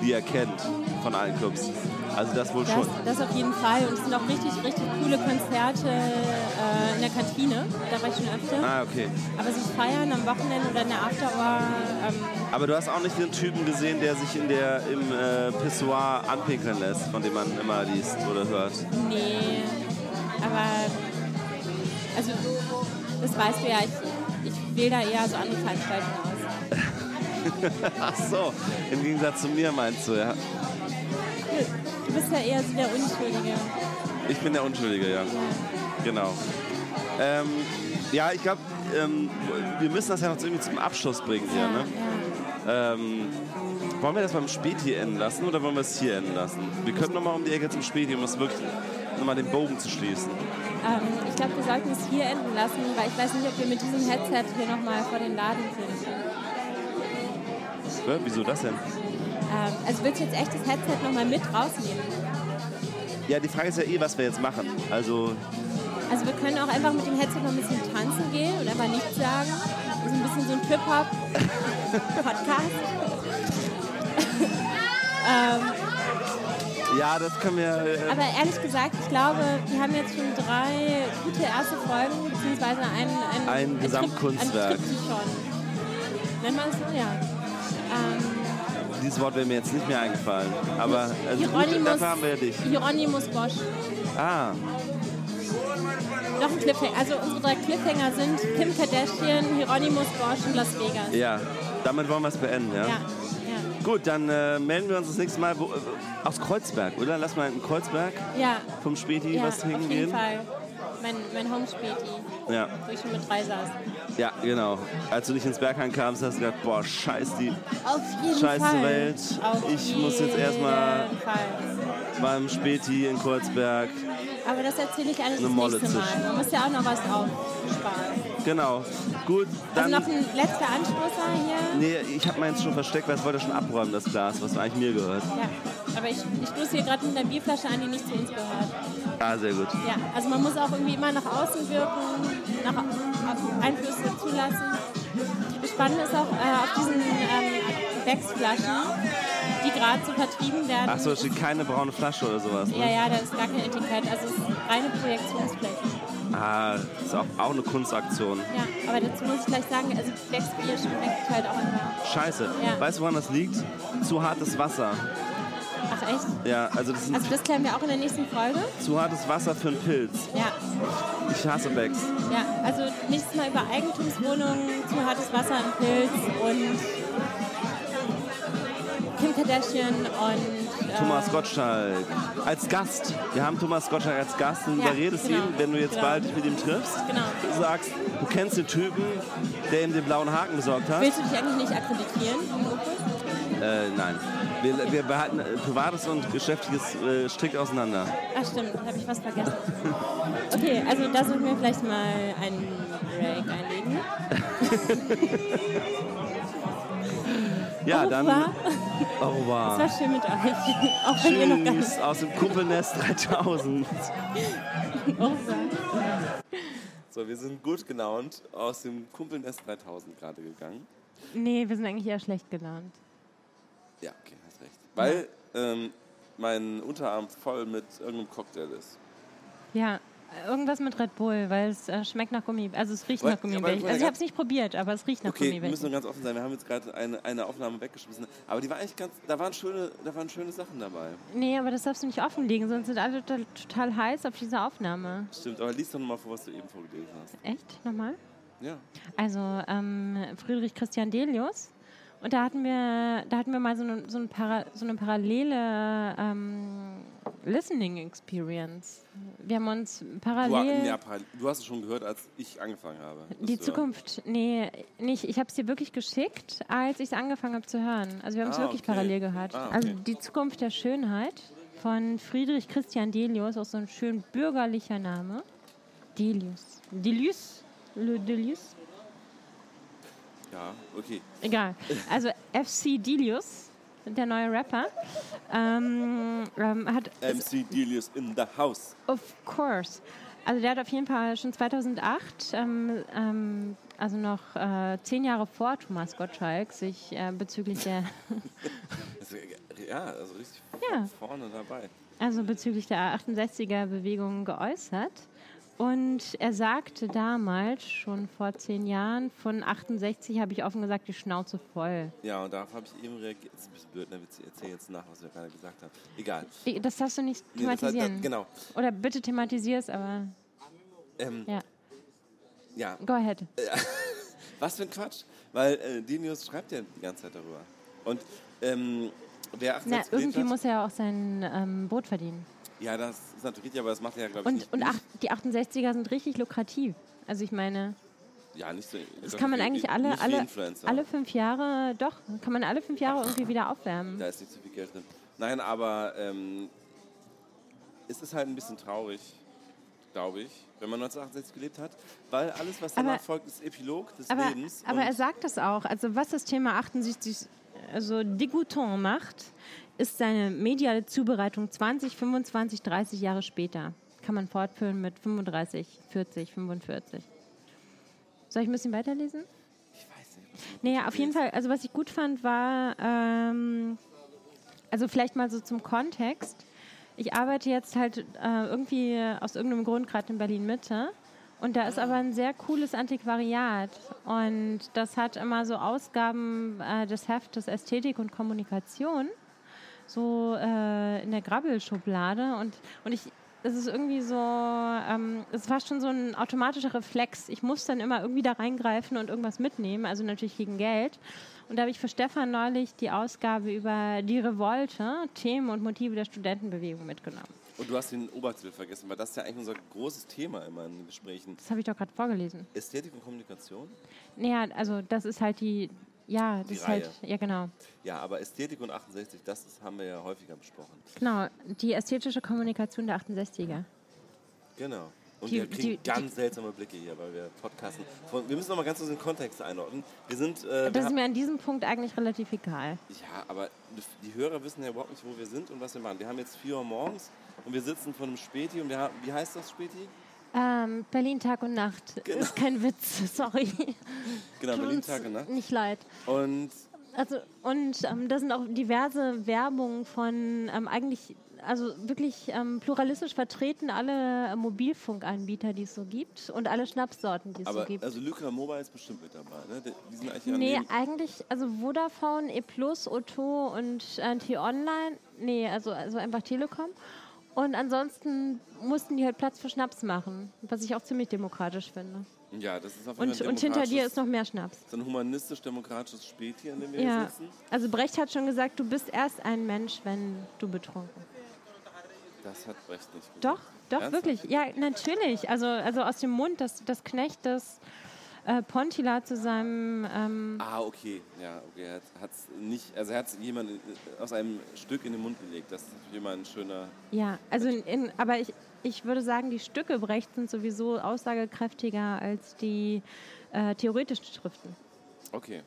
die er kennt von allen Clubs. Also das wohl Das, schon. das auf jeden Fall. Und es sind auch richtig, richtig coole Konzerte äh, in der Kantine. Da war ich schon öfter. Ah, okay. Aber sich feiern am Wochenende oder in der Afterhour, ähm, Aber du hast auch nicht den Typen gesehen, der sich in der, im äh, Pissoir anpinkeln lässt, von dem man immer liest oder hört. nee. Aber, also, das weißt du ja, ich, ich wähle da eher so andere Veranstaltungen aus. Ach so, im Gegensatz zu mir meinst du, ja. Du bist ja eher so der Unschuldige. Ich bin der Unschuldige, ja. Genau. Ähm, ja, ich glaube, ähm, wir müssen das ja noch irgendwie zum Abschluss bringen hier. Ja, Ne? ja. Ähm, wollen wir das beim Späti enden lassen oder wollen wir es hier enden lassen? Wir könnten nochmal um die Ecke zum Späti, um das wirklich nochmal den Bogen zu schließen. Ähm, ich glaube, wir sollten es hier enden lassen, weil ich weiß nicht, ob wir mit diesem Headset hier nochmal vor den Laden sind. Ja, wieso das denn? Ähm, also willst du jetzt echt das Headset nochmal mit rausnehmen? Ja, die Frage ist ja eh, was wir jetzt machen. Also, Also wir können auch einfach mit dem Headset noch ein bisschen tanzen gehen und einfach nichts sagen. Das ist ein bisschen so ein Trip-Hop-Podcast. ähm, ja, das können wir. Äh, aber ehrlich gesagt, ich glaube, wir haben jetzt schon drei gute erste Folgen, beziehungsweise ein, ein, Ein Trip- Gesamtkunstwerk. Ein Triptychon. Nennt man es so? Ja. Ähm, dieses Wort wäre mir jetzt nicht mehr eingefallen. Aber also gut, Hieronymus, dafür haben wir ja dich. Hieronymus Bosch. Ah, Noch ein Cliffhanger. Also unsere drei Cliffhanger sind Kim Kardashian, Hieronymus Bosch und Las Vegas. ja. Damit wollen wir es beenden, ja? Ja, ja. Gut, dann äh, melden wir uns das nächste Mal wo, äh, aus Kreuzberg, oder? Lass mal in Kreuzberg Ja, vom Späti ja was auf trinken jeden. Fall. Mein, mein Home-Späti, Ja, wo ich schon mit drei saß. ja, genau. Als du nicht ins Bergheim kamst, hast du gedacht, boah, scheiß die Auf jeden Scheiße Fall. Welt. Auf Ich muss jetzt erstmal- beim Späti in Kreuzberg. Aber das erzähle ich alles Eine das nächste Mal. Man muss ja auch noch was aufsparen. Genau. Gut, Also dann. noch ein letzter Anstoßer hier. Nee, ich habe meins schon versteckt, weil es wollte schon abräumen, das Glas, was eigentlich mir gehört. Ja, aber ich, ich stoße hier gerade mit einer Bierflasche an, die nicht zu uns gehört. Ah, sehr gut. Ja, also man muss auch irgendwie immer nach außen wirken, nach auf Einflüsse zulassen. Spannend ist auch äh, auf diesen ähm, Becksflaschen, die gerade so vertrieben werden. Ach so, da steht keine braune Flasche oder sowas. ja, Ne? ja, da ist gar kein Etikett. Also es ist reine Projektionsfläche. Ah, ist auch, auch eine Kunstaktion. Ja, aber dazu muss ich gleich sagen, also Becksbier schmeckt halt auch immer. Scheiße. Ja. Weißt du, woran das liegt? Zu hartes Wasser. Ach echt? Ja, also das Also das klären wir auch in der nächsten Folge. zu hartes Wasser für einen Pilz. Ja, Ich hasse Becks. ja. Also nächstes Mal über Eigentumswohnungen, zu hartes Wasser im Pilz und Kim Kardashian und Thomas Gottschalk als Gast. Wir haben Thomas Gottschalk als Gast und Ja, überredest genau, ihn, wenn du jetzt genau. bald dich mit ihm triffst. Genau. Du sagst, du kennst den Typen, der ihm den blauen Haken besorgt hat. Willst du dich eigentlich nicht akkreditieren? Äh, nein. Wir, wir behalten äh, Privates und Geschäftliches äh, strikt auseinander. Ach stimmt, habe ich was vergessen. Okay, also da sollten wir vielleicht mal einen Break einlegen. Ja, Au dann. revoir. Au Es revoir. war schön mit euch. Auch wenn ihr noch gar nicht Tschüss aus dem Kumpelnest 3000. Au revoir. So, wir sind gut gelaunt aus dem Kumpelnest 3000 gerade gegangen. Nee, wir sind eigentlich eher schlecht gelaunt. Ja, okay, hast recht. Weil ähm, mein Unterarm voll mit irgendeinem Cocktail ist. Ja, irgendwas mit Red Bull, weil es äh, schmeckt nach Gummi. Also es riecht nach Gummibärchen. aber Also ich habe es nicht probiert, aber es riecht nach Okay, wir müssen Gummibärchen. ganz offen sein. Wir haben jetzt gerade eine, eine Aufnahme weggeschmissen. Aber die war eigentlich ganz, da waren schöne, da waren schöne Sachen dabei. Nee, aber das darfst du nicht offenlegen, sonst sind alle total, total heiß auf diese Aufnahme. Stimmt, aber lies doch nochmal vor, was du eben vorgelesen hast. Echt? Nochmal? Ja. Also ähm, Friedrich Christian Delius. Und da hatten wir, da hatten wir mal so eine, so ein Para, so eine parallele ähm, Listening Experience. Wir haben uns Du, parallel ja, parallel- du hast es schon gehört, als ich angefangen habe. die zu hören. Zukunft, nee, nicht. Ich habe es dir wirklich geschickt, als ich es angefangen habe zu hören. Also wir haben es Ah, wirklich okay. parallel gehört. Ah, okay. Also die Zukunft der Schönheit von Friedrich Christian Delius, auch so ein schön bürgerlicher Name. Delius. Delius? Le Delius? Ja, okay. Egal. Also FC Delius, der neue Rapper, ähm, ähm, hat MC Delius in the house. Of course. Also der hat auf jeden Fall schon 2008, ähm, ähm, also noch äh, zehn Jahre vor Thomas Gottschalk, sich äh, bezüglich der, Also, ja, also richtig Ja. vorne dabei. also bezüglich der 68er-Bewegung geäußert. Und er sagte damals, schon vor zehn Jahren, von 68 habe ich offen gesagt die Schnauze voll. Ja, und darauf habe ich eben reagiert. Das ist ein bisschen blöd, ne? Ich erzähle jetzt nach, was wir gerade gesagt haben. Egal. Das darfst du nicht Nee, das hat- thematisieren. genau. Oder bitte thematisier's, aber Ähm, ja, ja, go ahead. was für ein Quatsch. Weil äh, Delius schreibt ja die ganze Zeit darüber. Und ähm, wer Na, 68 gelebt irgendwie hat, muss er ja auch sein ähm, Brot verdienen. Ja, das ist natürlich richtig, aber das macht er ja, glaube ich, Und, nicht. und ach, die 68er sind richtig lukrativ. Also ich meine, ja, nicht so. das kann man eigentlich alle, wie alle, alle fünf Jahre, doch, kann man alle fünf Jahre irgendwie wieder aufwärmen. Da ist nicht so viel Geld drin. Nein, aber ähm, es ist halt ein bisschen traurig, glaube ich, wenn man 1968 gelebt hat, weil alles, was danach Aber- folgt, ist Epilog des Aber, Lebens. aber er sagt das auch. Also was das Thema 68 also dégoûtant macht, ist seine mediale Zubereitung 20, 25, 30 Jahre später. Kann man fortführen mit 35, 40, 45. Soll ich ein bisschen weiterlesen? ich weiß nicht. Nee, auf jeden Fall, also was ich gut fand, war, ähm, also vielleicht mal so zum Kontext. Ich arbeite jetzt halt äh, irgendwie aus irgendeinem Grund gerade in Berlin Mitte. Und da ist aber ein sehr cooles Antiquariat. Und das hat immer so Ausgaben äh, des Heftes Ästhetik und Kommunikation, so äh, in der Grabbelschublade. Und, und ich das ist irgendwie so, ähm, es war schon so ein automatischer Reflex. Ich muss dann immer irgendwie da reingreifen und irgendwas mitnehmen, also natürlich gegen Geld. Und da habe ich für Stefan neulich die Ausgabe über die Revolte, Themen und Motive der Studentenbewegung mitgenommen. Und du hast den Obertitel vergessen, weil das ist ja eigentlich unser großes Thema immer in Gesprächen. Das habe ich doch gerade vorgelesen. Ästhetik und Kommunikation? Naja, also das ist halt die, ja, das Die ist halt, ja genau. Ja, aber Ästhetik und 68, das ist, haben wir ja häufiger besprochen. Genau, die ästhetische Kommunikation der 68er. Genau. Und Die- wir kriegen die- ganz seltsame Blicke hier, weil wir podcasten. Wir müssen noch mal ganz kurz den Kontext einordnen. Wir sind. Äh, wir Das ist haben- mir an diesem Punkt eigentlich relativ egal. ja, aber die Hörer wissen ja überhaupt nicht, wo wir sind und was wir machen. Wir haben jetzt 4 Uhr morgens und wir sitzen vor einem Späti und wir haben, wie heißt das Späti? Ähm, Berlin Tag und Nacht. Genau. Ist kein Witz, sorry. Genau, Tut Berlin Tag und Nacht. Nicht leid. Und Also, und ähm, da sind auch diverse Werbungen von ähm, eigentlich, also wirklich ähm, pluralistisch vertreten alle äh, Mobilfunkanbieter, die es so gibt und alle Schnapssorten, die es aber so gibt. also Lyca Mobile ist bestimmt mit dabei, ne? Die- sind eigentlich Nee, eigentlich, also Vodafone, E Plus, Otto und äh, T-Online, nee, also, also einfach Telekom. Und ansonsten mussten die halt Platz für Schnaps machen, was ich auch ziemlich demokratisch finde. Ja, das ist auf jeden Und, Fall und hinter dir ist noch mehr Schnaps. so ein humanistisch-demokratisches Späti, an dem wir Ja, hier sitzen. also Brecht hat schon gesagt, du bist erst ein Mensch, wenn du betrunken Das hat Brecht nicht gut. Doch, doch, Ernsthaft? wirklich. Ja, natürlich. Also, also aus dem Mund des, des Knechtes äh, Pontila zu seinem. Ähm, Ah, okay. Ja, okay. Er hat es nicht, also er hat es jemand aus einem Stück in den Mund gelegt. Das ist immer ein schöner. ja, also in, in, aber ich, ich würde sagen, die Stücke Brecht sind sowieso aussagekräftiger als die äh, theoretischen Schriften. Okay.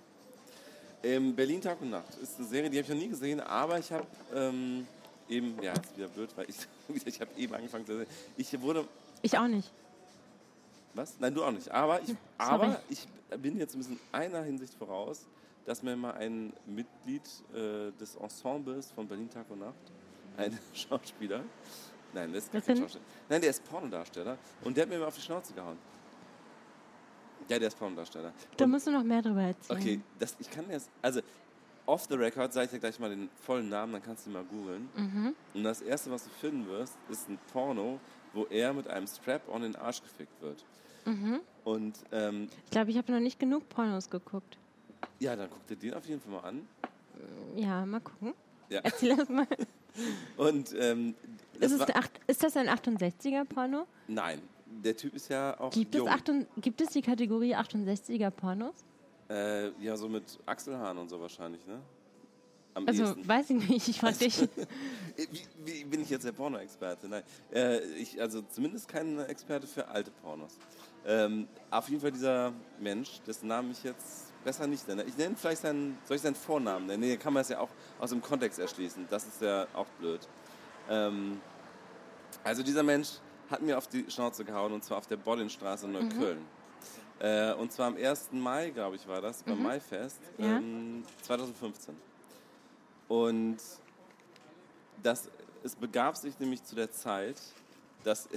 Ähm, Berlin Tag und Nacht ist eine Serie, die habe ich noch nie gesehen, aber ich habe ähm, eben, ja, ist wieder blöd, weil ich, ich habe eben angefangen zu sehen. Ich wurde, Ich auch nicht. Was? Nein, du auch nicht. Aber ich, aber ich bin jetzt ein bisschen einer Hinsicht voraus, dass mir mal ein Mitglied äh, des Ensembles von Berlin Tag und Nacht, ein Schauspieler, nein, der ist gar Was kein denn? Schauspieler, nein, der ist Pornodarsteller und der hat mir mal auf die Schnauze gehauen. Ja, der ist Pornodarsteller. Da Und- musst du noch mehr drüber erzählen. Okay, das, ich kann jetzt, also off the record sage ich dir gleich mal den vollen Namen, dann kannst du ihn mal googeln. Mhm. Und das erste, was du finden wirst, ist ein Porno, wo er mit einem Strap-on in den Arsch gefickt wird. Mhm. Und ähm, Ich glaube, ich habe noch nicht genug Pornos geguckt. ja, dann guck dir den auf jeden Fall mal an. Ja, mal gucken. Ja. Erzähl das mal. Und ähm, das Ist, es acht- ist das ein 68er Porno? nein, der Typ ist ja auch Gibt es, jung. 8, gibt es die Kategorie 68er Pornos? Äh, ja, so mit Achselhaaren und so wahrscheinlich, ne? Am Also, ehesten. weiß ich nicht, ich frage dich. Wie, wie bin ich jetzt der Porno-Experte? Nein, äh, ich, also zumindest kein Experte für alte Pornos. Ähm, auf jeden Fall dieser Mensch, dessen Namen ich jetzt besser nicht nenne. Ich nenne vielleicht seinen, soll ich seinen Vornamen nennen? Nee, kann man es ja auch aus dem Kontext erschließen. Das ist ja auch blöd. Ähm, also dieser Mensch hat mir auf die Schnauze gehauen und zwar auf der Bollinstraße in Neukölln. Äh, und zwar am 1. Mai, glaube ich, war das, beim Maifest Ja. ähm, 2015. Und das, es begab sich nämlich zu der Zeit, dass.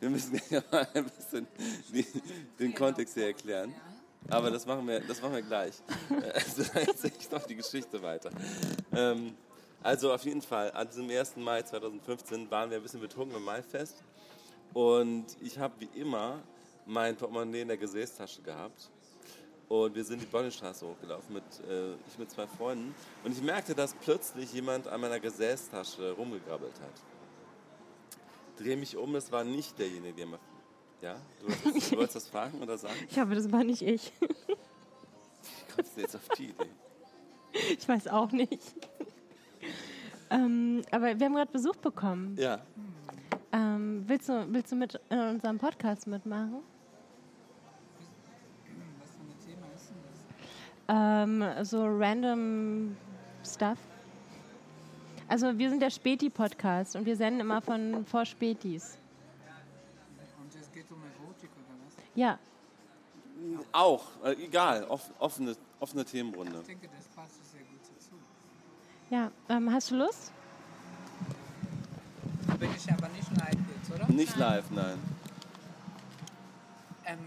Wir müssen ja mal ein bisschen die, den Kontext hier erklären. Aber das machen wir, das machen wir gleich. Äh, Also, erzähle ich noch die Geschichte weiter. Ähm, also, auf jeden Fall, an diesem 1. Mai 2015 waren wir ein bisschen betrunken im Maifest. Und ich habe wie immer mein Portemonnaie in der Gesäßtasche gehabt. Und wir sind die Bollenstraße hochgelaufen, mit, äh, ich mit zwei Freunden. Und ich merkte, dass plötzlich jemand an meiner Gesäßtasche rumgegrabbelt hat. Drehe mich um, es war nicht derjenige, der mir... Ja? Du wolltest, du wolltest das fragen oder sagen? Ich hoffe, das war nicht ich. Wie kommst du jetzt auf die Idee? Ich weiß auch nicht. ähm, aber wir haben gerade Besuch bekommen. Ja. Ähm, willst, du, willst du mit in unserem Podcast mitmachen? Was für ein Thema ist denn das? Ähm, so random Stuff. Also wir sind der Späti-Podcast und wir senden immer von vor Spätis. Und es geht um Erotik oder was? Ja, Auch, äh, egal, off, offene, offene Themenrunde. Ich denke, das passt sehr gut dazu. ja. Ähm, hast du Lust? Bin ich aber nicht live jetzt, oder? Nicht live, nein. Ähm,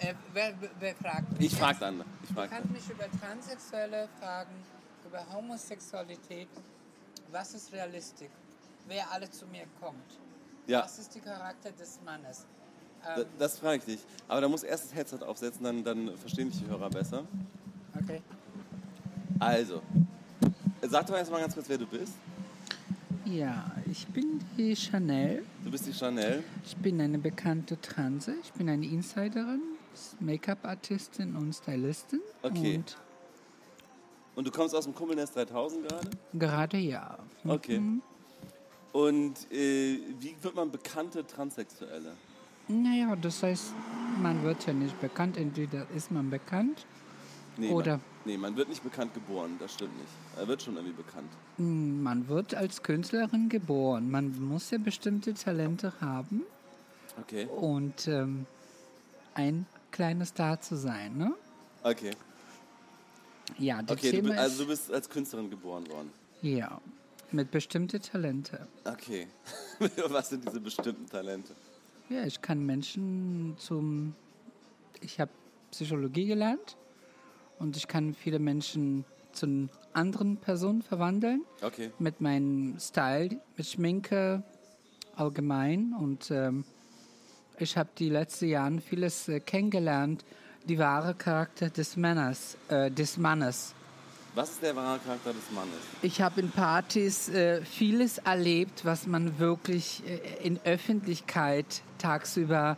äh, wer, wer fragt mich? Ich frage dann. Ich Du frag kannst dann. mich über Transsexuelle fragen, über Homosexualität. Was ist Realistik? wer alle zu mir kommt. Ja. Was ist der Charakter des Mannes? Ähm, Das frage ich dich. Aber da muss erst das Headset aufsetzen, dann, dann verstehen dich die Hörer besser. okay. Also, sag doch erst mal ganz kurz, wer du bist. Ja, ich bin die Chanel. Du bist die Chanel. Ich bin eine bekannte Transe. Ich bin eine Insiderin, Make-up-Artistin und Stylistin. Okay. Und Und du kommst aus dem Kummelnest 3000 gerade? gerade ja. Okay. Mhm. Und äh, wie wird man bekannte Transsexuelle? Naja, das heißt, man wird ja nicht bekannt. Entweder ist man bekannt Nee, Oder- Man, nee, man wird nicht bekannt geboren, das stimmt nicht. Er wird schon irgendwie bekannt. Mm, Man wird als Künstlerin geboren. Man muss ja bestimmte Talente haben Okay. und ähm, ein kleiner Star zu sein. Ne? Okay. Ja, das Okay, du, also du bist als Künstlerin geboren worden. ja, mit bestimmten Talente. Okay. Was sind diese bestimmten Talente? Ja, ich kann Menschen zum. Ich habe Psychologie gelernt und ich kann viele Menschen zu anderen Personen verwandeln. Okay. Mit meinem Style, mit Schminke allgemein. Und ähm, ich habe die letzten Jahre vieles äh, kennengelernt. Die wahre Charakter des Mannes, äh, des Mannes. Was ist der wahre Charakter des Mannes? Ich habe in Partys äh, vieles erlebt, was man wirklich äh, in Öffentlichkeit tagsüber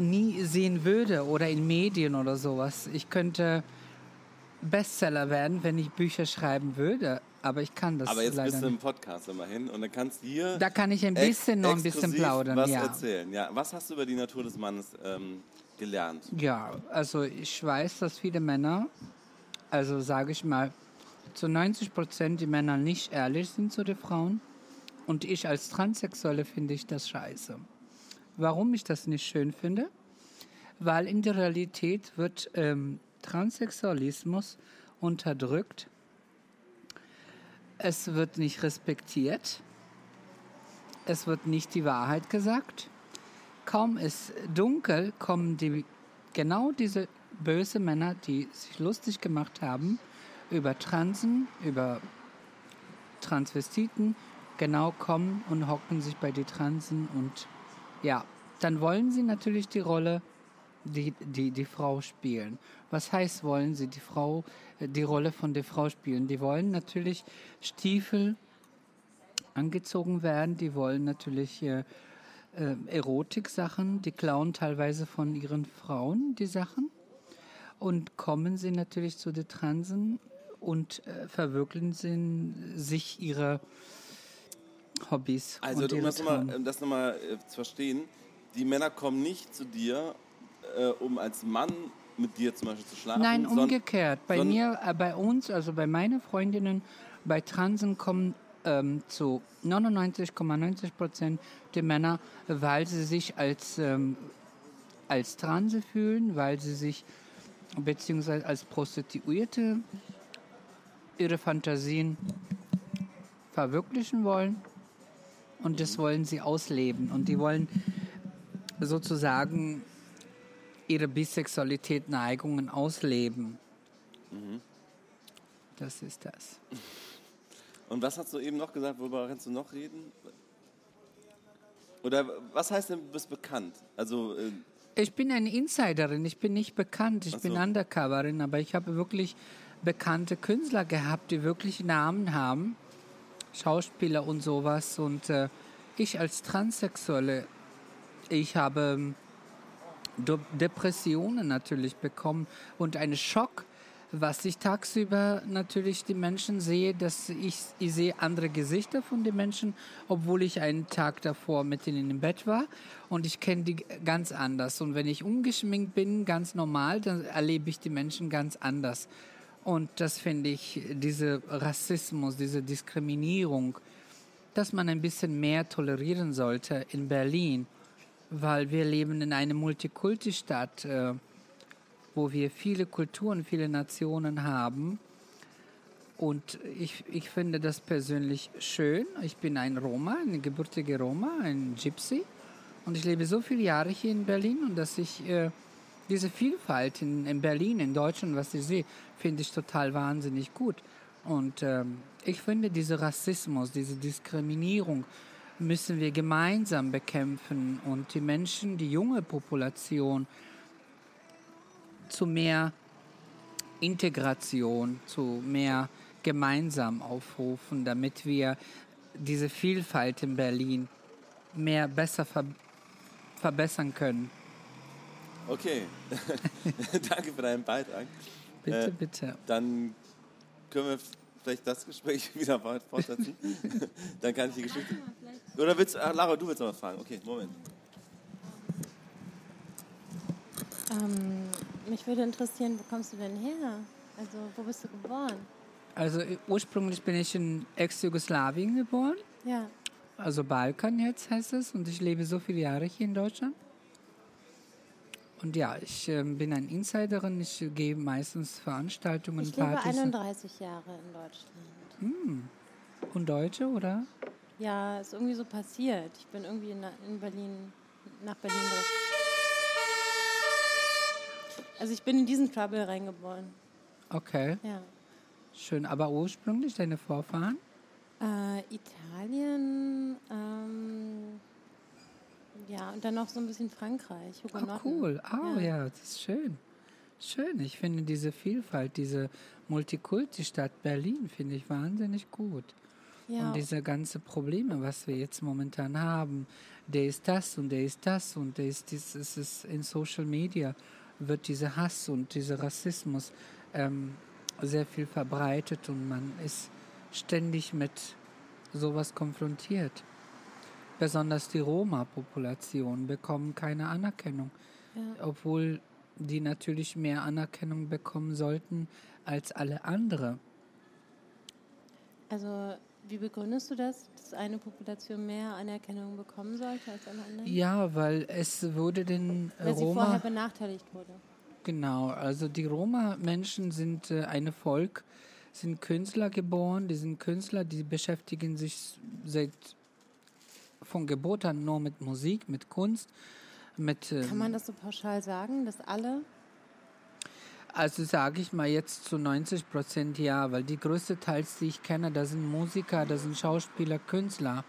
nie sehen würde oder in Medien oder sowas. Ich könnte Bestseller werden, wenn ich Bücher schreiben würde, aber ich kann das Aber jetzt leider bist du im nicht. Podcast immerhin und dann kannst du hier Da kann ich ein bisschen noch ein bisschen plaudern, was ja. erzählen. Ja, was hast du über die Natur des Mannes ähm, gelernt? Ja, also ich weiß, dass viele Männer, also sage ich mal, zu 90 Prozent die Männer nicht ehrlich sind zu den Frauen. Und ich als Transsexuelle finde ich das scheiße. Warum ich das nicht schön finde? Weil in der Realität wird ähm, Transsexualismus unterdrückt. Es wird nicht respektiert. Es wird nicht die Wahrheit gesagt. Kaum ist dunkel, kommen die genau diese böse Männer, die sich lustig gemacht haben über Transen, über Transvestiten, genau kommen und hocken sich bei die Transen und ja, dann wollen sie natürlich die Rolle, die, die, die Frau spielen. Was heißt, wollen sie die Frau, die Rolle von der Frau spielen? Die wollen natürlich Stiefel angezogen werden, die wollen natürlich äh, äh, Erotik-Sachen, die klauen teilweise von ihren Frauen die Sachen und kommen sie natürlich zu den Transen und äh, verwirklichen sie sich ihre Hobbys. Also, um ihre das nochmal noch mal, äh, zu verstehen, die Männer kommen nicht zu dir, äh, um als Mann mit dir zum Beispiel zu schlafen. Nein, umgekehrt. Bei mir, äh, bei uns, also bei meinen Freundinnen, bei Transen kommen ähm, zu 99,90 Prozent die Männer, weil sie sich als, ähm, als Transe fühlen, weil sie sich beziehungsweise als Prostituierte ihre Fantasien verwirklichen wollen und das wollen sie ausleben und die wollen sozusagen ihre Bisexualität, Neigungen ausleben. Mhm. Das ist das. Und was hast du eben noch gesagt? Worüber kannst du noch reden? Oder was heißt denn, du bist bekannt? Also, äh, Ich bin eine Insiderin, ich bin nicht bekannt, ich so. bin Undercoverin, aber ich habe wirklich bekannte Künstler gehabt, die wirklich Namen haben, Schauspieler und sowas. Und äh, ich als Transsexuelle, ich habe ähm, De Depressionen natürlich bekommen und einen Schock, was ich tagsüber natürlich die Menschen sehe, dass ich, ich sehe andere Gesichter von den Menschen, obwohl ich einen Tag davor mit ihnen im Bett war und ich kenne die ganz anders. Und wenn ich ungeschminkt bin, ganz normal, dann erlebe ich die Menschen ganz anders. Und das finde ich, diese Rassismus, diese Diskriminierung, dass man ein bisschen mehr tolerieren sollte in Berlin, weil wir leben in einer Multikulti-Stadt, äh, wo wir viele Kulturen, viele Nationen haben. Und ich, ich finde das persönlich schön. Ich bin ein Roma, eine gebürtige Roma, ein Gypsy. Und ich lebe so viele Jahre hier in Berlin und dass ich äh, diese Vielfalt in, in Berlin, in Deutschland, was ich sehe, finde ich total wahnsinnig gut. Und ähm, ich finde, dieser Rassismus, diese Diskriminierung müssen wir gemeinsam bekämpfen und die Menschen, die junge Population zu mehr Integration, zu mehr gemeinsam aufrufen, damit wir diese Vielfalt in Berlin mehr besser ver verbessern können. Okay, danke für deinen Beitrag. Bitte, äh, bitte. Dann können wir vielleicht das Gespräch wieder fortsetzen. Dann kann ich die Geschichte. Oder willst du, Lara, du willst noch was fragen? Okay, Moment. Ähm, mich würde interessieren, wo kommst du denn her? Also, wo bist du geboren? Also, ursprünglich bin ich in Ex-Jugoslawien geboren. Ja. Also Balkan jetzt heißt es und ich lebe so viele Jahre hier in Deutschland. Und ja, ich äh, bin eine Insiderin. Ich gehe meistens Veranstaltungen, ich Partys. Ich lebe 31 Jahre in Deutschland. Hm. Und Deutsche, oder? Ja, ist irgendwie so passiert. Ich bin irgendwie in, in Berlin, nach Berlin durch. Also ich bin in diesen Trouble reingeboren. Okay. Ja. Schön. Aber ursprünglich deine Vorfahren? Äh, Italien, ähm, ja, und dann noch so ein bisschen Frankreich. Ah, cool. Ah, oh, ja. ja, das ist schön. Schön. Ich finde diese Vielfalt, diese Multikulti-Stadt Berlin, finde ich wahnsinnig gut. Ja. Und diese ganzen Probleme, was wir jetzt momentan haben, der ist das und der ist das und der ist dies, es ist in Social Media wird dieser Hass und dieser Rassismus ähm, sehr viel verbreitet und man ist ständig mit sowas konfrontiert. Besonders die Roma-Population bekommen keine Anerkennung, ja. obwohl die natürlich mehr Anerkennung bekommen sollten als alle anderen. Also wie begründest du das, dass eine Population mehr Anerkennung bekommen sollte als alle anderen? Ja, weil es wurde den weil Roma... sie vorher benachteiligt wurde. Genau, also die Roma-Menschen sind äh, ein Volk, sind Künstler geboren, die sind Künstler, die beschäftigen sich seit von Geburt an nur mit Musik, mit Kunst, mit. Ähm, Kann man das so pauschal sagen, dass alle? Also sage ich mal jetzt zu 90 Prozent ja, weil die größte Teils, die ich kenne, da sind Musiker, da sind Schauspieler, Künstler.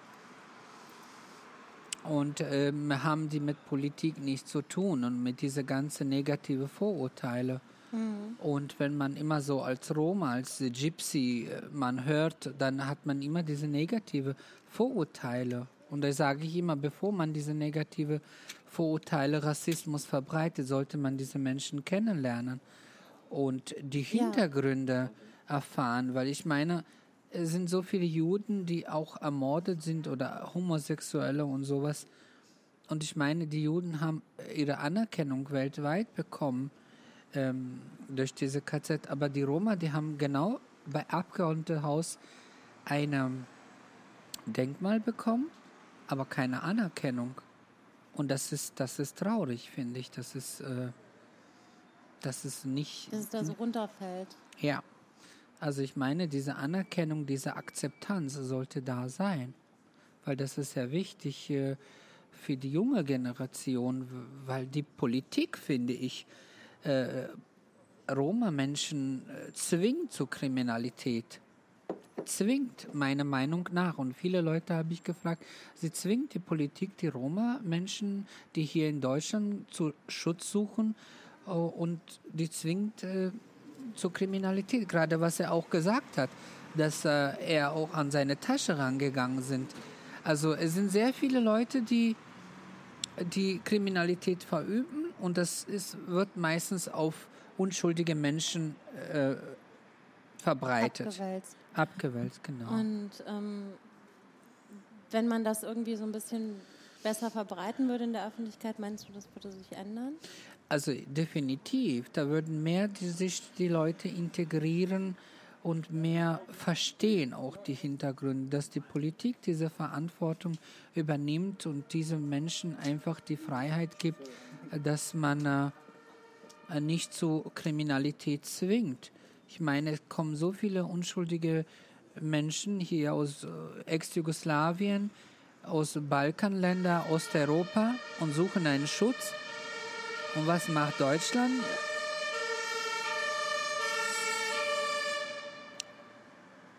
Und ähm, haben die mit Politik nichts zu tun und mit diese ganzen negative Vorurteile. Mhm. Und wenn man immer so als Roma, als Gypsy äh, man hört, dann hat man immer diese negative Vorurteile. Und da sage ich immer, bevor man diese negative Vorurteile, Rassismus verbreitet, sollte man diese Menschen kennenlernen und die Hintergründe ja. erfahren, weil ich meine, es sind so viele Juden, die auch ermordet sind oder Homosexuelle und sowas. Und ich meine, die Juden haben ihre Anerkennung weltweit bekommen ähm, durch diese KZ, aber die Roma, die haben genau bei Abgeordnetenhaus ein Denkmal bekommen aber keine Anerkennung. Und das ist, das ist traurig, finde ich. Das ist, äh, das ist nicht. Dass es da so runterfällt. Ja. Also ich meine, diese Anerkennung, diese Akzeptanz sollte da sein. Weil das ist ja wichtig äh, für die junge Generation, weil die Politik, finde ich, äh, Roma-Menschen äh, zwingt zur Kriminalität zwingt, meiner Meinung nach, und viele Leute habe ich gefragt, sie zwingt die Politik, die Roma-Menschen, die hier in Deutschland zu Schutz suchen, und die zwingt äh, zur Kriminalität. Gerade was er auch gesagt hat, dass äh, er auch an seine Tasche rangegangen sind. Also es sind sehr viele Leute, die die Kriminalität verüben und das ist, wird meistens auf unschuldige Menschen äh, verbreitet. Abgewälzt. Abgewälzt, genau. Und ähm, wenn man das irgendwie so ein bisschen besser verbreiten würde in der Öffentlichkeit, meinst du, das würde sich ändern? Also definitiv. Da würden mehr die, sich die Leute integrieren und mehr verstehen auch die Hintergründe, dass die Politik diese Verantwortung übernimmt und diesen Menschen einfach die Freiheit gibt, dass man äh, nicht zu Kriminalität zwingt. Ich meine, es kommen so viele unschuldige Menschen hier aus äh, Ex-Jugoslawien, aus Balkanländern, Osteuropa und suchen einen Schutz. Und was macht Deutschland?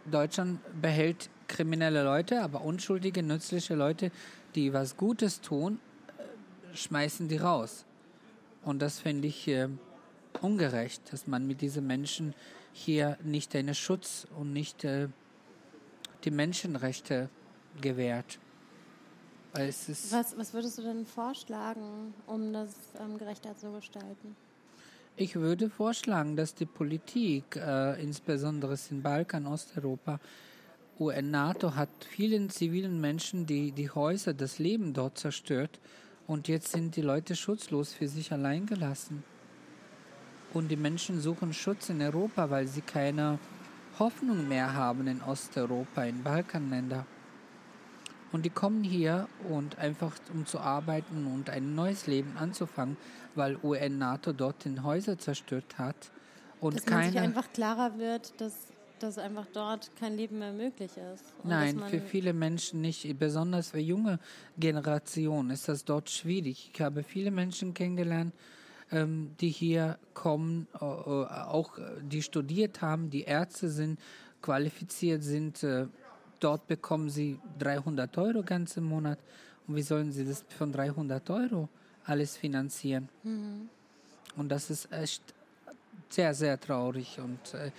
Deutschland behält kriminelle Leute, aber unschuldige, nützliche Leute, die was Gutes tun, äh, schmeißen die raus. Und das finde ich äh, ungerecht, dass man mit diesen Menschen hier nicht einen Schutz und nicht äh, die Menschenrechte gewährt. Was, was würdest du denn vorschlagen, um das ähm, gerechter zu gestalten? Ich würde vorschlagen, dass die Politik, äh, insbesondere in Balkan, Osteuropa, UN-NATO hat vielen zivilen Menschen die, die Häuser, das Leben dort zerstört und jetzt sind die Leute schutzlos für sich allein gelassen. Und die Menschen suchen Schutz in Europa, weil sie keine Hoffnung mehr haben in Osteuropa, in Balkanländer. Und die kommen hier und einfach um zu arbeiten und ein neues Leben anzufangen, weil UN NATO dort den Häuser zerstört hat. Und dass man sich keine, einfach klarer wird, dass, dass einfach dort kein Leben mehr möglich ist. Und Nein, für viele Menschen nicht, besonders für junge Generationen ist das dort schwierig. Ich habe viele Menschen kennengelernt, ähm, die hier kommen, äh, äh, auch äh, die studiert haben, die Ärzte sind, qualifiziert sind. Dort bekommen sie 300 Euro ganz im Monat. Und wie sollen sie das von 300 Euro alles finanzieren? Mhm. Und das ist echt sehr, sehr traurig. Und äh,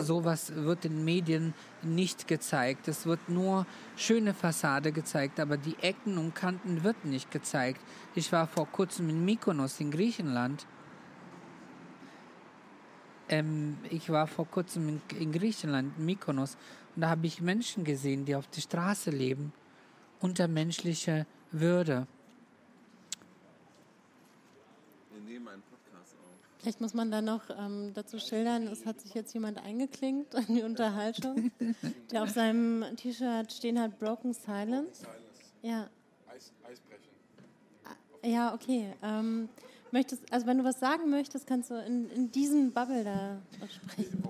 sowas wird in Medien nicht gezeigt. Es wird nur schöne Fassade gezeigt, aber die Ecken und Kanten wird nicht gezeigt. Ich war vor kurzem in Mykonos in Griechenland. Ähm, ich war vor kurzem in, in Griechenland, in Mykonos, und da habe ich Menschen gesehen, die auf der Straße leben, unter menschlicher Würde. Wir nehmen einen Podcast auf. Vielleicht muss man da noch ähm, dazu schildern, es hat sich jetzt jemand eingeklinkt an die Unterhaltung, der auf seinem T-Shirt stehen hat Broken Silence. Ja. Ja, okay. Ähm, möchtest, also wenn du was sagen möchtest, kannst du in, in diesem Bubble da sprechen.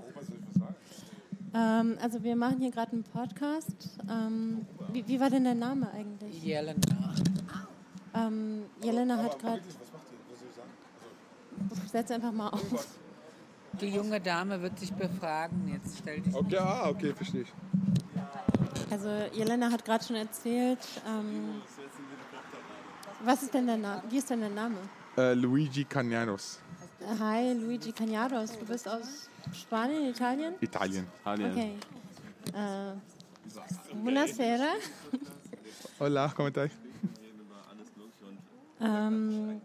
Ähm, also wir machen hier gerade einen Podcast. Ähm, wie, wie war denn der Name eigentlich? Jelena. Ähm, Jelena hat gerade... Setz einfach mal auf. Die junge Dame wird dich befragen. Jetzt stell dich Okay, ah, okay, verstehe ich. Also Jelena hat gerade schon erzählt, ähm, was ist denn der Name? Wie ist denn der Name? Äh, Luigi Cagnanos, Hi, Luigi Cagnados. Du bist aus Spanien, Italien? Italien. Okay. Äh, buonasera. Hola, come stai? Ähm,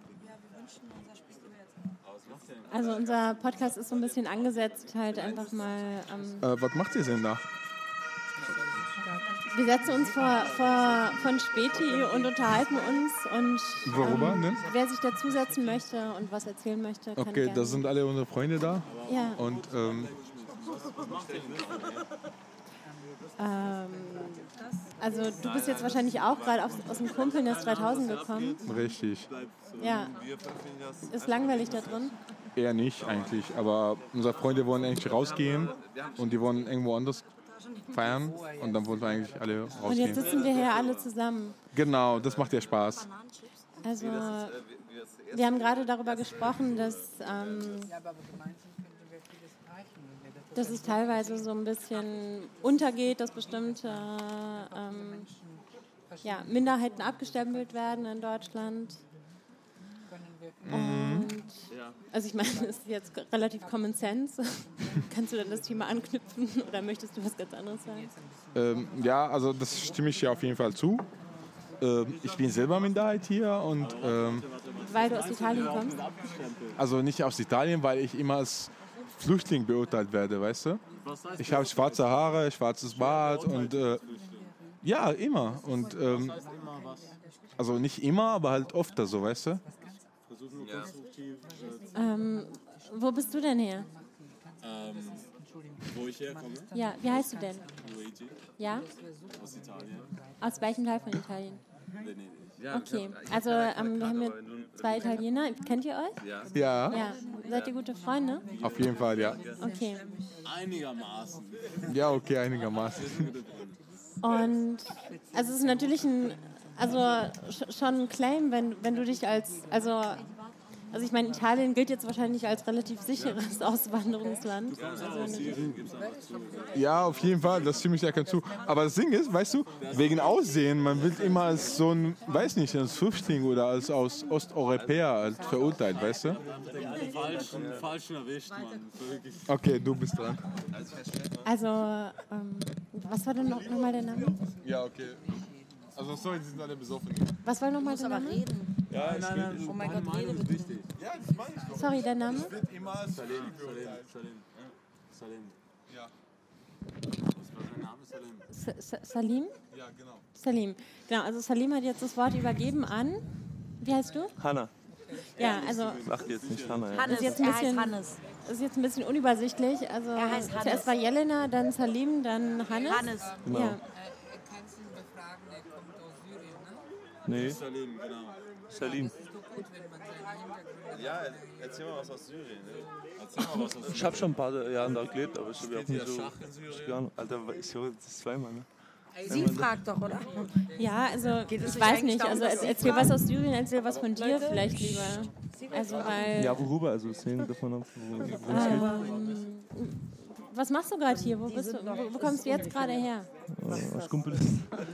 also unser Podcast ist so ein bisschen angesetzt, halt einfach mal. Ähm, Äh, was macht ihr denn da? Wir setzen uns vor, vor von Späti und unterhalten uns und Worüber ähm, denn? wer sich dazusetzen möchte und was erzählen möchte, kann Okay, da sind alle unsere Freunde da. Ja. Und ähm, Ähm, also du bist jetzt wahrscheinlich auch gerade aus, aus dem Kumpelnest 3000 gekommen. richtig. Ja. Ist langweilig da drin. Eher nicht eigentlich, aber unsere Freunde wollen eigentlich rausgehen und die wollen irgendwo anders feiern und dann wollen wir eigentlich alle Und jetzt rausgehen. sitzen wir hier alle zusammen. Genau, das macht ja Spaß. Also wir haben gerade darüber gesprochen, dass, ähm, dass es teilweise so ein bisschen untergeht, dass bestimmte ähm, ja, Minderheiten abgestempelt werden in Deutschland. Und also ich meine, das ist jetzt relativ Common Sense. Kannst du dann das Thema anknüpfen oder möchtest du was ganz anderes sagen? Ähm, ja, also das stimme ich dir auf jeden Fall zu. Ähm, ich bin selber Minderheit hier und ähm, Weil du aus Italien kommst? also nicht aus Italien, weil ich immer als Flüchtling beurteilt werde, weißt du? Ich habe schwarze Haare, schwarzes Bart und äh, ja, immer. Und ähm, also nicht immer, aber halt öfter so, weißt du? Ähm, wo bist du denn her? Ähm, wo ich herkomme? Ja, wie heißt du denn? Luigi. Ja? Aus Italien. Aus welchem Teil von Italien? Venedig. Ja, Okay, hab- also ähm, wir haben hier zwei Italiener. Kennt ihr euch? Ja. Ja, Ja. Seid ihr gute Freunde? auf jeden Fall, ja. Okay. Einigermaßen. Ja, okay, einigermaßen. Und also es ist natürlich ein, also sch- schon ein Claim, wenn, wenn du dich als, also Also ich meine, Italien gilt jetzt wahrscheinlich als relativ sicheres Auswanderungsland. Ja, auf jeden Fall, das stimme ich dir zu. Aber das Ding ist, weißt du, wegen Aussehen, man wird immer als so ein, weiß nicht, als Flüchtling oder als aus Osteuropäer als verurteilt, weißt du? Falschen, falschen erwischt, Mann. Okay, du bist dran. Also, ähm, was war denn noch, noch mal der Name? Ja, okay. Also sorry, die sind alle besoffen. Was war noch mal der Name? Ja, ich Nein, nein, Oh mein Gott, rede ist mit wichtig. Ja, das meine ich doch. Sorry, der Name? Ich wird immer Salim, Salim, Salim. Salim. Ja. Was war sein Name? Salim. Sa- Sa- Salim? Ja, genau. Salim. Genau, also Salim hat jetzt das Wort übergeben an. Wie heißt du? Hanna. Ja, also Sag jetzt nicht Hanna. Ja. das ist jetzt ein er heißt bisschen, Hannes. das ist jetzt ein bisschen unübersichtlich. Also Er heißt Hannes. zuerst war Jelena, dann Salim, dann Hannes. Hannes. Genau. Ja. Kannst du ihn befragen, er kommt aus Syrien, ne? Nee. Salim, genau. Salim. Ja, erzähl mal was aus Syrien. Ne? Erzähl mal was aus Ich habe schon ein paar Jahre da gelebt, aber ich habe auch nicht so. Schach in Syrien? Alter, ich höre das zweimal. Ne? Sie fragt doch, oder? Ja, also ich weiß nicht. Also er- erzähl was aus Syrien, erzähl was von dir vielleicht lieber. Also weil. Ja, worüber? Also Szenen davon ab, wo, wo es geht. Was machst du gerade hier? Wo, bist du, wo, wo kommst du jetzt gerade her? Aus Kumpel.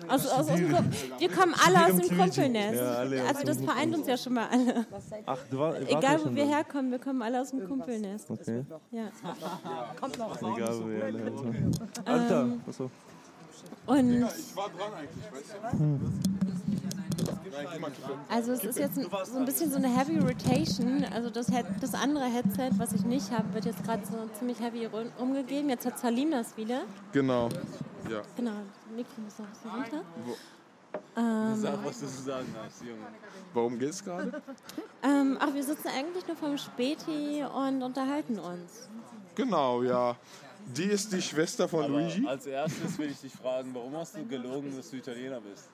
Aus, aus, aus wir kommen alle aus dem Kumpelnest. Also das vereint uns ja schon mal alle. Ach, du war, Egal wo wir herkommen, wir kommen alle aus dem Kumpelnest. Okay. Ja. Kommt noch. Egal, wo wir alle herkommen. Alter, Ähm, achso. Und Ich war dran eigentlich, weißt du? Nein, geh mal kippen. Also es ist jetzt so ein bisschen so eine Heavy Rotation. Also das, das andere Headset, was ich nicht habe, wird jetzt gerade so ziemlich heavy umgegeben. Jetzt hat Salim das wieder. Genau. Ja. Genau, Mikro muss noch ein bisschen runter. Ähm, Sag, was du zu sagen hast, Junge. worum geht's gerade? ähm, ach, wir sitzen eigentlich nur vom Späti und unterhalten uns. Genau, ja. Die ist die Schwester von Aber Luigi, als erstes will ich dich fragen, warum hast du gelogen, dass du Italiener bist?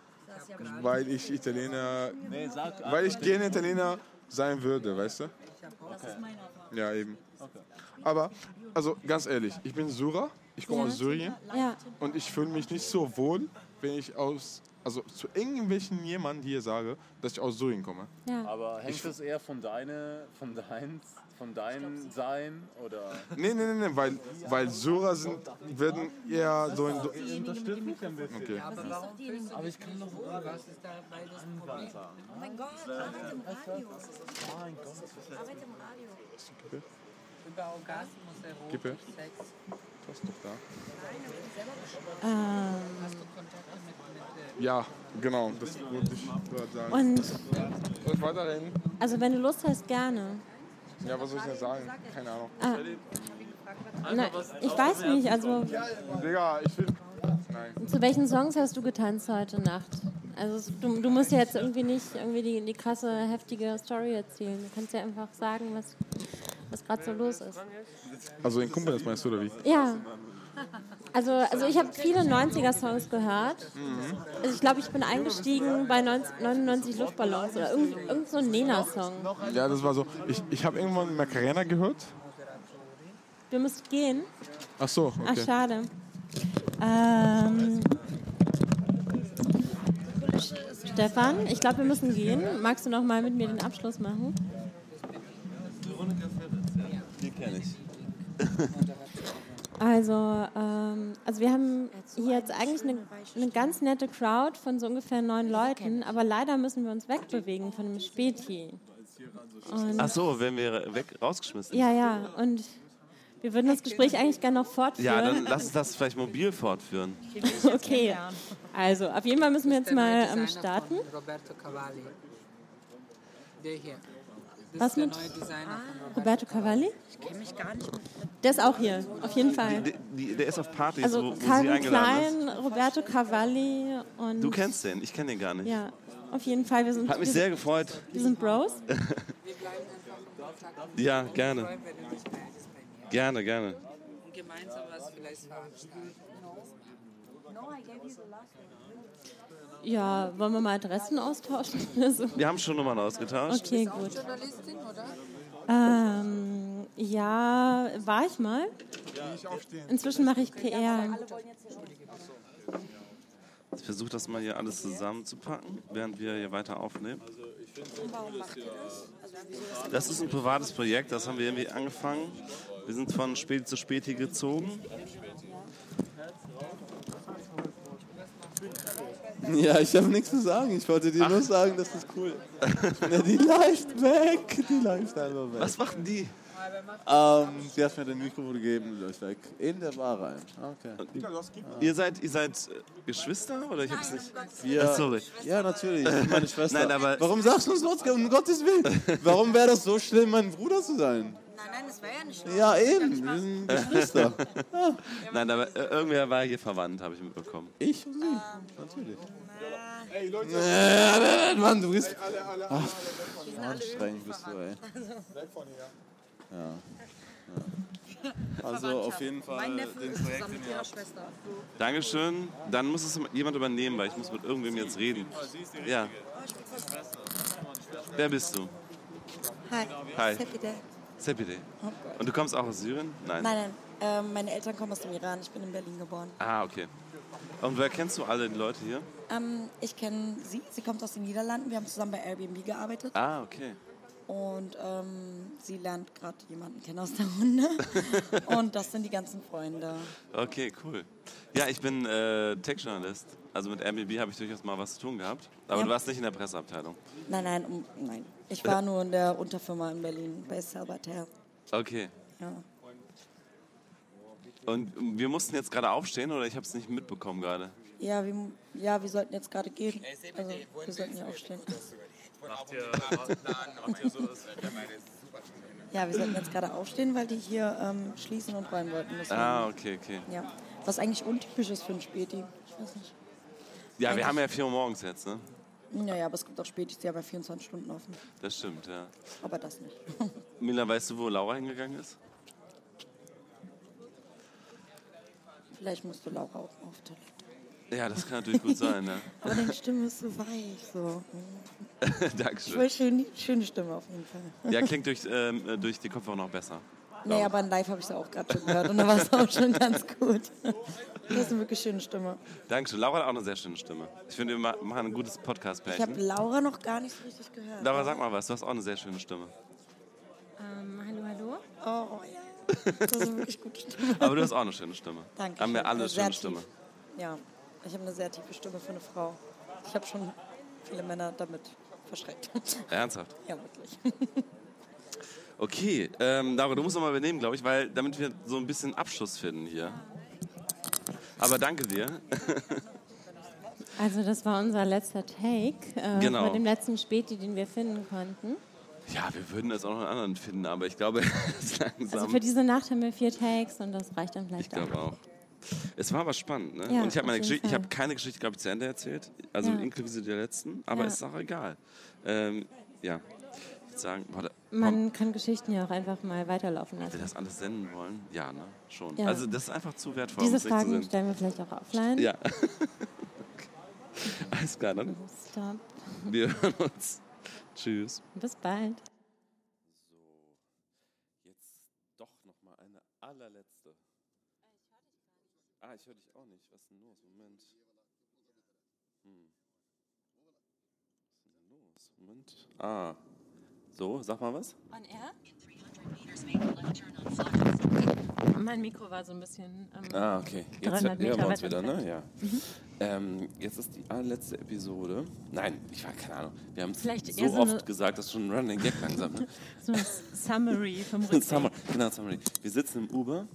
Weil ich Italiener, Nee, sag weil ich gerne Italiener sein würde, weißt du? Ja, eben. Aber, also ganz ehrlich, ich bin Syrer, ich komme Ja. aus Syrien Ja. und ich fühle mich nicht so wohl, wenn ich aus, also zu irgendwelchen jemandem hier sage, dass ich aus Syrien komme. Ja. Aber hängt das eher von deine, von dein, von dein Sein oder? Nee, nee, nee, nee weil, weil Syrer sind, werden eher so in... Unterstützt mich ein bisschen. Okay. Aber warum Aber ich kann doch was ist da bei das Problem? Oh mein Gott, arbeit im Radio. Arbeit im Radio. Über Orgasmus, Erotik. Sex. Das ist doch da. Ähm, Hast du Kontakte mit, Ja, genau, das wollte ich gerade sagen. und ich weiterreden? also wenn du Lust hast, gerne. Ja, was soll ich denn sagen? Keine Ahnung. Ah. Na, ich weiß nicht, also Digga, ich will... Nein. zu welchen Songs hast du getanzt heute Nacht? Also du, du musst ja jetzt irgendwie nicht irgendwie die, die krasse, heftige Story erzählen. Du kannst ja einfach sagen, was, was gerade so los ist. Also in Kumpel, das meinst du, oder wie? Ja. Also, also ich habe viele 90er-Songs gehört. Also ich glaube, ich bin eingestiegen bei 90, 99 Luftballons oder irgend, irgend so ein Nena-Song. Ja, das war so. Ich, ich habe irgendwann Macarena gehört. Du musst gehen. Ach so, Ach, okay. schade. Ähm, Stefan, ich glaube, wir müssen gehen. Magst du noch mal mit mir den Abschluss machen? Die kenne ich. Also, ähm, also wir haben hier jetzt eigentlich eine, eine ganz nette Crowd von so ungefähr neun Leuten, aber leider müssen wir uns wegbewegen von dem Späti. Und, Ach so, wenn wir weg rausgeschmissen. Ja, ja, und wir würden das Gespräch eigentlich gerne noch fortführen. Ja, dann lass uns das vielleicht mobil fortführen. Okay, also auf jeden Fall müssen wir jetzt mal ähm, starten. Roberto Cavalli. Der hier. Das Was ist der mit neue Designer von Roberto Cavalli? Ich kenne mich gar nicht mit. Der ist auch hier, auf jeden Fall. Die, die, der ist auf Partys, Also wo, wo sie Calvin eingeladen ist. Klein, Roberto Cavalli und... Du kennst den, ich kenne den gar nicht. Ja, auf jeden Fall. Wir sind, Hat mich wir, sehr gefreut. wir sind Bros. Ja, gerne. Gerne, gerne. Und gemeinsam was vielleicht veranstalten. Ja, wollen wir mal Adressen austauschen? so? Wir haben schon Nummern ausgetauscht. Okay, gut. Journalistin, oder? Ähm, ja, war ich mal. Inzwischen mache ich PR. Ich versuche das mal hier alles zusammenzupacken, während wir hier weiter aufnehmen. Und warum macht ihr das? Ist Das ist ein privates Projekt, das haben wir irgendwie angefangen. Wir sind von Späti zu Späti gezogen. Ja, ich habe nichts zu sagen. Ich wollte dir nur sagen, das ist cool. ja, die läuft weg. Die läuft einfach weg. Was machen die? Ähm, sie hat mir den Mikro gegeben, die läuft weg. In der Bar rein. Okay. Ihr seid, ihr seid äh, Geschwister oder ich hab's nicht? Wir, sorry. Ja, natürlich. ich bin Meine Schwester. Nein, aber- Warum sagst du es sonst um Gottes Willen? Warum wäre das so schlimm, mein Bruder zu sein? Nein, nein, das wäre ja nicht schlimm. Ja, eben. Wir sind Geschwister. Nein, aber äh, irgendwer war hier verwandt, habe ich mitbekommen. Ich und sie. Ähm, Natürlich. Ey, Leute. Äh, Mann, du bist. Alle, alle, Die sind alle anstrengend bist du, ey. Weg von hier. Ja. ja. Also auf jeden Fall Mein Neffe den Projekt, zusammen den mit ihr ihrer. Schwester. Dankeschön. Dann muss es jemand übernehmen, weil ich muss mit irgendwem jetzt reden. Ja. Wer bist du? Hi. Hi. Sepide. Oh. Und du kommst auch aus Syrien? Nein. Nein, nein. Ähm, meine Eltern kommen aus dem Iran. Ich bin in Berlin geboren. Ah, okay. Und wer kennst du alle die Leute hier? Ähm, ich kenne sie. Sie kommt aus den Niederlanden. Wir haben zusammen bei Airbnb gearbeitet. Ah, okay. Und ähm, sie lernt gerade jemanden kennen aus der Runde. Und das sind die ganzen Freunde. Okay, cool. Ja, ich bin äh, Tech-Journalist. Also mit Airbnb habe ich durchaus mal was zu tun gehabt. Aber Ja. du warst nicht in der Presseabteilung. Nein, nein, um, nein. Ich war nur in der Unterfirma in Berlin bei Salvater. Okay. Ja. Und wir mussten jetzt gerade aufstehen oder ich habe es nicht mitbekommen gerade? Ja, wir, ja, wir sollten jetzt gerade gehen. Also, wir sollten ja aufstehen. Ja, wir sollten jetzt gerade aufstehen, weil die hier ähm, schließen und räumen wollten. Deswegen. Ah, okay, okay. Ja. Was eigentlich untypisch ist für ein Späti. Ich weiß nicht. Ja, wir Eigentlich- haben ja 4 Uhr morgens jetzt, ne? Naja, aber es gibt auch Spätis, die haben ja 24 Stunden offen. Das stimmt, ja. Aber das nicht. Mila, weißt du, wo Laura hingegangen ist? Vielleicht musst du Laura auch auf Toilette. Ja, das kann natürlich gut sein, ne? Aber deine Stimme ist so weich. So. Dankeschön. will schön, schöne Stimme auf jeden Fall. Ja, klingt durch, ähm, äh, durch die Kopfhörer noch besser. Naja, aber in live habe ich es auch gerade schon gehört und da war es auch schon ganz gut. Das ist eine wirklich schöne Stimme. Dankeschön. Laura hat auch eine sehr schöne Stimme. Ich finde, wir ma- machen ein gutes Ich habe Podcast-Pärchen. Laura noch gar nicht so richtig gehört. Laura, sag mal was. Du hast auch eine sehr schöne Stimme. Ähm, hallo, hallo. Oh ja, das ist eine wirklich gute Stimme. Aber du hast auch eine schöne Stimme. Danke. Haben wir alle eine schöne tief. Stimme. Ja, ich habe eine sehr tiefe Stimme für eine Frau. Ich habe schon viele Männer damit verschreckt. Ernsthaft? Ja, wirklich. Okay, ähm, Laura, du musst noch mal übernehmen, glaube ich, weil damit wir so ein bisschen Abschluss finden hier. Aber danke dir. Also das war unser letzter Take äh, Genau. von dem letzten Späti, den wir finden konnten. Ja, wir würden jetzt auch noch einen anderen finden, aber ich glaube, es ist langsam. Also für diese Nacht haben wir vier Takes und das reicht dann ich vielleicht glaube auch. Es war aber spannend, ne? Ja, Und ich habe meine ich habe keine Geschichte, glaube ich, zu Ende erzählt, also Ja. inklusive der letzten, aber Ja. ist auch egal. Ähm, ja, sagen, warte, Man kann Geschichten ja auch einfach mal weiterlaufen lassen. wir das alles senden wollen? Ja, ne? Schon. Ja. Also das ist einfach zu wertvoll, Diese um Fragen stellen wir vielleicht auch offline. Ja. Alles klar, dann. Stop. Wir hören uns. Tschüss. Bis bald. Jetzt doch noch mal eine allerletzte. Ah, ich höre dich auch nicht. Was ist denn los? Moment. Hm. Was ist denn los? Moment. Ah. So, sag mal was. On air? Mein Mikro war so ein bisschen. Ähm, Ah, okay. Jetzt 300 hören wir uns wieder, ne? Ja. Mhm. Ähm, jetzt ist die allerletzte Episode. Nein, ich war keine Ahnung. Wir haben es so eher so oft gesagt, das ist schon ein Running Gag langsam. Ne? So ein Summary vom Rückweg. Summer, genau, Summary. Wir sitzen im Uber,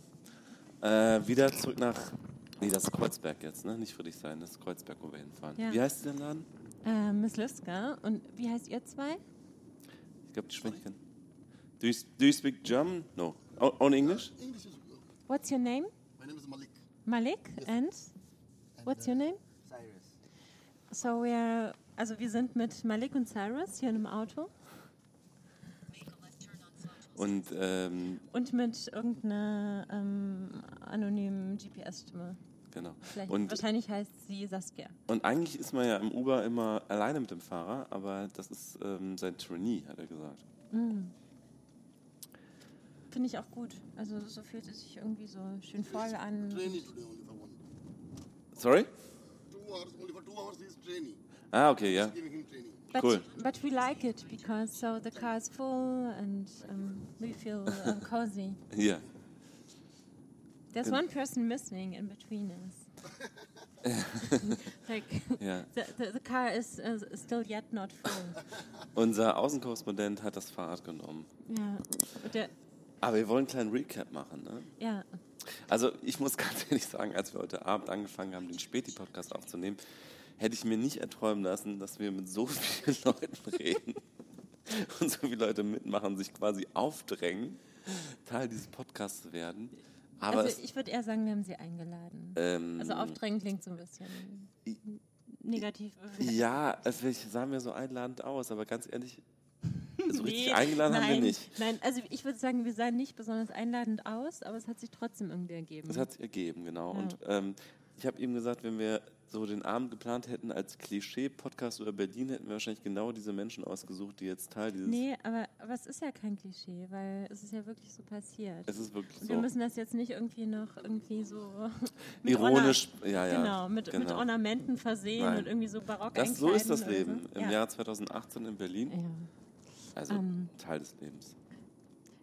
äh, wieder zurück nach, nee, das ist Kreuzberg jetzt, ne? Nicht Friedrichshain, das ist Kreuzberg, wo wir hinfahren. Ja. Wie heißt der Laden? Äh, Miss Liska. Und wie heißt ihr zwei? Ich sprechen kann. Do you, do you speak German? No. O- Only English? English is good. What's your name? My name is Malik. Malik. And what's your name? Cyrus. So we're, also wir sind mit Malik und Cyrus hier in einem Auto Und ähm, und mit irgendeiner ähm, anonymen GPS-Stimme. Genau. Vielleicht, Und, wahrscheinlich heißt sie Saskia. und eigentlich ist man ja im Uber immer alleine mit dem Fahrer, aber das ist ähm, sein Trainee, hat er gesagt. Mm. Finde ich auch gut. Also so fühlt es sich irgendwie so schön voll an. Trainee today only for one. Sorry? Two hours, only for two hours he is training. Ah, okay, ja. But, Cool. but we like it because so the car is full and um, we feel um, cozy. Hier. There's one person missing in between us. like Ja. the, the, the car is uh, still yet not full. Unser Außenkorrespondent hat das Fahrrad genommen. Ja, Aber wir wollen einen kleinen Recap machen, ne? ja. Also ich muss ganz ehrlich sagen, als wir heute Abend angefangen haben, den Späti-Podcast aufzunehmen, hätte ich mir nicht erträumen lassen, dass wir mit so vielen Leuten reden und so viele Leute mitmachen, sich quasi aufdrängen, Teil dieses Podcasts zu werden. Aber also es, ich würde eher sagen, wir haben sie eingeladen. Ähm, also aufdrängen klingt so ein bisschen negativ. ja, also vielleicht sahen wir so einladend aus, aber ganz ehrlich, so richtig Nee, eingeladen haben wir nein, nicht. Nein, also ich würde sagen, wir sahen nicht besonders einladend aus, aber es hat sich trotzdem irgendwie ergeben. Das hat sich ergeben, genau. Ja. Und ähm, ich habe ihm gesagt, wenn wir so den Abend geplant hätten als Klischee-Podcast über Berlin, hätten wir wahrscheinlich genau diese Menschen ausgesucht, die jetzt Teil dieses. Nee, aber, aber es ist ja kein Klischee, weil es ist ja wirklich so passiert. Es ist wirklich Und Wir so. müssen das jetzt nicht irgendwie noch irgendwie so mit Ironisch, Orna- ja, ja, Genau, mit, mit genau. Ornamenten versehen Nein. und irgendwie so barock Das, so ist das Leben so. im ja. Jahr 2018 in Berlin. Ja. Also Ähm. Teil des Lebens.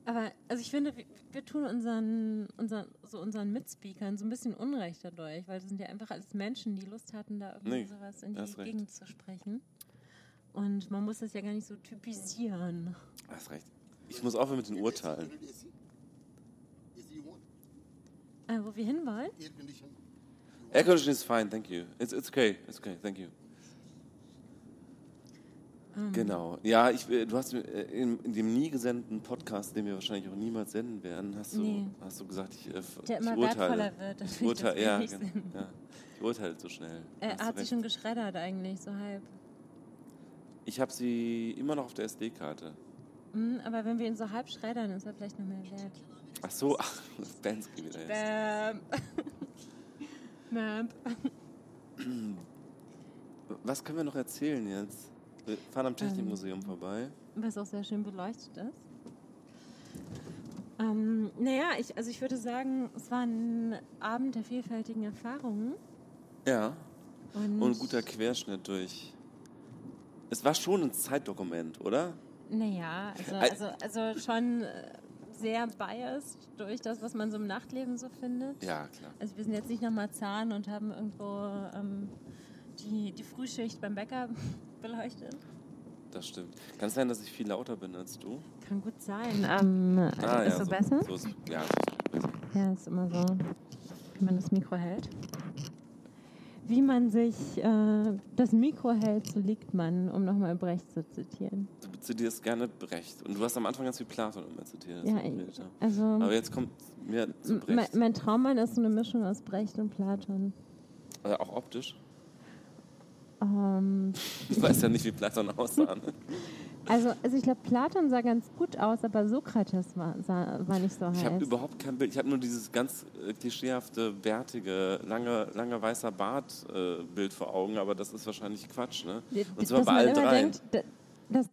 Aber also ich finde, wir, wir tun unseren, unseren, so unseren Mitspeakern so ein bisschen Unrecht dadurch, weil das sind ja einfach alles Menschen, die Lust hatten, da irgendwie Nee, sowas in die recht. Gegend zu sprechen. Und man muss das ja gar nicht so typisieren. Hast recht. Ich muss aufhören mit den Urteilen. Äh, wo wir hinwollen? Air conditioning is fine, thank you. It's, it's okay, it's okay, thank you. Ähm, Genau. Ja, ich, äh, du hast äh, in, in dem nie gesendeten Podcast, den wir wahrscheinlich auch niemals senden werden, hast du, Nee. hast du gesagt, ich, äh, Der ich immer urteile. wertvoller wird, Ich urteile, wir ja, genau, ja. Ich urteile zu schnell. Er Hast hat recht. schon geschreddert eigentlich, so halb. Ich habe sie immer noch auf der SD-Karte. Hm, aber wenn wir ihn so halb schreddern, ist er vielleicht noch mehr wert. Ach so, ach, Bansky wieder jetzt. Bäm. Bäm. Was können wir noch erzählen jetzt? Wir fahren am Technikmuseum vorbei. Was auch sehr schön beleuchtet ist. Ähm, naja, ich, also ich würde sagen, es war ein Abend der vielfältigen Erfahrungen. Ja. Und- Und ein guter Querschnitt durch. Es war schon ein Zeitdokument, oder? Naja, also, Al- also, also schon äh, sehr biased durch das, was man so im Nachtleben so findet. Ja, klar. Also wir sind jetzt nicht nach Marzahn und haben irgendwo ähm, die, die Frühschicht beim Bäcker beleuchtet. Das stimmt. Kann es sein, dass ich viel lauter bin als du? Kann gut sein. Ähm, Ah, ist ja, so, besser? So ist, ja, ist besser. Ja, ist immer so, wie man das Mikro hält. Wie man sich äh, das Mikro hält, so liegt man, um nochmal Brecht zu zitieren. Du zitierst gerne Brecht. Und du hast am Anfang ganz viel Platon immer zitiert. Ja, wild, also- Aber jetzt kommt mir zu Brecht. Mein, mein Traummann ist so eine Mischung aus Brecht und Platon. Äh, auch optisch. Ähm, Ich weiß ja nicht, wie Platon aussah. Ne? also, also ich glaube, Platon sah ganz gut aus, aber Sokrates war, sah, war nicht so Ich habe heiß. überhaupt kein Bild. Ich habe nur dieses ganz äh, klischeehafte, bärtige, lange, lange weißer Bart-Bild vor Augen, aber das ist wahrscheinlich Quatsch, ne? Und zwar bei allen dreien. denkt, da- das